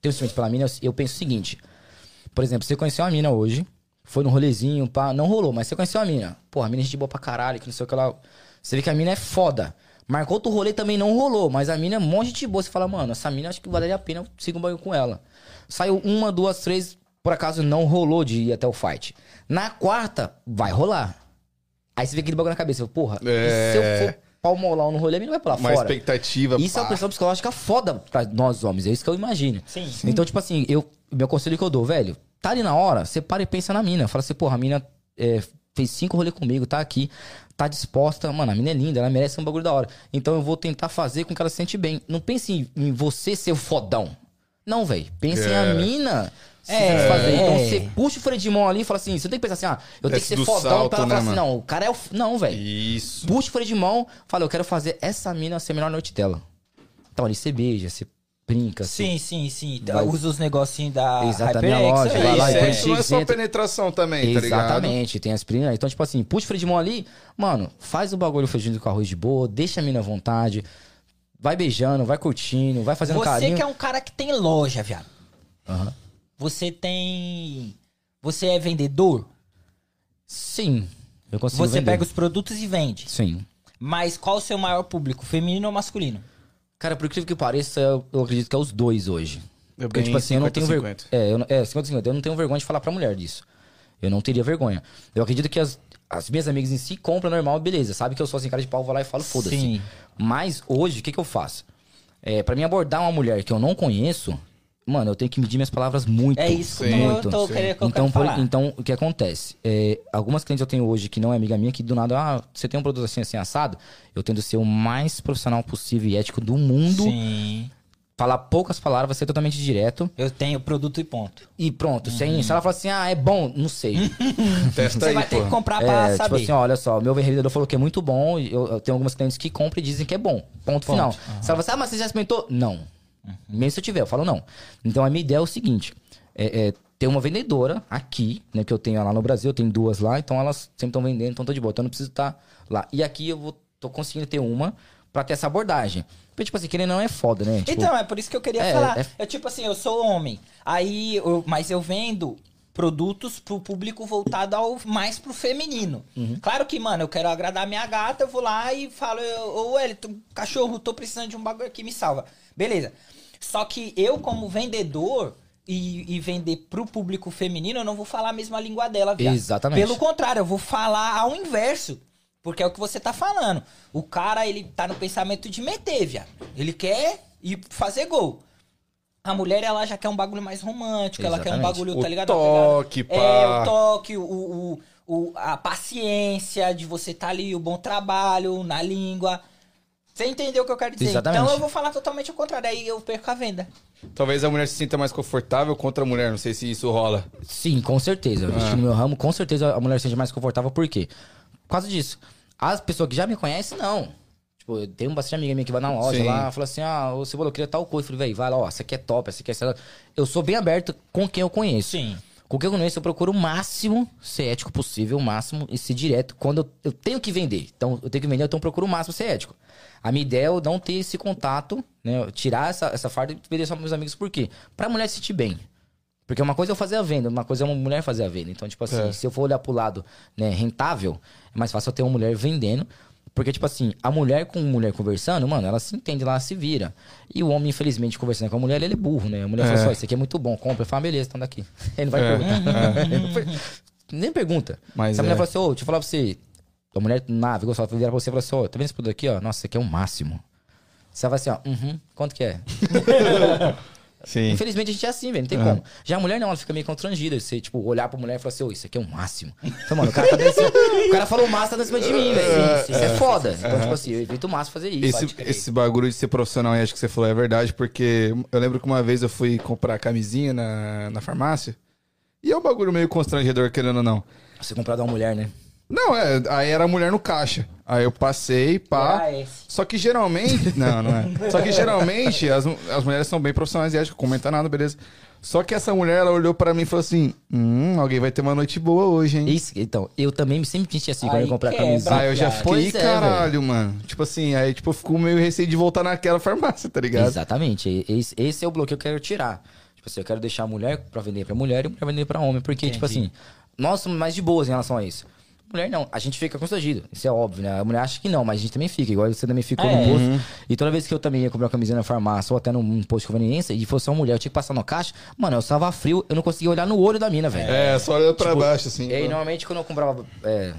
ter um sentimento pela mina, eu, eu penso o seguinte. Por exemplo, você conheceu uma mina hoje, foi no rolezinho, pá, não rolou, mas você conheceu a mina. Porra, a mina é gente boa pra caralho, que não sei o que ela. Você vê que a mina é foda. Marcou outro rolê também não rolou, mas a mina é um monte de boa. Você fala, mano, essa mina acho que valeria a pena eu siga um banho com ela. Saiu uma, duas, três, por acaso não rolou de ir até o fight. Na quarta, vai rolar. Aí você vê aquele bagulho na cabeça, porra, e se eu É. for palmolão no rolê, a mina vai pular Uma fora. expectativa, Isso é uma pá. pressão psicológica foda pra nós homens, é isso que eu imagino. Sim. Então, tipo assim, eu, meu conselho que eu dou, velho, tá ali na hora, você para e pensa na mina. Fala assim, porra, a mina é, fez cinco rolês comigo, tá aqui, tá disposta. Mano, a mina é linda, ela merece um bagulho da hora. Então eu vou tentar fazer com que ela se sente bem. Não pense em, em você ser o fodão. Não, velho. Pense em É. a mina. Se É, satisfazer. Então é. você puxa o freio de mão ali e fala assim: você tem que pensar assim, ah, eu tenho que Desce ser fodão salto, pra ela né, falar assim, mano? não, o cara é o. f- Não, velho. Isso. Puxa o freio de mão, fala, eu quero fazer essa mina ser a melhor noite dela. Então ali você beija, você brinca. Sim, sim, sim. Vai- Usa os negocinhos da Exatamente, HyperX lógico, aí. vai lá é, isso não é só penetração também, tá ligado? Exatamente, tem as primas. Então, tipo assim, puxa o freio de mão ali, mano, faz o bagulho feijão com arroz de boa, deixa a mina à vontade, vai beijando, vai curtindo, vai fazendo Você carinho. que é um cara que tem loja, viado. Aham. Você tem. Você é vendedor? Sim, eu consigo Você vender. pega os produtos e vende. Sim. Mas qual o seu maior público? Feminino ou masculino? Cara, por incrível que pareça, eu, acredito que é os dois hoje. Eu Porque, tipo assim, eu não tenho 50-50. vergonha. É, eu, é, 50-50. Eu não tenho vergonha de falar pra mulher disso. Eu não teria vergonha. Eu acredito que as, as minhas amigas em si compram normal, beleza. Sabe que eu sou assim, cara de pau, vou lá e falo, foda-se. Sim. Mas hoje, o que, que eu faço? É, para mim abordar uma mulher que eu não conheço, mano, eu tenho que medir minhas palavras muito. É isso Sim, eu muito. tô querendo que eu Então, por- então, o que acontece? É, algumas clientes eu tenho hoje que não é amiga minha, que do nada, ah, você tem um produto assim, assim, assado. Eu tento ser o mais profissional possível e ético do mundo. Sim. Falar poucas palavras, ser totalmente direto. Eu tenho produto e ponto. E pronto, Uhum. sem, se ela falar assim, ah, é bom, não sei. Testa Você aí, vai ter pô. que comprar pra É, tipo saber. assim, ó, olha só, meu vendedor falou que é muito bom. Eu, eu tenho algumas clientes que compram e dizem que é bom. Ponto, final. Se ela fala assim, ah, mas você já experimentou? Não. Mesmo se eu tiver, eu falo não. Então a minha ideia é o seguinte: é, é ter uma vendedora aqui, né? Que eu tenho lá no Brasil, eu tenho duas lá, então elas sempre estão vendendo, então tô de boa. Então eu não preciso estar lá. E aqui eu vou, tô conseguindo ter uma pra ter essa abordagem. Porque, tipo assim, querendo não é foda, né? Tipo, Então, é por isso que eu queria é, falar. é- É... tipo assim, eu sou homem. Aí, eu- mas eu vendo produtos pro público voltado ao mais pro feminino. Uhum. Claro que, mano, eu quero agradar minha gata, eu vou lá e falo, ô Wellington, cachorro, tô precisando de um bagulho aqui, me salva. Beleza. Só que eu, como vendedor, e, e vender pro público feminino, eu não vou falar a mesma língua dela, viado. Exatamente. Pelo contrário, eu vou falar ao inverso. Porque é o que você tá falando. O cara, ele tá no pensamento de meter, viado. Ele quer ir fazer gol. A mulher, ela já quer um bagulho mais romântico, ela quer um Exatamente. bagulho, O tá ligado? toque, pá. É, o toque, o, o, o- a paciência de você tá ali, o bom trabalho na língua. Você entendeu o que eu quero dizer? Exatamente. Então eu vou falar totalmente ao contrário, aí eu perco a venda. Talvez a mulher se sinta mais confortável contra a mulher, não sei se isso rola. Sim, com certeza. Ah. No meu ramo, com certeza a mulher se sente mais confortável. Por quê? causa disso. As pessoas que já me conhecem, não. Tipo, tem um bastante amiga minha que vai na loja Sim. lá, fala assim, ah, ô Cebola, eu queria tal coisa. Eu falei, velho, vai lá, ó, essa aqui é top, essa aqui é... essa- Eu sou bem aberto com quem eu conheço. Sim. Com eu conheço, eu procuro o máximo ser ético possível, o máximo e ser direto. Quando eu, eu tenho que vender, então eu tenho que vender, então eu procuro o máximo ser ético. A minha ideia é eu não ter esse contato, né? Tirar essa, essa farda e vender só para meus amigos, por quê? Pra mulher se sentir bem. Porque uma coisa é eu fazer a venda, uma coisa é uma mulher fazer a venda. Então, tipo assim, É. se eu for olhar pro lado né, rentável, é mais fácil eu ter uma mulher vendendo. Porque, tipo assim, a mulher com mulher conversando, mano, ela se entende lá, se vira. E o homem, infelizmente, conversando com a mulher, ele é burro, né? A mulher fala É. assim, ó, isso aqui é muito bom, compra. Eu falo, ah, beleza, então daqui. Ele não vai É. perguntar. Não per- Nem pergunta. Mas Se a mulher é. fala assim, ô, deixa eu falar pra você. A mulher nave, gostou, virar pra você e falar assim, ó, tá vendo esse produto aqui, ó? Nossa, esse aqui é o máximo. Você vai assim, ó, uhum, quanto que é? Sim. Infelizmente a gente é assim, velho. Não tem como. Já a mulher não, ela fica meio constrangida. Você, tipo, olhar pra mulher e falar assim, ô, isso aqui é o máximo. Então, mano, o cara tá dando O cara falou o máximo, tá dando cima de mim, velho. Isso é foda. Então, tipo assim, eu evito o máximo fazer isso. Esse, esse bagulho de ser profissional, acho que você falou, é verdade, porque eu lembro que uma vez eu fui comprar camisinha na, na farmácia, e é um bagulho meio constrangedor, querendo ou não. Você comprar de uma mulher, né? Não, é, aí era a mulher no caixa. Aí eu passei, pá. Ah, esse. Só que geralmente. Não, não é. Só que geralmente as, as mulheres são bem profissionais e éticas, comenta nada, beleza. Só que essa mulher, ela olhou pra mim e falou assim: Hum, alguém vai ter uma noite boa hoje, hein? Isso, então, eu também sempre me senti assim quando eu comprar quebra. camisinha. Aí eu já Pois fiquei, é, caralho, mano. Tipo assim, aí tipo, eu fico meio receio de voltar naquela farmácia, tá ligado? Exatamente. Esse, esse é o bloqueio que eu quero tirar. Tipo assim, eu quero deixar a mulher pra vender pra mulher e mulher vender pra homem. Porque, tipo assim, nós somos mais de boas em relação a isso. Mulher não, a gente fica constrangido. Isso é óbvio, né? A mulher acha que não, mas a gente também fica. Igual você também ficou É. no posto. E toda vez que eu também ia comprar uma camiseta na farmácia ou até num posto de conveniência e fosse uma mulher, eu tinha que passar no caixa, mano, eu estava frio, eu não conseguia olhar no olho da mina, velho. É, só olhando pra Tipo, baixo, assim. E aí, normalmente, quando eu comprava é,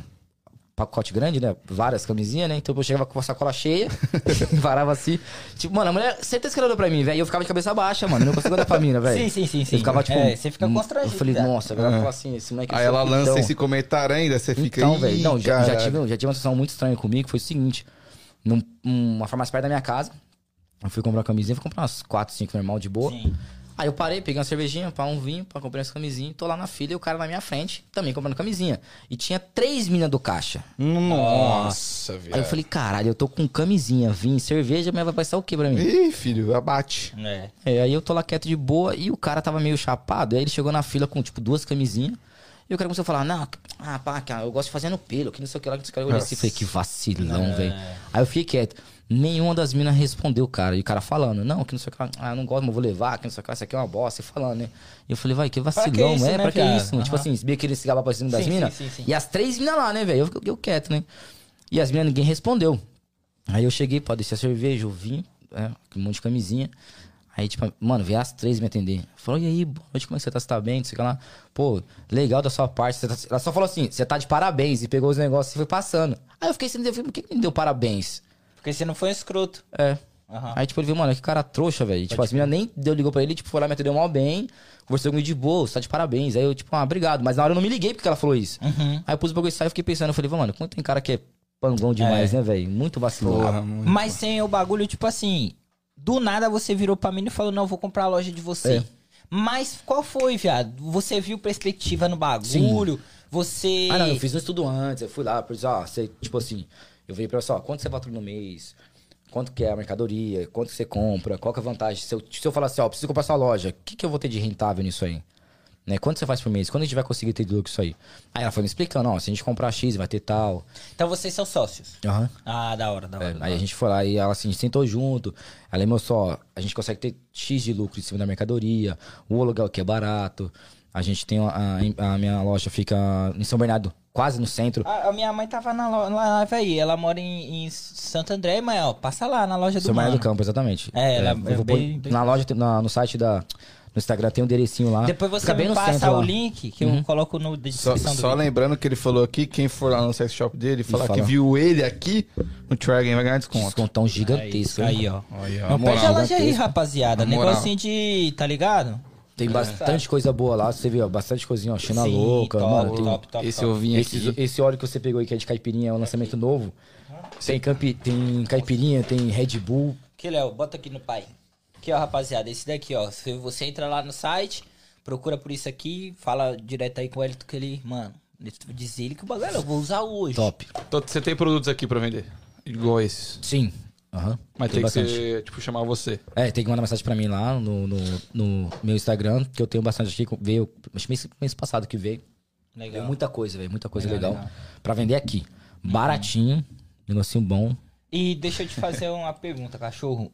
pacote grande, né? Várias camisinhas, né? Então eu chegava com a sacola cheia, varava assim. Tipo, mano, a mulher, certeza que ela olhou pra mim, velho. E eu ficava de cabeça baixa, mano. Não conseguia olhar pra mina, velho. Sim, sim, sim, sim. Eu ficava, tipo. É, você fica hum, constrangido, Eu falei, tá? nossa, agora ela fala assim, esse moleque. Aí ela lança então, esse comentário ainda, você fica Então, "Ih, velho. Não, já, já, caralho." tive, já tive uma situação muito estranha comigo, que foi o seguinte. Num, uma farmácia perto da minha casa. Eu fui comprar uma camisinha, fui comprar umas 4, 5 normal de boa. Sim. Aí eu parei, peguei uma cervejinha, pra um vinho, pra comprar essa camisinha, tô lá na fila e o cara na minha frente, também comprando camisinha. E tinha três minas do caixa. Nossa, velho. Aí eu falei, caralho, eu tô com camisinha, vinho, cerveja, mas vai passar o quê pra mim? Ih, filho, abate. É. É, aí eu tô lá quieto de boa e o cara tava meio chapado. Aí ele chegou na fila com, tipo, duas camisinhas. E o cara começou a falar, não, ah, pá, cara, eu gosto de fazer no pelo, que não sei o que lá, que não sei o que lá. Eu olhei assim falei, que vacilão, velho. Aí eu fiquei quieto. Nenhuma das minas respondeu, cara. E o cara falando, não, que não sei o que ah, eu não gosto, mas vou levar, que não sei o que isso aqui é uma bosta. E falando, né? E eu falei, vai, que vacilão, isso, é, né, pra que isso? Tipo assim, sabia que ele se pra cima das minas. sim, sim, sim. E as três minas lá, né, velho? Eu fiquei eu quieto, né? E as minas, ninguém respondeu. Aí eu cheguei, pode descer a cerveja, o vinho, é, um monte de camisinha. Aí, tipo, mano, veio as três me atender. Falou, e aí, boa noite, como é que você tá? Você tá bem? Não sei o que lá. Pô, legal da sua parte. tá- Ela só falou assim, você tá de parabéns. E pegou os negócios e foi passando. Aí eu fiquei sem entender, eu por que que me deu parabéns? Porque você não foi um escroto. É. Aham. Aí, tipo, ele viu, mano, que cara trouxa, velho. Tipo, as meninas nem deu, ligou pra ele, tipo, foi lá, me atendeu mal bem, conversou comigo de boa, você tá de parabéns. Aí eu, tipo, ah, obrigado. Mas na hora eu não me liguei porque ela falou isso. Uhum. Aí eu pus o bagulho e saí, eu fiquei pensando, eu falei, mano, como tem cara que é pangão demais, né, velho? Muito vacilão. Porra, muito. Mas sem o bagulho, tipo assim, do nada você virou pra mim e falou, não, vou comprar a loja de você. É. Mas qual foi, viado? Você viu perspectiva no bagulho? Você. Ah, não, eu fiz um estudo antes, eu fui lá, por ó, você, tipo assim, eu falei pra você, ó, quanto você fatura no mês, quanto que é a mercadoria, quanto você compra, qual que é a vantagem. Se eu, se eu falar assim, ó, preciso comprar sua loja, o que, que eu vou ter de rentável nisso aí? Né? Quanto você faz por mês? Quando a gente vai conseguir ter de lucro isso aí? Aí ela foi me explicando, ó, se a gente comprar X, vai ter tal. Então vocês são sócios. Aham. Ah, da hora, da hora. É, da aí a hora. gente foi lá e ela assim, sentou junto. Ela lembrou só, a gente consegue ter X de lucro em cima da mercadoria, o aluguel que é barato. A gente tem a, a minha loja fica em São Bernardo, quase no centro. A, a minha mãe tava na, lo- na live aí. Ela mora em, em Santo André, mas ó, passa lá na loja do São Bernardo do Campo, exatamente. É, ela eu é vou bem- pôr- bem- Na loja, na- no site da. No Instagram tem um enderecinho lá. Depois você me passa o lá. link que Uhum. eu coloco no Só, descrição do só vídeo. lembrando que ele falou aqui, quem for lá no sex shop dele, falar fala. que viu ele aqui, no Try Game vai ganhar desconto. Descontão gigantesco. Aí, hein? ó. Aí, ó, Não perde a loja aí, rapaziada. Negocinho de. Tá ligado? Tem bastante coisa boa lá. Você viu, ó, bastante coisinha, ó. China Sim, louca. top, mano, tem, top, top, Esse top. eu vim Esse, aqui. esse óleo que você pegou aí, que é de caipirinha, é um lançamento novo. Tem, campi, tem caipirinha, tem Red Bull. Aqui, Léo, bota aqui no pai. Aqui, ó, rapaziada, esse daqui, ó. Se você entra lá no site, procura por isso aqui, fala direto aí com o Elito que ele, mano, Diz ele que o bagulho eu vou usar hoje. Top. Então, Você tem produtos aqui pra vender? Igual esses. Sim. Aham. Mas tem, que bastante. ser, tipo, chamar você. É, tem que mandar mensagem pra mim lá no, no, no meu Instagram, que eu tenho bastante aqui. Veio, acho que mês, mês passado que veio. Veio Legal. muita coisa, velho. Muita coisa Legal, legal. legal. Pra vender aqui. Baratinho, negocinho bom. E deixa eu te fazer uma pergunta, cachorro.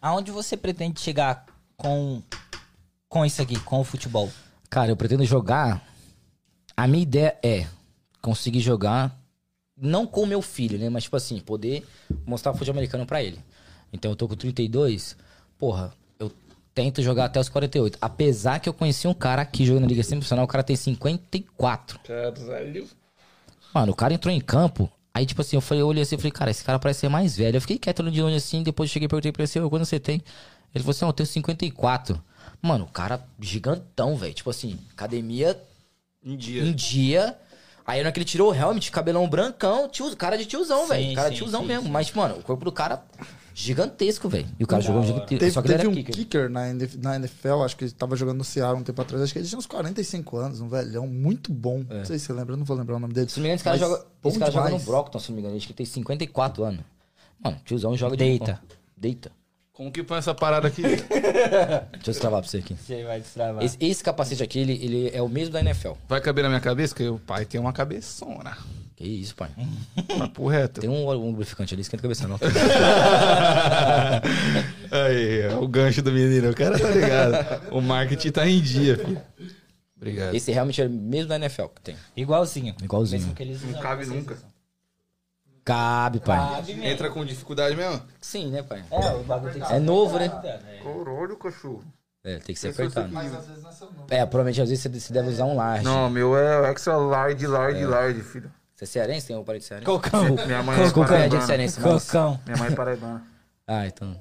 Aonde você pretende chegar com, com isso aqui, com o futebol? Cara, eu pretendo jogar. A minha ideia é conseguir jogar, não com o meu filho, né? Mas, tipo assim, poder mostrar o futebol americano pra ele. Então, eu tô com 32. Porra, eu tento jogar até os 48. Apesar que eu conheci um cara aqui jogando na Liga Semiprofissional, o cara tem 54. Caralho. Mano, o cara entrou em campo. Aí, tipo assim, eu falei, eu olhei assim, eu falei, cara, esse cara parece ser mais velho. Eu fiquei quieto no de longe assim, depois cheguei e perguntei pra ele assim, "Ô, quando você tem? Ele falou assim, não, eu tenho 54. Mano, o cara gigantão, velho. Tipo assim, academia Um dia. em dia. Aí na hora que ele tirou o helmet, cabelão brancão, tio, cara de tiozão, velho. Cara de tiozão sim, mesmo. sim. Mas, mano, o corpo do cara gigantesco, velho. E o cara Da jogou um hora. gigantesco. Teve, Só que ele teve era um kicker. kicker na, NF na NFL, acho que ele tava jogando no Ceará um tempo atrás. Acho que ele tinha uns 45 anos, um velhão muito bom. Não sei se você lembra, eu não vou lembrar o nome dele. Se não me engano, esse cara, joga, esse cara joga no. Brockton, se não me engano. Acho que tem 54 anos. Mano, tiozão joga de Deita. Deita. Como que põe essa parada aqui? Deixa eu escravar pra você aqui. Você vai destravar. Esse, esse capacete aqui, ele, ele é o mesmo da NFL. Vai caber na minha cabeça? Porque o pai tem uma cabeçona. Que isso, pai. Papo reto. Tem um, um lubrificante ali, esquenta a cabeça, não. Aí, é o gancho do menino. O cara tá ligado. O marketing tá em dia, filho. Obrigado. Esse realmente é o mesmo da NFL que tem. Igualzinho. Igualzinho. Mesmo que eles usam, cabe nunca. usam. Cabe, pai. Cabe mesmo. Entra com dificuldade mesmo? Sim, né, pai? É, o bagulho tem que É novo, né? É. Caralho, cachorro. É, tem que ser foi apertado. Mas às vezes não é. É, provavelmente às vezes você- deve usar um large. Não, meu é extra large, large, large, filho. Você é cearense? Tem um parede cearense? Cocão. Minha mãe é Desculpa, é de paraibana. cearense. Cocão. Minha mãe é paraibana. Ah, então...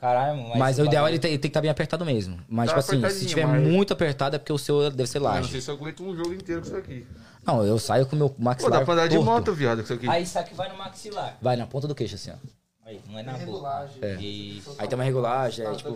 Caralho, mas. Mas, o ideal é ele ter- ele tem que estar bem apertado mesmo. Mas, Tá tipo assim, se tiver mas- muito apertado é porque o seu deve ser Eu não large. sei se eu aguento um jogo inteiro com isso aqui. Não, eu saio com o meu Pô, maxilar dá pra andar de torto. moto, viado, isso aqui. Aí isso aqui vai no maxilar. Vai na ponta do queixo, assim, ó. Aí, não é na boca. Regulagem. É. Isso. Aí tem uma regulagem, é tipo...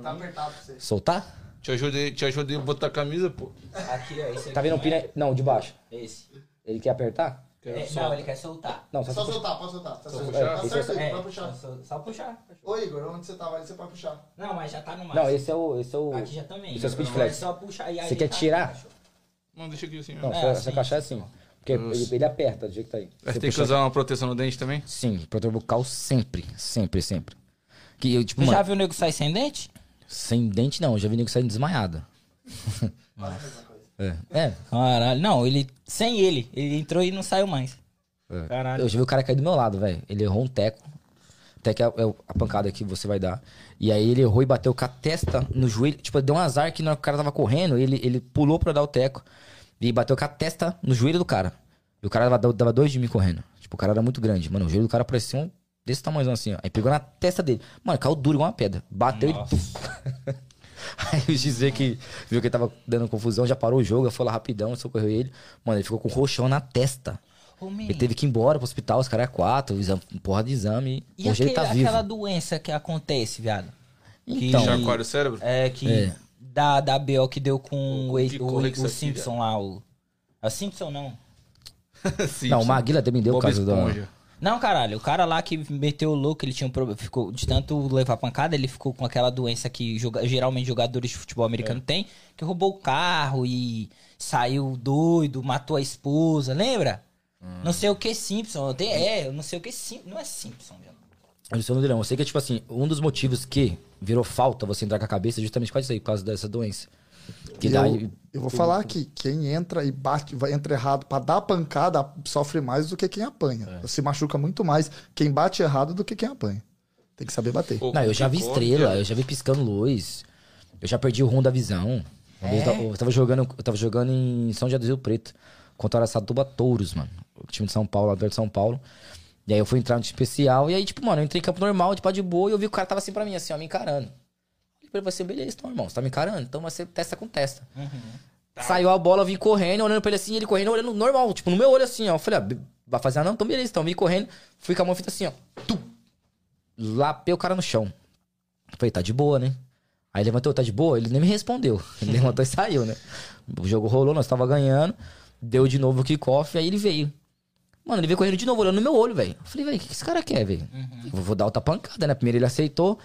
Tá apertado pra você. Soltar? Te ajudei, te ajudei a botar a camisa, pô. Aqui, ó. Esse aqui. Tá vendo o pino aí? Não, de baixo. Esse. Ele quer apertar? É, não, ele quer soltar. Não, só, Só puxa. soltar, pode soltar. Tá certo, puxar? tá é certo aí, É, pode puxar. só, só puxar. Ô Igor, onde você tava aí, você pode puxar. Não, mas já tá no máximo. Não, esse é o... Esse é o... Aqui já também. Esse é o speed flex. É só puxar e Você quer tirar? Não, deixa aqui assim, ó. Não, É, se assim. você encaixar é assim. Porque ele, ele aperta do jeito que tá aí. Mas Você tem que puxa- usar uma proteção no dente também? Sim, protetor bucal sempre, sempre, sempre. Que eu, tipo, mano, já viu o nego sair sem dente? sem dente não, eu já vi nego saindo desmaiado. é, é, Caralho. Não, ele. Sem ele. Ele entrou e não saiu mais. é. Caralho. Eu já vi o cara cair do meu lado, velho. Ele errou um teco. Teco é, é a pancada que você vai dar. E aí ele errou e bateu com a testa no joelho. Tipo, deu um azar que que o cara tava correndo, ele, ele pulou pra dar o teco. E bateu com a testa no joelho do cara. E o cara dava, dava dois de mim correndo. Tipo, o cara era muito grande. Mano, o joelho do cara parecia um desse tamanho assim, ó. Aí pegou na testa dele. Mano, caiu duro igual uma pedra. Bateu e... Aí o Gizê que viu que ele tava dando confusão, já parou o jogo, foi lá rapidão, socorreu ele. Mano, ele ficou com roxão na testa. Ele teve que ir embora pro hospital, os caras é quatro, exame, porra de exame. E Hoje ele aquele- tá vivo. aquela doença que acontece, viado? Então, Que- Chacoalha o cérebro? É, que. É. Da, da BO que deu com o, o, corre o, que isso aqui, Simpson lá, o. É o Simpson não. Sim, não, o. Maguila também deu o caso da... Esponja. Não, caralho, o cara lá que meteu o louco, ele tinha um problema. Ficou, de tanto levar pancada, ele ficou com aquela doença que joga- geralmente jogadores de futebol americano É. têm, que roubou o carro e saiu doido, matou a esposa, lembra? Hum. Não sei o que Simpson. Tem, é, eu não sei o que Simpson. Não é Simpson, não sei o nome dele, não. Eu sei que, tipo assim, um dos motivos que virou falta você entrar com a cabeça é justamente por causa disso aí, por causa dessa doença. Que Eu, daí... eu vou falar aqui, quem entra e bate, vai entra errado pra dar pancada, sofre mais do que quem apanha. É. Se machuca muito mais quem bate errado do que quem apanha. Tem que saber bater. Não, eu já vi que estrela, eu já vi piscando luz. Eu já perdi o rumo da visão. Vez eu tava- eu tava jogando, eu tava jogando em São José do Rio Preto contra o Araçatuba Touros, mano. O time de São Paulo, lá de São Paulo. E aí eu fui entrar no time especial e aí, tipo, mano, eu entrei em campo normal, tipo, de boa, e eu vi que o cara tava assim pra mim, assim, ó, me encarando. Eu falei você, beleza, então, irmão, você tá me encarando, então vai ser testa com testa. Saiu a bola, eu vim correndo, olhando pra ele assim, ele correndo, olhando normal, tipo, no meu olho assim, ó. Eu falei, ah, vai fazer ah, não? Então beleza, então, vim correndo, fui com a mão feita assim, ó. Tum. Lapei o cara no chão. Falei, tá de boa, né? Aí levantou, tá de boa? Ele nem me respondeu. Ele levantou e saiu, né? O jogo rolou, nós tava ganhando. Deu de novo o kickoff, aí ele veio. Mano, ele veio correndo de novo, olhando no meu olho, velho. Falei, velho, o que que esse cara quer, velho? Eu vou dar outra pancada, né? Primeiro ele aceitou.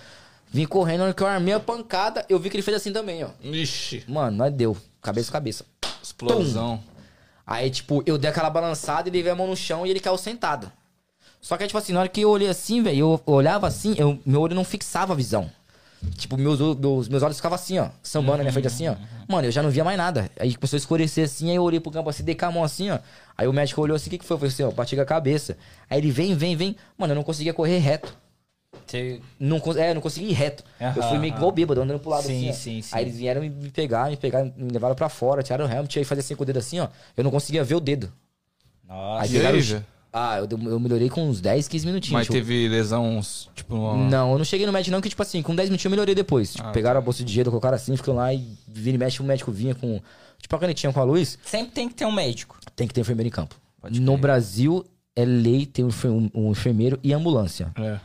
Vim correndo, na hora que eu armei a pancada, eu vi que ele fez assim também, ó. Ixi, Mano, nós deu. Cabeça a cabeça. explosão. Aí, tipo, eu dei aquela balançada, ele veio a mão no chão e ele caiu sentado. Só que, tipo assim, na hora que eu olhei assim, velho, eu olhava assim, eu, meu olho não fixava a visão. Tipo, meus, meus, meus olhos ficavam assim, ó, sambando na minha frente assim, ó. Mano, eu já não via mais nada. Aí começou a escurecer assim, aí eu olhei pro campo assim, dei com a mão assim, ó. Aí o médico olhou assim, o que que foi? Eu falei assim, ó, bati com a cabeça. Aí ele vem, vem, vem. Mano, eu não conseguia correr reto. Você- Não, é, eu não consegui ir reto. eu Aham, fui meio que igual bêbado, andando pro lado Sim, assim. sim, sim. Aí eles vieram me pegar, me pegar, me levaram pra fora, tiraram o helmet, aí fazer assim com o dedo assim, ó. Eu não conseguia ver o dedo. Nossa. Aí pegaram? Ah, eu, eu melhorei com uns 10, 15 minutinhos. Mas tipo, teve lesão, tipo, uma... Não, eu não cheguei no médico não, que tipo assim, com 10 minutinhos eu melhorei depois. Tipo, Ah, pegaram a bolsa de gelo, colocaram assim, ficou lá e vira e mexe, o médico vinha com, tipo, a canetinha com a luz. Sempre tem que ter um médico. Tem que ter enfermeiro em campo. Pode No crer. Brasil, é lei ter um um- um enfermeiro e ambulância. É.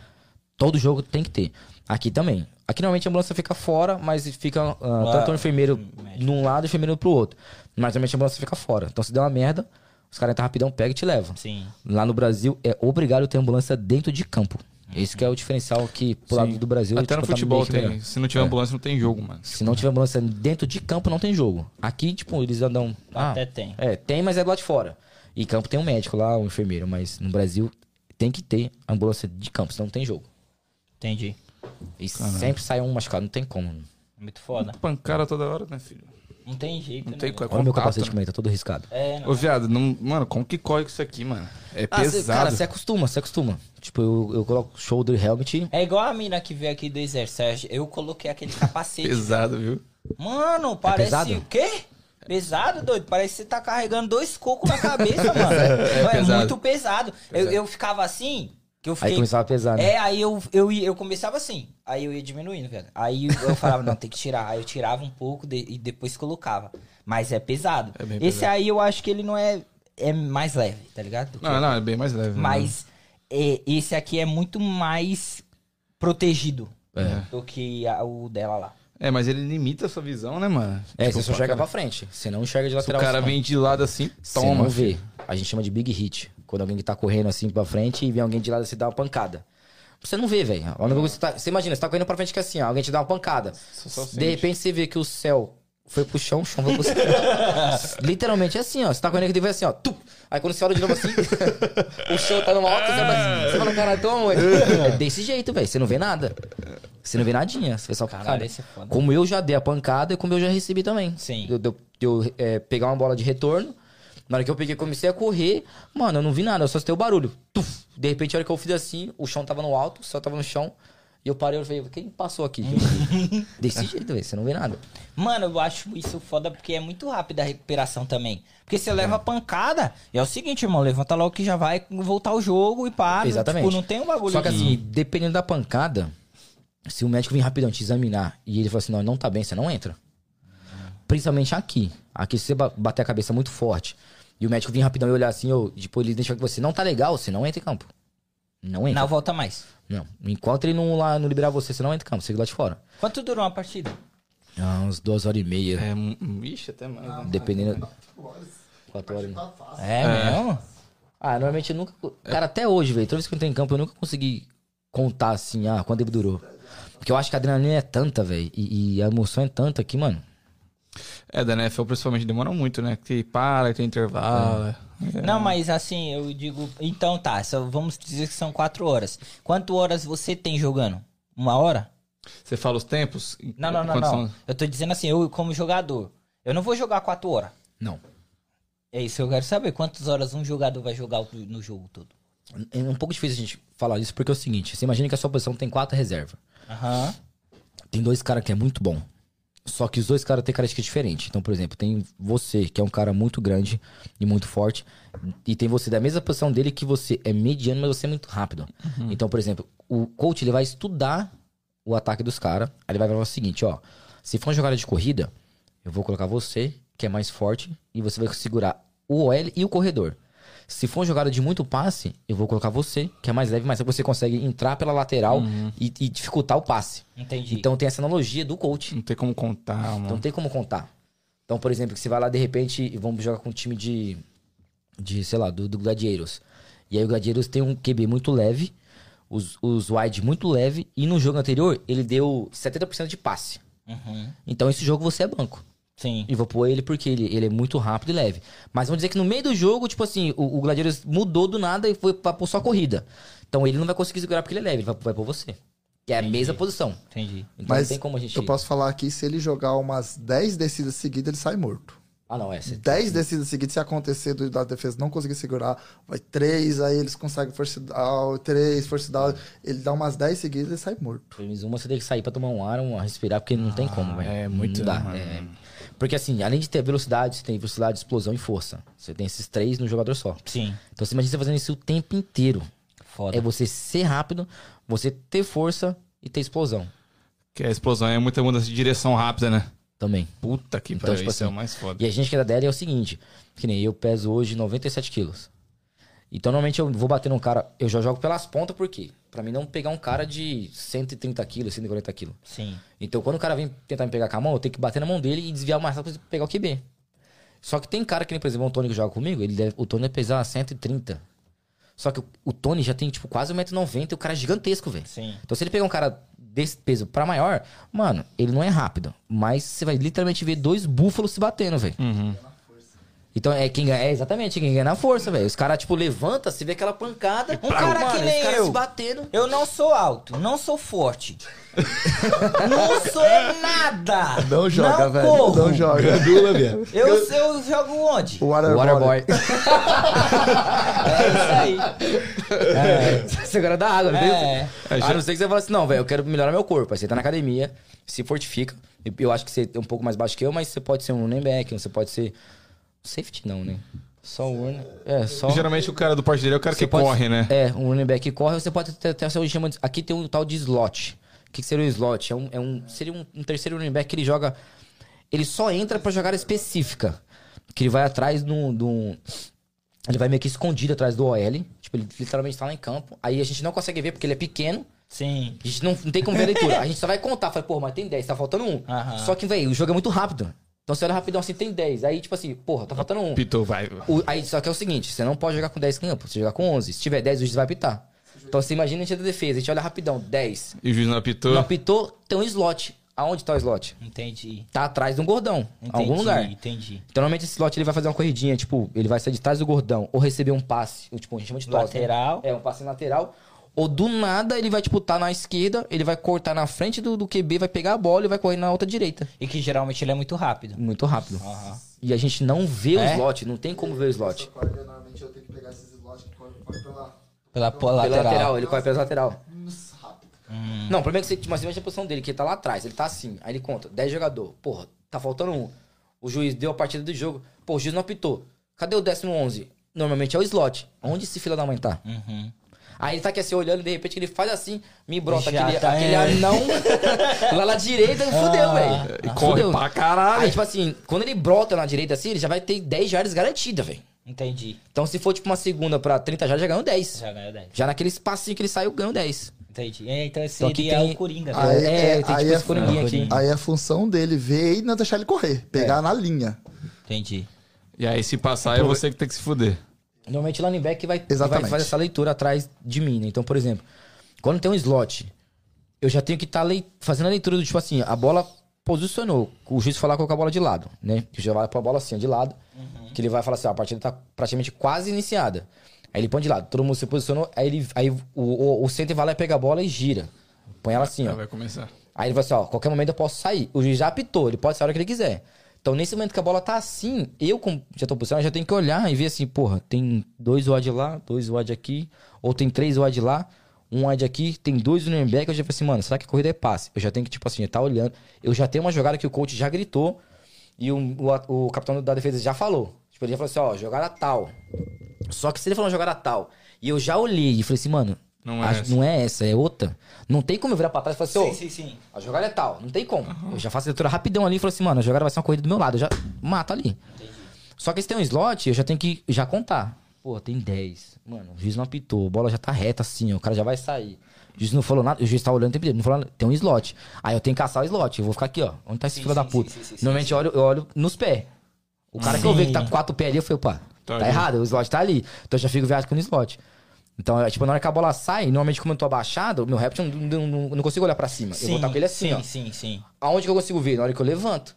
Todo jogo tem que ter. Aqui também. Aqui normalmente a ambulância fica fora, mas fica ah, tanto o enfermeiro num lado e o enfermeiro pro outro. Mas normalmente a ambulância fica fora. Então se der uma merda, os caras entram rapidão, pega e te levam. Sim. Lá no Brasil é obrigado ter ambulância dentro de campo. Esse que é o diferencial que pro lado Sim. do Brasil Até no tipo, tá futebol que tem. Se não tiver É. ambulância, não tem jogo, mano. Se não tiver ambulância dentro de campo, não tem jogo. Aqui, tipo, eles andam. Até tem. É, tem, mas é do lado de fora. E campo tem um médico lá, um enfermeiro. Mas no Brasil tem que ter ambulância de campo, senão não tem jogo. Entendi. E sempre sai um machucado, não tem como. Muito foda. Pancada toda hora, né, filho? Não tem jeito, Não né? tem velho? co- Olha o meu contato, capacete né? como ele tá todo riscado. É, não. Ô, viado, não... mano, como que corre com isso aqui, mano? É Ah, cê- pesado. cara, você acostuma, você acostuma. Tipo, eu, eu coloco shoulder helmet. É igual a mina que veio aqui do exército. Eu coloquei aquele capacete. Pesado, viu? Mano, parece. pesado? o quê? Pesado, doido? Parece que você tá carregando dois cocos na cabeça, mano. É, pesado. muito pesado. Eu, eu ficava assim, que eu fiquei. Aí começava a pesar, né? É, aí eu, eu, ia- eu começava assim, aí eu ia diminuindo, velho. Aí eu falava, não, tem que tirar. Aí eu tirava um pouco de- e depois colocava. Mas é pesado. É bem Esse pesado. aí eu acho que ele não é. É mais leve, tá ligado? Não, não, é bem mais leve. né? Mas é, esse aqui é muito mais protegido É. do que a- o dela lá. É, mas ele limita a sua visão, né, mano? É, Tipo, você só enxerga cara, pra frente. Você não enxerga de Se o lateral. cara vem de lado assim, Você toma. não vê. A gente chama de big hit. Quando alguém que tá correndo assim pra frente e vem alguém de lado assim dá uma pancada. Você não vê, velho. Você, tá- você imagina, você tá correndo pra frente que é assim, ó, alguém te dá uma pancada. só De sente. repente você vê que o céu foi pro chão, o chão foi pro céu. Literalmente é assim, ó. Você tá correndo aqui e vem assim, ó. Tup. Aí quando você olha de novo assim, o chão tá numa alta, você fala, você fala, caralho, toma, É desse jeito, velho. Você não vê nada. Você não vê nadinha. Você vê só Caralho, pancada. esse é foda. Como eu já dei a pancada e como eu já recebi também. Sim. Eu, eu, eu, é, pegar uma bola de retorno. Na hora que eu peguei, comecei a correr. Mano, eu não vi nada, eu só escutei o barulho. Tuf! De repente, a hora que eu fiz assim, o chão tava no alto, o céu tava no chão. E eu parei e falei, quem passou aqui? Desse jeito, você não vê nada. Mano, eu acho isso foda porque é muito rápida a recuperação também. Porque você leva pancada, e é o seguinte, irmão, levanta logo que já vai voltar o jogo e para. Exatamente. Tipo, não tem um bagulho Só que de- assim, dependendo da pancada, se o médico vir rapidão te examinar e ele falar assim, não, não tá bem, você não entra. Principalmente aqui. Aqui, se você ba- bater a cabeça muito forte e o médico vir rapidão e olhar assim, ou tipo, ele deixa que você não tá legal, você não entra em campo. Não entra. Não volta mais. Não. Enquanto ele não, lá, não liberar você, você não entra em campo, você fica lá de fora. Quanto durou uma partida? Ah, uns duas horas e meia. É, um- ixi, até mais. né? Dependendo. Quatro horas. É, mesmo? Ah, normalmente eu nunca. Cara, até hoje, velho, toda vez que eu entrei em campo, eu nunca consegui contar assim, ah, quanto tempo durou. Porque eu acho que a adrenalina é tanta, velho, e, e a emoção é tanta que, mano. É, da NFL principalmente demora muito, né? Que para, tem intervalo. é. Não, mas assim, eu digo. Então tá, só vamos dizer que são quatro horas. Quantas horas você tem jogando? Uma hora? Você fala os tempos? Não, não, não, não. são? Eu tô dizendo assim, eu como jogador, eu não vou jogar quatro horas. Não. É isso que eu quero saber. Quantas horas um jogador vai jogar no jogo todo? É um pouco difícil a gente falar isso porque é o seguinte: você imagina que a sua posição tem quatro reservas. Aham. Tem dois caras que é muito bom. Só que os dois caras têm características diferentes. Então, por exemplo, tem você, que é um cara muito grande e muito forte. E tem você da mesma posição dele que você é mediano, mas você é muito rápido. Então, por exemplo, o coach ele vai estudar o ataque dos caras. Aí ele vai falar o seguinte, ó. Se for uma jogada de corrida, eu vou colocar você, que é mais forte, e você vai segurar o OL e o corredor. Se for uma jogada de muito passe, eu vou colocar você, que é mais leve, mas você consegue entrar pela lateral e, e dificultar o passe. Entendi. Então tem essa analogia do coach. Não tem como contar, mano. não tem como contar. Então, por exemplo, que você vai lá de repente e vamos jogar com um time de, de sei lá, do, do Gladieiros. E aí o Gladieiros tem um QB muito leve, os, os wide muito leve, e no jogo anterior ele deu 70% de passe. Uhum. Então esse jogo você é banco. Sim. E vou pôr ele porque ele, ele é muito rápido e leve. Mas vamos dizer que no meio do jogo, tipo assim, o, o Gladieiros mudou do nada e foi pra pôr só corrida. Então ele não vai conseguir segurar porque ele é leve, ele vai, vai pôr você. Que é a mesma posição. Entendi. Então Mas não tem como a gente. eu posso falar aqui, se ele jogar umas 10 descidas seguidas, ele sai morto. Ah, não, é. Você... 10 descidas seguidas, se acontecer do, da defesa não conseguir segurar, vai 3, aí eles conseguem force down, 3, force down, ele dá umas 10 seguidas e sai morto. Pelo menos uma você tem que sair pra tomar um ar, um respirar, porque não tem como, velho. é muito- Não dá. é. Porque assim, além de ter velocidade, você tem velocidade, explosão e força. Você tem esses três no jogador só. Sim. Então você imagina você fazendo isso o tempo inteiro. Foda. É você ser rápido, você ter força e ter explosão Que a explosão é muita mudança de direção rápida, né? também. Puta que Então, pariu, tipo isso é o assim, mais foda. E a gente que é da DL é o seguinte, que nem eu peso hoje 97 quilos. Então normalmente eu vou bater num cara, eu já jogo pelas pontas, por quê? Pra mim não pegar um cara de 130 quilos, 140 quilos. Sim. Então quando o cara vem tentar me pegar com a mão, eu tenho que bater na mão dele e desviar o mais rápido pra pegar o QB. Só que tem cara que nem, por exemplo, o Tony que joga comigo, ele deve, o Tony deve pesar 130. Só que o, o Tony já tem, tipo, quase 1,90m e o cara é gigantesco, velho. Sim. Então se ele pegar um cara desse peso pra maior, mano, ele não é rápido. Mas você vai literalmente ver dois búfalos se batendo, velho. Então é quem ganha, é exatamente quem ganha na força, velho. Os caras, tipo, levanta, se vê aquela pancada. Um cara que mano, nem os caras eu. se batendo. Eu não sou alto, não sou forte. não sou nada. Não joga, não velho. Corro. Não joga. Eu, eu jogo onde? O Waterboy. Waterboy. É isso aí. É, segura da água, não tem? É. A não ser que você fala assim, não, velho, eu quero melhorar meu corpo. Aí você tá na academia, se fortifica. Eu- Eu acho que você é um pouco mais baixo que eu, mas você pode ser um running back, você pode ser... Safety não, né? Só um running... É, só... Geralmente o cara do porte dele é o cara Você que pode- corre, né? É, um running back que corre, você pode ter até o seu chama de- Aqui tem um tal de slot. O que, que seria o slot? É um, é um, seria um, um terceiro running back que ele joga. Ele só entra pra jogar específica. Que ele vai atrás de um. de um- Ele vai meio que escondido atrás do OL. Tipo, ele literalmente tá lá em campo. Aí a gente não consegue ver porque ele é pequeno. Sim. A gente não, não tem como ver a leitura. A gente só vai contar. Fala, pô, mas tem 10, tá faltando um. Aham. Só que, velho, o jogo é muito rápido. Então você olha rapidão assim, tem 10. Aí, tipo assim, porra, tá faltando um. Pitou, vai. O- aí, só que é o seguinte, você não pode jogar com 10 campos, você jogar com 11. Se tiver 10, o juiz vai apitar. Então você imagina a gente da defesa, a gente olha rapidão, 10. E o juiz não apitou. Não apitou, tem um slot. Aonde tá o slot? Entendi. Tá atrás de um gordão, em Entendi. algum lugar. Entendi. Então, normalmente esse slot ele vai fazer uma corridinha, tipo, ele vai sair de trás do gordão, ou receber um passe, tipo, a gente chama de tosse, né? Lateral. É, um passe lateral. Ou do nada ele vai, tipo, tá na esquerda, ele vai cortar na frente do, do QB, vai pegar a bola e vai correr na outra direita. E que geralmente ele é muito rápido. Muito rápido. Aham. E a gente não vê o É? slot, não tem como ver o slot. Normalmente eu tenho que pegar esses slots que correm pela... Pela, pela Pela lateral. lateral, ele corre pela lateral. rápido. Não, o problema é que você, mas imagina a posição dele, que ele tá lá atrás, ele tá assim. Aí ele conta, 10 jogador. Porra, tá faltando um. O juiz deu a partida do jogo. Pô, o juiz não apitou. Cadê o décimo 11? Normalmente é o slot. Onde esse fila da mãe tá? Uhum. Aí ele tá aqui assim olhando e de repente ele faz assim, me brota Já aquele, tá, aquele é. anão lá na direita, fudeu, Ah, velho. E corre pra caralho. Aí, tipo assim, quando ele brota na direita assim, ele já vai ter 10 jardas garantida, velho. Entendi. Então se for tipo uma segunda pra 30 jardas, já ganhou 10. Já ganhou 10. Já naquele espacinho que ele saiu, ganhou 10. Entendi. É, então Então aqui seria tem- o Coringa. Aí- né? é, é- tem aí tipo é- esse coringuinho aqui. Aí é a função dele ver e não deixar ele correr. Pegar na linha. Entendi. E aí, se passar, é você que tem que se fuder. Normalmente o back vai, vai fazer essa leitura atrás de mim, né? Então, por exemplo, quando tem um slot, eu já tenho que estar fazendo a leitura do tipo assim, a bola posicionou, o juiz falar com a bola de lado, né? Que já vai pra bola assim, ó, de lado, que ele vai falar assim, ó, a partida tá praticamente quase iniciada. Aí ele põe de lado, todo mundo se posicionou, aí, ele, aí o, o, o center vai lá e pega a bola e gira. Põe ela assim, ó. Vai começar. Aí ele vai assim, ó, qualquer momento eu posso sair. O juiz já apitou, ele pode sair a hora que ele quiser. Então, nesse momento que a bola tá assim, eu, como já tô posicionado, já tenho que olhar e ver assim, porra, tem dois wide lá, dois wide aqui, ou tem três wide lá, um wide aqui, tem dois running back, eu já falei assim, mano, será que a corrida é passe? Eu já tenho que, tipo assim, tá olhando. Eu já tenho uma jogada que o coach já gritou e o, o, o capitão da defesa já falou. Tipo, ele já falou assim, ó, jogada tal. Só que se ele falou jogada tal, e eu já olhei e falei assim, mano, Não é acho- essa. não é essa, é outra. Não tem como eu virar pra trás e falar assim, ô, Sim, sim, sim. a jogada é tal, não tem como. Eu já faço a leitura rapidão ali e falo assim, mano, a jogada vai ser uma corrida do meu lado, eu já mato ali. Só que se tem um slot, eu já tenho que já contar. Pô, tem 10. Mano, o juiz não apitou, a bola já tá reta assim, ó, o cara já vai sair. O juiz não falou nada, o juiz tá olhando o tempo inteiro, não falou nada, tem um slot. Aí eu tenho que caçar o slot, eu vou ficar aqui, ó. Onde tá esse Sim, filho da sim, puta? sim, sim, sim, Normalmente eu olho, eu olho nos pés. O cara que eu vejo que tá com quatro pés ali, eu falei, opa, Tá tá, errado, o slot tá ali. Então eu já fico viajando no slot. Então, é, tipo, na hora que a bola sai, normalmente como eu tô abaixado, meu réptil não, não, não, consigo olhar pra cima. eu vou estar com ele assim, sim, ó. sim, sim. Aonde que eu consigo ver? Na hora que eu levanto.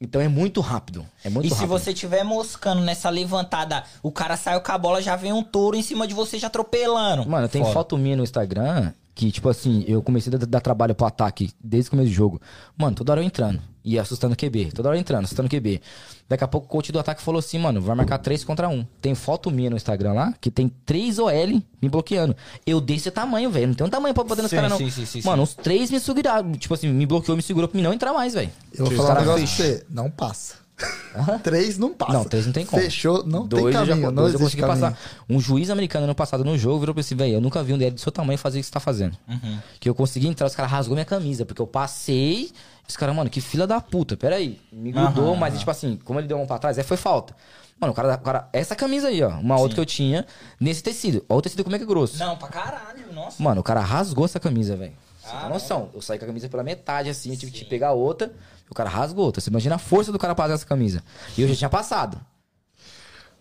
Então é muito rápido. É muito E se rápido. você tiver moscando nessa levantada, o cara saiu com a bola, já vem um touro em cima de você, já atropelando. Mano, tem foto minha no Instagram que, tipo assim, eu comecei a dar trabalho pro ataque desde o começo do jogo. Mano, toda hora eu entrando. E assustando o QB. Toda hora entrando, assustando o QB. Daqui a pouco o coach do ataque falou assim, mano, vai marcar 3 contra 1. Tem foto minha no Instagram lá que tem 3 OL me bloqueando. Eu desse tamanho, velho. Não tem um tamanho pra poder nos caras, não. sim, sim, sim, mano, os três me seguraram. Tipo assim, me bloqueou, me segurou pra mim não entrar mais, velho. Eu vou falar um negócio pra você. Não passa. Três não passa. Não, três não tem como. Fechou, não dois tem eu já- não dois eu consegui caminho. passar. Um juiz americano ano passado no jogo virou pra esse velho, eu nunca vi um DL do seu tamanho fazer o que você tá fazendo. Uhum. Que eu consegui entrar, os caras rasgou minha camisa, porque eu passei. Os caras, mano, que fila da puta, peraí. Me grudou, Aham, mas tipo assim, como ele deu a mão pra trás, aí foi falta. Mano, o cara, o cara essa camisa aí, ó, uma outra que eu tinha nesse tecido. Olha o tecido como é que é grosso. Não, pra caralho, nossa. Mano, o cara rasgou essa camisa, velho. Você Ah, tem noção? Eu saí com a camisa pela metade, assim, eu tive que pegar outra, e o cara rasgou outra. Você imagina a força do cara pra fazer essa camisa. E eu já tinha passado.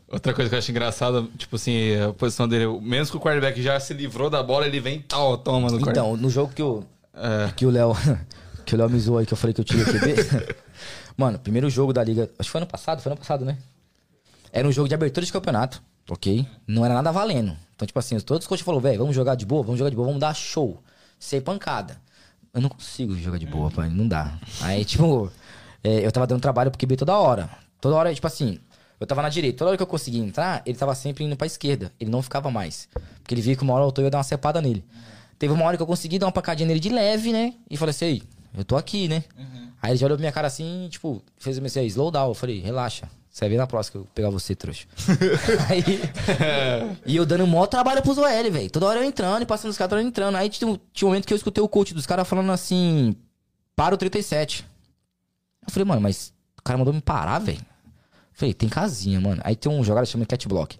Outra coisa que eu acho engraçada, tipo assim, a posição dele, mesmo que o quarterback já se livrou da bola, ele vem tal, toma no quarterback. Então, no jogo que o, É. que o Léo que o Léo me zoou aí, que eu falei que eu tirei o QB. Mano, primeiro jogo da liga, acho que foi ano passado, foi ano passado, né? Era um jogo de abertura de campeonato, ok? Não era nada valendo. Então, tipo assim, todos os coaches falaram, velho, vamos jogar de boa, vamos jogar de boa, vamos dar show. Sem pancada. Eu não consigo jogar de boa, pai, não dá. Aí, tipo, é, eu tava dando trabalho pro QB toda hora. Toda hora, tipo assim, eu tava na direita. Toda hora que eu conseguia entrar, ele tava sempre indo pra esquerda. Ele não ficava mais. Porque ele via que uma hora eu ia dar uma cepada nele. Teve uma hora que eu consegui dar uma pancadinha nele de leve, né? E falei assim, aí, eu tô aqui, né? Aí ele já olhou pra minha cara assim, tipo, fez assim, aí, slow down. Eu falei, relaxa. Você vai ver na próxima que eu pegar você, trouxa. aí, e eu dando um maior trabalho pros OL, velho. Toda hora eu entrando e passando os caras, toda hora entrando. Aí tinha, um- tinha um momento que eu escutei o coach dos caras falando assim, para o 37. Eu falei, mano, mas o cara mandou me parar, velho. Falei, tem casinha, mano. Aí tem um jogada que chama cat block.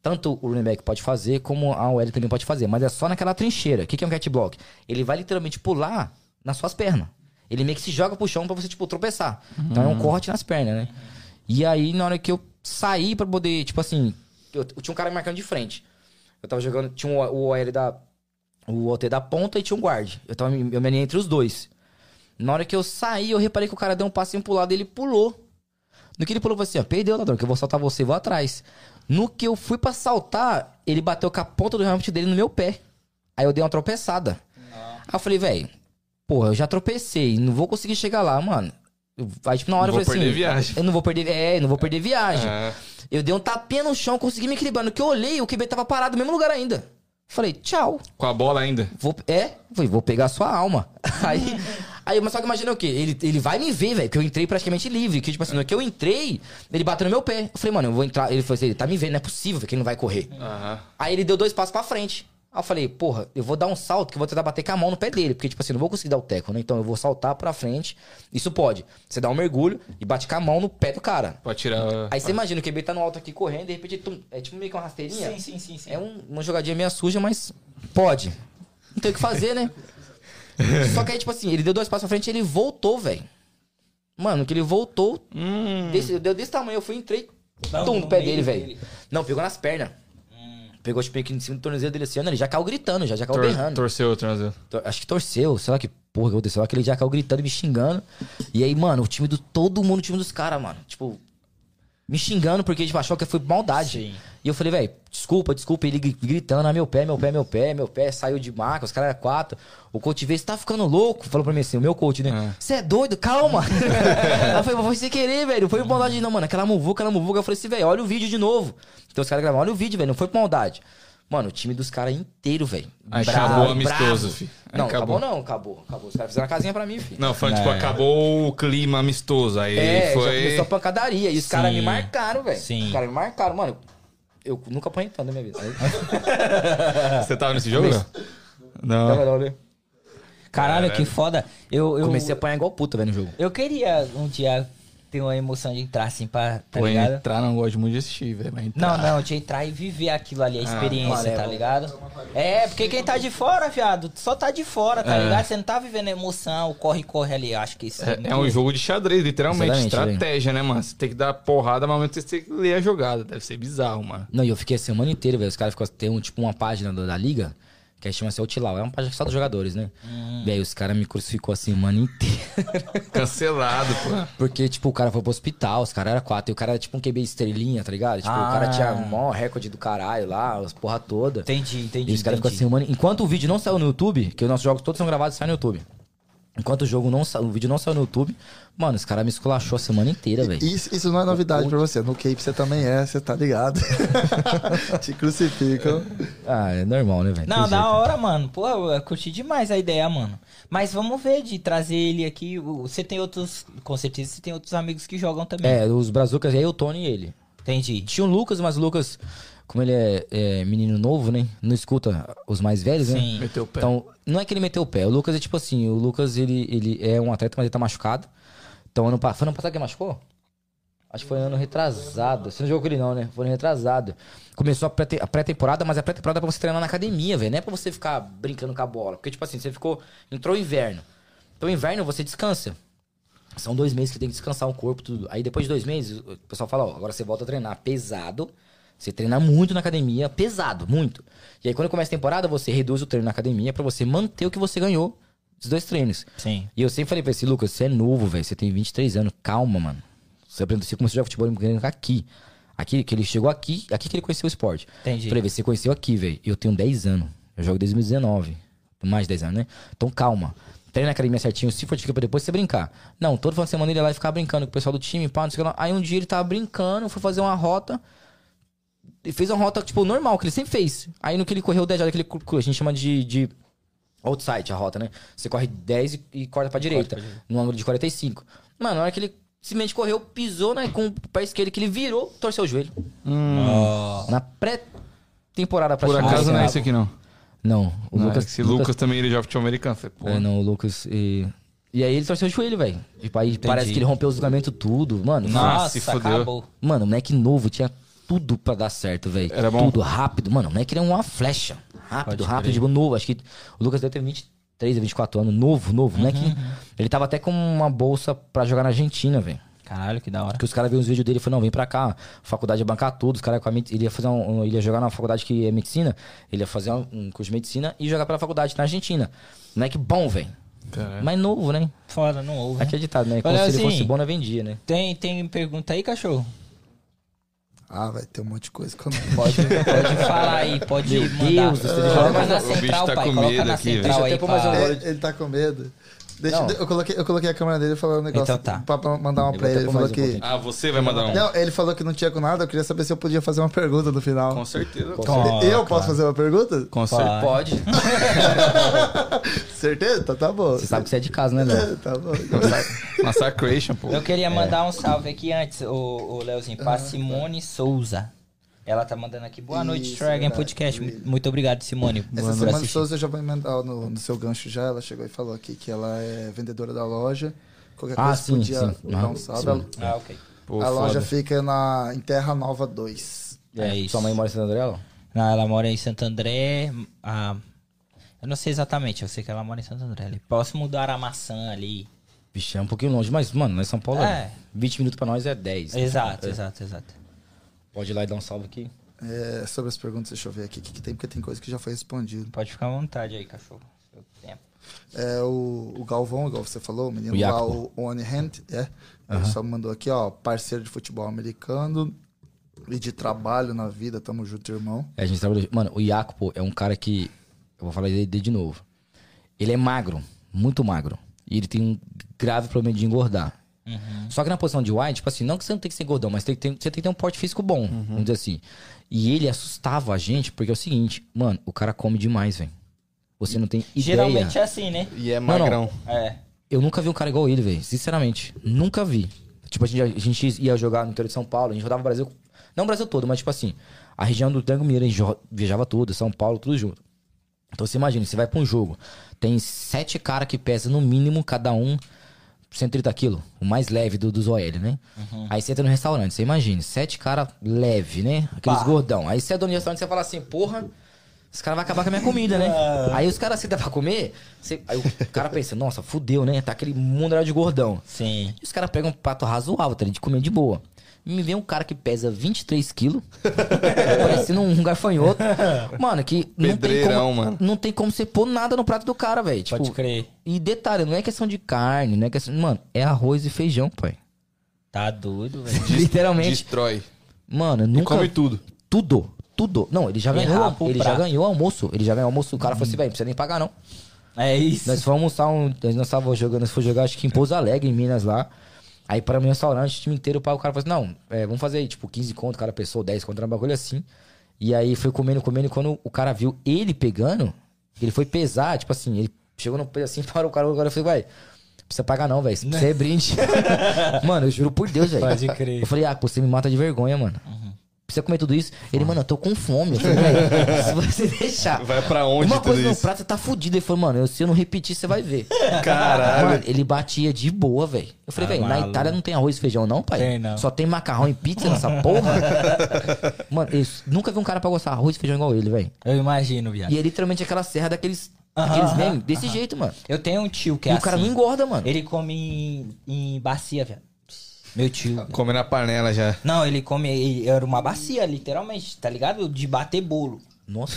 Tanto o running back pode fazer, como a OL também pode fazer. Mas é só naquela trincheira. O que que é um cat block? Ele vai literalmente pular nas suas pernas. Ele meio que se joga pro chão pra você, tipo, tropeçar. Então é um corte nas pernas, né? E aí, na hora que eu saí pra poder, tipo assim... Eu, eu tinha um cara me marcando de frente. Eu tava jogando... Tinha o, o OL da... O OT da ponta e tinha um guard. Eu, tava, eu me entre os dois. Na hora que eu saí, eu reparei que o cara deu um passinho pro lado e ele pulou. No que ele pulou, eu falei assim, ó, perdeu, ladrão, que eu vou saltar você vou atrás. No que eu fui pra saltar, ele bateu com a ponta do helmet dele no meu pé. Aí eu dei uma tropeçada. Aí eu falei, velho, porra, eu já tropecei, não vou conseguir chegar lá, mano. Aí, tipo, na hora Não eu falei assim... viagem. Eu não vou perder... É, eu não vou perder viagem. É. Eu dei um tapinha no chão, consegui me equilibrar. No que eu olhei, o QB tava parado no mesmo lugar ainda. Falei, tchau. Com a bola ainda. Vou, é, falei, vou pegar a sua alma. Aí, aí, mas só que imagina o quê? Ele, ele vai me ver, velho, que eu entrei praticamente livre. Que, tipo assim, no que eu entrei, ele bateu no meu pé. Eu falei, mano, eu vou entrar. Ele falou assim, ele tá me vendo, não é possível velho, que ele não vai correr. Aham. Aí ele deu dois passos pra frente. Aí eu falei, porra, eu vou dar um salto que eu vou tentar bater com a mão no pé dele. Porque, tipo assim, eu não vou conseguir dar o teco, né? Então eu vou saltar pra frente. Isso pode. Você dá um mergulho e bate com a mão no pé do cara. Pode tirar. Aí você imagina, o QB tá no alto aqui correndo, de repente, tum, é tipo meio que uma rasteirinha. Sim, sim, sim, sim. É um- uma jogadinha meio suja, mas pode. Não tem o que fazer, né? Só que aí, tipo assim, ele deu dois passos pra frente e ele voltou, velho. Mano, que ele voltou. Desse, deu desse tamanho, eu fui, entrei. Não, tum, no pé dele. velho. Não, pegou nas pernas. Pegou, tipo, meio que em cima do tornozelo dele assim, ele já caiu gritando, já, já caiu Tor- berrando. torceu o tornozelo. Tor- Acho que torceu, sei lá que porra que aconteceu. Aquele já caiu gritando e me xingando. E aí, mano, o time do. Todo mundo, o time dos caras, mano. Tipo, me xingando porque tipo, achou que foi maldade. Sim. E eu falei, velho, desculpa, desculpa. Ele gri- gritando, ah, meu pé, meu pé, meu pé, meu pé saiu de marca, os caras eram quatro. O coach veio, você tá ficando louco? Falou pra mim assim, o meu coach, né? Você é doido? Calma. Aí eu falei, foi sem querer, velho. Não foi por maldade, não, mano. Aquela muvuca, aquela muvuca. Eu falei assim, velho, olha o vídeo de novo. Então os caras gravaram, olha o vídeo, velho. Não foi por maldade. Mano, o time dos caras inteiro, velho. Aí Bravo, acabou amistoso, bravo. fi. Aí Não, acabou. acabou. não, acabou. Acabou. Os caras fizeram uma casinha pra mim, filho. Não, foi tipo, acabou o clima amistoso. Aí É, já foi. começou a pancadaria. E os caras me marcaram, velho. Sim. Os caras me marcaram, mano. Eu nunca apanhei tanto na minha vida. Você tava nesse jogo? não? Não. Tava não, né? Caralho, que foda. Eu, eu, Comecei a apanhar igual puta, velho, no jogo. eu queria um dia tem uma emoção de entrar assim pra. Tá Pô, ligado? entrar não gosto muito de assistir, velho. entrar- Não, não, de entrar e viver aquilo ali, a experiência, amarelo. tá ligado? É, porque quem tá de fora, viado, só tá de fora, tá É. ligado? Você não tá vivendo a emoção, o corre-corre ali, acho que isso É, muito- é um jogo de xadrez, literalmente. Exatamente, Estratégia, né, mano? Você tem que dar porrada, mas ao mesmo tempo você tem que ler a jogada. Deve ser bizarro, mano. Não, e eu fiquei a semana inteira, velho. Os caras ficam. Tem um, tipo uma página da, da liga, que aí chama-se Outlaw. É uma página só dos jogadores, né? Hum. Velho, os caras me crucificou a semana inteira. Cancelado, pô. Porque, tipo, o cara foi pro hospital, os caras eram quatro. E o cara era tipo um QB estrelinha, tá ligado? Tipo, o cara Ah. tinha o maior recorde do caralho lá, as porra toda. Entendi, entendi. E os caras ficam a entendi. semana. Enquanto o vídeo não saiu no YouTube, que os nossos jogos todos são gravados e saem no YouTube. Enquanto o jogo não sa... o vídeo não saiu no YouTube, mano, os caras me esculachou a semana inteira, velho. Isso, isso não é novidade pra você. No Cape você também é, você tá ligado. Te crucificam. Ah, é normal, né, velho? Não, da hora, mano. Pô, eu curti demais a ideia, mano. Mas vamos ver de trazer ele aqui. Você tem outros. Com certeza você tem outros amigos que jogam também. É, os Brazucas, aí o Tony e ele. Entendi. Tinha o Lucas, mas o Lucas, como ele é, é menino novo, né? Não escuta os mais velhos, né? Sim. Meteu o pé. Então, não é que ele meteu o pé. O Lucas é tipo assim, o Lucas, ele, ele é um atleta, mas ele tá machucado. Então, ano passado. Foi ano passado que ele machucou? Acho que foi ano retrasado. Você não jogou com ele, não, né? Foi ano retrasado. Começou a pré- a pré-temporada, mas a pré-temporada é pra você treinar na academia, velho. Não é pra você ficar brincando com a bola. Porque, tipo assim, você ficou. Entrou o inverno. Então, inverno você descansa. São dois meses que tem que descansar o corpo, tudo. Aí depois de dois meses, o pessoal fala, ó, agora você volta a treinar pesado. Você treina muito na academia, pesado, muito. E aí quando começa a temporada, você reduz o treino na academia pra você manter o que você ganhou dos dois treinos. Sim. E eu sempre falei pra esse Lucas, você é novo, velho. Você tem 23 anos, calma, mano. Você aprendeu, você começou a jogar futebol aqui. Aqui, que ele chegou aqui, aqui que ele conheceu o esporte. Entendi. Falei, "Vê, você conheceu aqui, velho. Eu tenho 10 anos. Eu jogo desde 2019. Mais de 10 anos, né? Então calma. Treina na academia certinho, se fortifica pra depois você brincar. Não, todo final de semana ele ia lá e ficava brincando com o pessoal do time, pá, não sei o que lá. Aí um dia ele tava brincando, foi fazer uma rota. E fez uma rota, tipo, normal, que ele sempre fez. Aí no que ele correu 10 horas, que ele, a gente chama de, de outside a rota, né? Você corre 10 e, e corta pra direita, no ângulo de 45. Mano, na hora que ele simplesmente correu, pisou né, com o pé esquerdo, que ele virou, torceu o joelho. Na pré-temporada pra Por acaso não é esse aqui, não. Não, o Não, Lucas. Esse Lucas, também ele joga futebol americano. Falei, É, não, o Lucas. E, e aí ele torceu o joelho, velho. Tipo, aí parece que ele rompeu os ligamentos tudo. Mano, Nossa, Nossa, se fudeu. acabou. Mano, o moleque novo tinha tudo pra dar certo, velho. Era bom? Tudo rápido. Mano, o moleque era uma flecha. Rápido, Pode rápido, crer. tipo, novo. Acho que o Lucas deve ter 23 ou 24 anos. Novo, novo. Uhum, Moleque. Ele tava até com uma bolsa pra jogar na Argentina, velho. Caralho, que da hora. Porque os caras viram os vídeos dele e falaram, não, vem pra cá, faculdade ia bancar tudo, os caras com a ele ia fazer um, ele ia jogar na faculdade que é medicina, ele ia fazer um, um curso de medicina e jogar pela faculdade na Argentina. Moleque bom, velho. Caralho. Mas novo, né? Foda, não ouve. né? Acreditado, né? Como Olha, se ele assim, fosse bom, não vendia, né? Tem, tem pergunta aí, cachorro? Ah, vai ter um monte de coisa que eu não Pode, pode falar aí, pode Meu mandar. Deus do céu, deixa eu Coloca na O bicho central, tá pai. com Coloca medo na aqui, central Deixa eu aí até pôr mais pra... um Ele, ele tá com medo. Deixa, eu, coloquei, eu coloquei a câmera dele falando um negócio Então tá. pra, mandar uma Eu pra ele. Ele falou um que. pouquinho. Ah, você vai mandar um. Não, ele falou que não tinha com nada, eu queria saber se eu podia fazer uma pergunta no final. Com certeza. Com- eu claro. posso fazer uma pergunta? Com certeza. Pode. Certeza? Então tá bom. Você sabe que você é de casa, né, Léo? É, tá bom. Massacration, pô. Eu queria mandar um salve aqui antes, o, o Leozinho, pra Simone Souza. Ela tá mandando aqui, boa noite, Dragon. Podcast. Mu- Muito obrigado, Simone. Essa por semana assistir. Souza eu já vou emendar no, no seu gancho já. Ela chegou e falou aqui que ela é vendedora da loja. Qualquer Ah, coisa sim, podia sim. dar um salve. Ah, ok. Pô, a loja foda. fica na, em Terra Nova 2. É isso. Sua mãe mora em Santo André, ó? Não, ela mora em Santo André. ah, eu não sei exatamente, eu sei que ela mora em Santo André. Ali. Próximo do Aramaçã ali. Vixe, é um pouquinho longe, mas, mano, nós em São Paulo, É. 20 minutos pra nós é 10. Exato, É. exato, exato. Pode ir lá e dar um salve aqui. É, sobre as perguntas, deixa eu ver aqui o que, que tem, porque tem coisa que já foi respondido. Pode ficar à vontade aí, cachorro. Seu tempo. É o, o Galvão, igual você falou, o menino O lá, o One Hand, é. Ele só mandou aqui, ó, parceiro de futebol americano e de trabalho na vida, tamo junto, irmão. É, a gente trabalhou. Mano, o Jacopo é um cara que. Eu vou falar dele de novo. Ele é magro, muito magro. E ele tem um grave problema de engordar. Só que na posição de wide, tipo assim, não que você não tem que ser gordão, mas tem que ter- você tem que ter um porte físico bom, vamos dizer assim. E ele assustava a gente, porque é o seguinte, mano, o cara come demais, velho. Você não tem ideia. Geralmente é assim, né? E é Não, não. magrão. É. Eu nunca vi um cara igual ele, velho. Sinceramente. Nunca vi. Tipo, a gente, a gente ia jogar no interior de São Paulo, a gente rodava o Brasil. Não o Brasil todo, mas tipo assim, a região do Tango Mineiro, a gente viajava tudo, São Paulo, tudo junto. Então você imagina, você vai pra um jogo, tem sete caras que pesam no mínimo, cada um 130 quilos, o mais leve do, dos OL, né? Aí você entra no restaurante, você imagina, sete caras leve, né? Aqueles Pá. gordão. Aí você é dono de restaurante, você fala assim, porra, esse cara vai acabar com a minha comida, né? Aí os caras sentam pra comer, você- aí o cara pensa, nossa, fudeu, né? Tá aquele mundo de gordão. Sim. E os caras pegam um prato razoável, tá? De comer de boa. Me vem um cara que pesa 23 quilos, parecendo um gafanhoto. Mano, que não tem, Pedreirão, como, mano. não tem como você pôr nada no prato do cara, velho. Tipo, Pode crer. E detalhe, não é questão de carne, não é questão. Mano, é arroz e feijão, pai. Tá doido, velho. Literalmente. Destrói. Mano, E nunca. come tudo. Tudo. Tudo. Não, ele já E ganhou. Ele já ganhou almoço. Ele já ganhou almoço. O cara falou assim, velho, não precisa nem pagar, não. É isso. Nós fomos almoçar um. Nós tava jogando, nós fomos jogar, acho que em Pouso Alegre, em Minas lá. Aí para mim, restaurante, o time inteiro, o cara falou assim: não, é, vamos fazer aí, tipo, 15 conto, cada pessoa, 10 conto, um bagulho assim. E aí foi comendo, comendo, e quando o cara viu ele pegando, ele foi pesar, tipo assim, ele chegou no peso assim, parou o cara, agora eu falei, vai. Precisa pagar não, velho. Isso é brinde. mano, eu juro por Deus, velho. Pode crer. Eu falei, ah, pô, você me mata de vergonha, mano. Precisa comer tudo isso? Ele, mano, eu tô com fome. Eu falei, velho, se você deixar. Vai pra onde Uma coisa no isso? prato, você tá fudido. Ele falou, mano, eu- se eu não repetir, você vai ver. Caralho. Mano, ele batia de boa, velho. Eu falei, Tá velho, na maluco. Itália não tem arroz e feijão, não, pai? Tem, não. Só tem macarrão e pizza nessa porra. Mano, eu nunca vi um cara pra gostar arroz e feijão igual ele, velho. Eu imagino, viado. E é literalmente aquela serra daqueles, Aham, daqueles aham, memes, desse jeito, mano. Eu tenho um tio que e é o cara assim. não engorda, mano. Ele come em, em bacia, viado. Meu tio. Come na panela já. Não, ele come. ele- Era uma bacia, literalmente, tá ligado? De bater bolo. Nossa.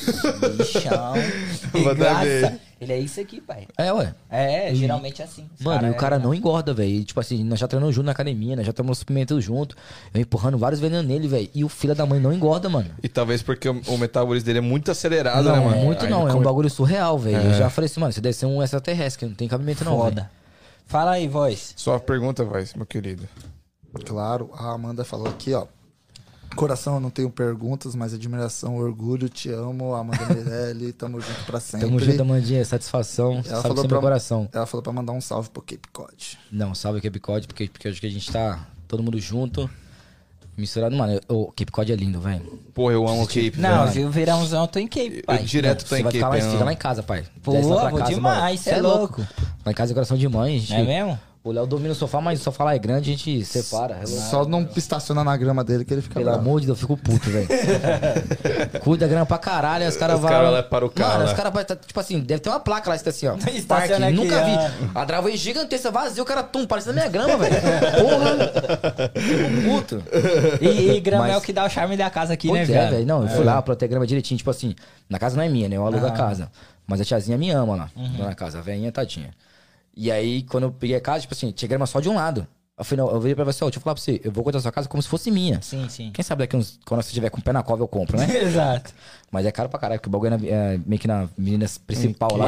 Bichão. Regaça. Ele é isso aqui, pai. É, ué. É, geralmente é assim. Mano, e o cara é- não engorda, velho. E, Tipo assim, nós já treinamos junto na academia, nós já tomamos suplemento junto. Eu empurrando vários venenos nele, velho. E o filho da mãe não engorda, mano. E talvez porque o, o metabolismo dele é muito acelerado, não, né, mano? muito Aí não. ele É um come- bagulho surreal, velho. Eu já falei assim, mano, você deve ser um extraterrestre, que não tem cabimento não. Foda. Fala aí, voz. Só pergunta, vai, meu querido. Claro, a Amanda falou aqui, ó. Coração, eu não tenho perguntas, mas admiração, orgulho, te amo, Amanda Mirelli, tamo junto pra sempre. Tamo junto, Amandinha. Satisfação. Ela sabe falou que você é pra coração. Ela falou pra mandar um salve pro Cape Cod. Não, salve Cape Cod, porque, porque acho que a gente tá todo mundo junto. Misturado, mano. O Cape Cod é lindo, velho. Porra, eu amo o Cape. Não, velho. eu verãozão eu tô em Cape, pai. Eu direto tô Você em vai Cape. ficar lá, não. fica lá em casa, pai. Pô, vou casa, demais, mano. cê é louco. Lá em casa é coração de mãe. a gente- É mesmo? O Léo domina o sofá, mas o sofá lá é grande, a gente separa. é. Só não estaciona na grama dele que ele fica Pelo bravo. amor de Deus, eu fico puto, velho. Cuida da grana pra caralho, aí os caras Os vão. caras lá param o carro Mano, os caras vai tá, tipo assim, deve ter uma placa lá, assim, ó. Estaciona Parque, aqui, nunca vi. ah. A driveway gigantesca, vazio, o cara, tum, parecendo a minha grama, velho. Porra! Fico puto. E, e grama Mas- é o que dá o charme da casa aqui, Pois né, é, velho? velho. Não, eu fui lá, plantei a grama direitinho. Tipo assim, na casa não é minha, né? Eu alugo a casa. Mas a tiazinha me ama lá, Uhum. na casa. A velhinha, tadinha. E aí, quando eu peguei a casa, tipo assim, tinha grama só de um lado. Eu falei, não, eu virei pra você, ó, deixa eu falar pra você, eu vou da sua casa como se fosse minha. Sim, sim. Quem sabe daqui uns, quando você tiver com o pé na cova eu compro, né? Exato. Mas é caro pra caralho, porque o bagulho é, na- é meio que na menina principal lá.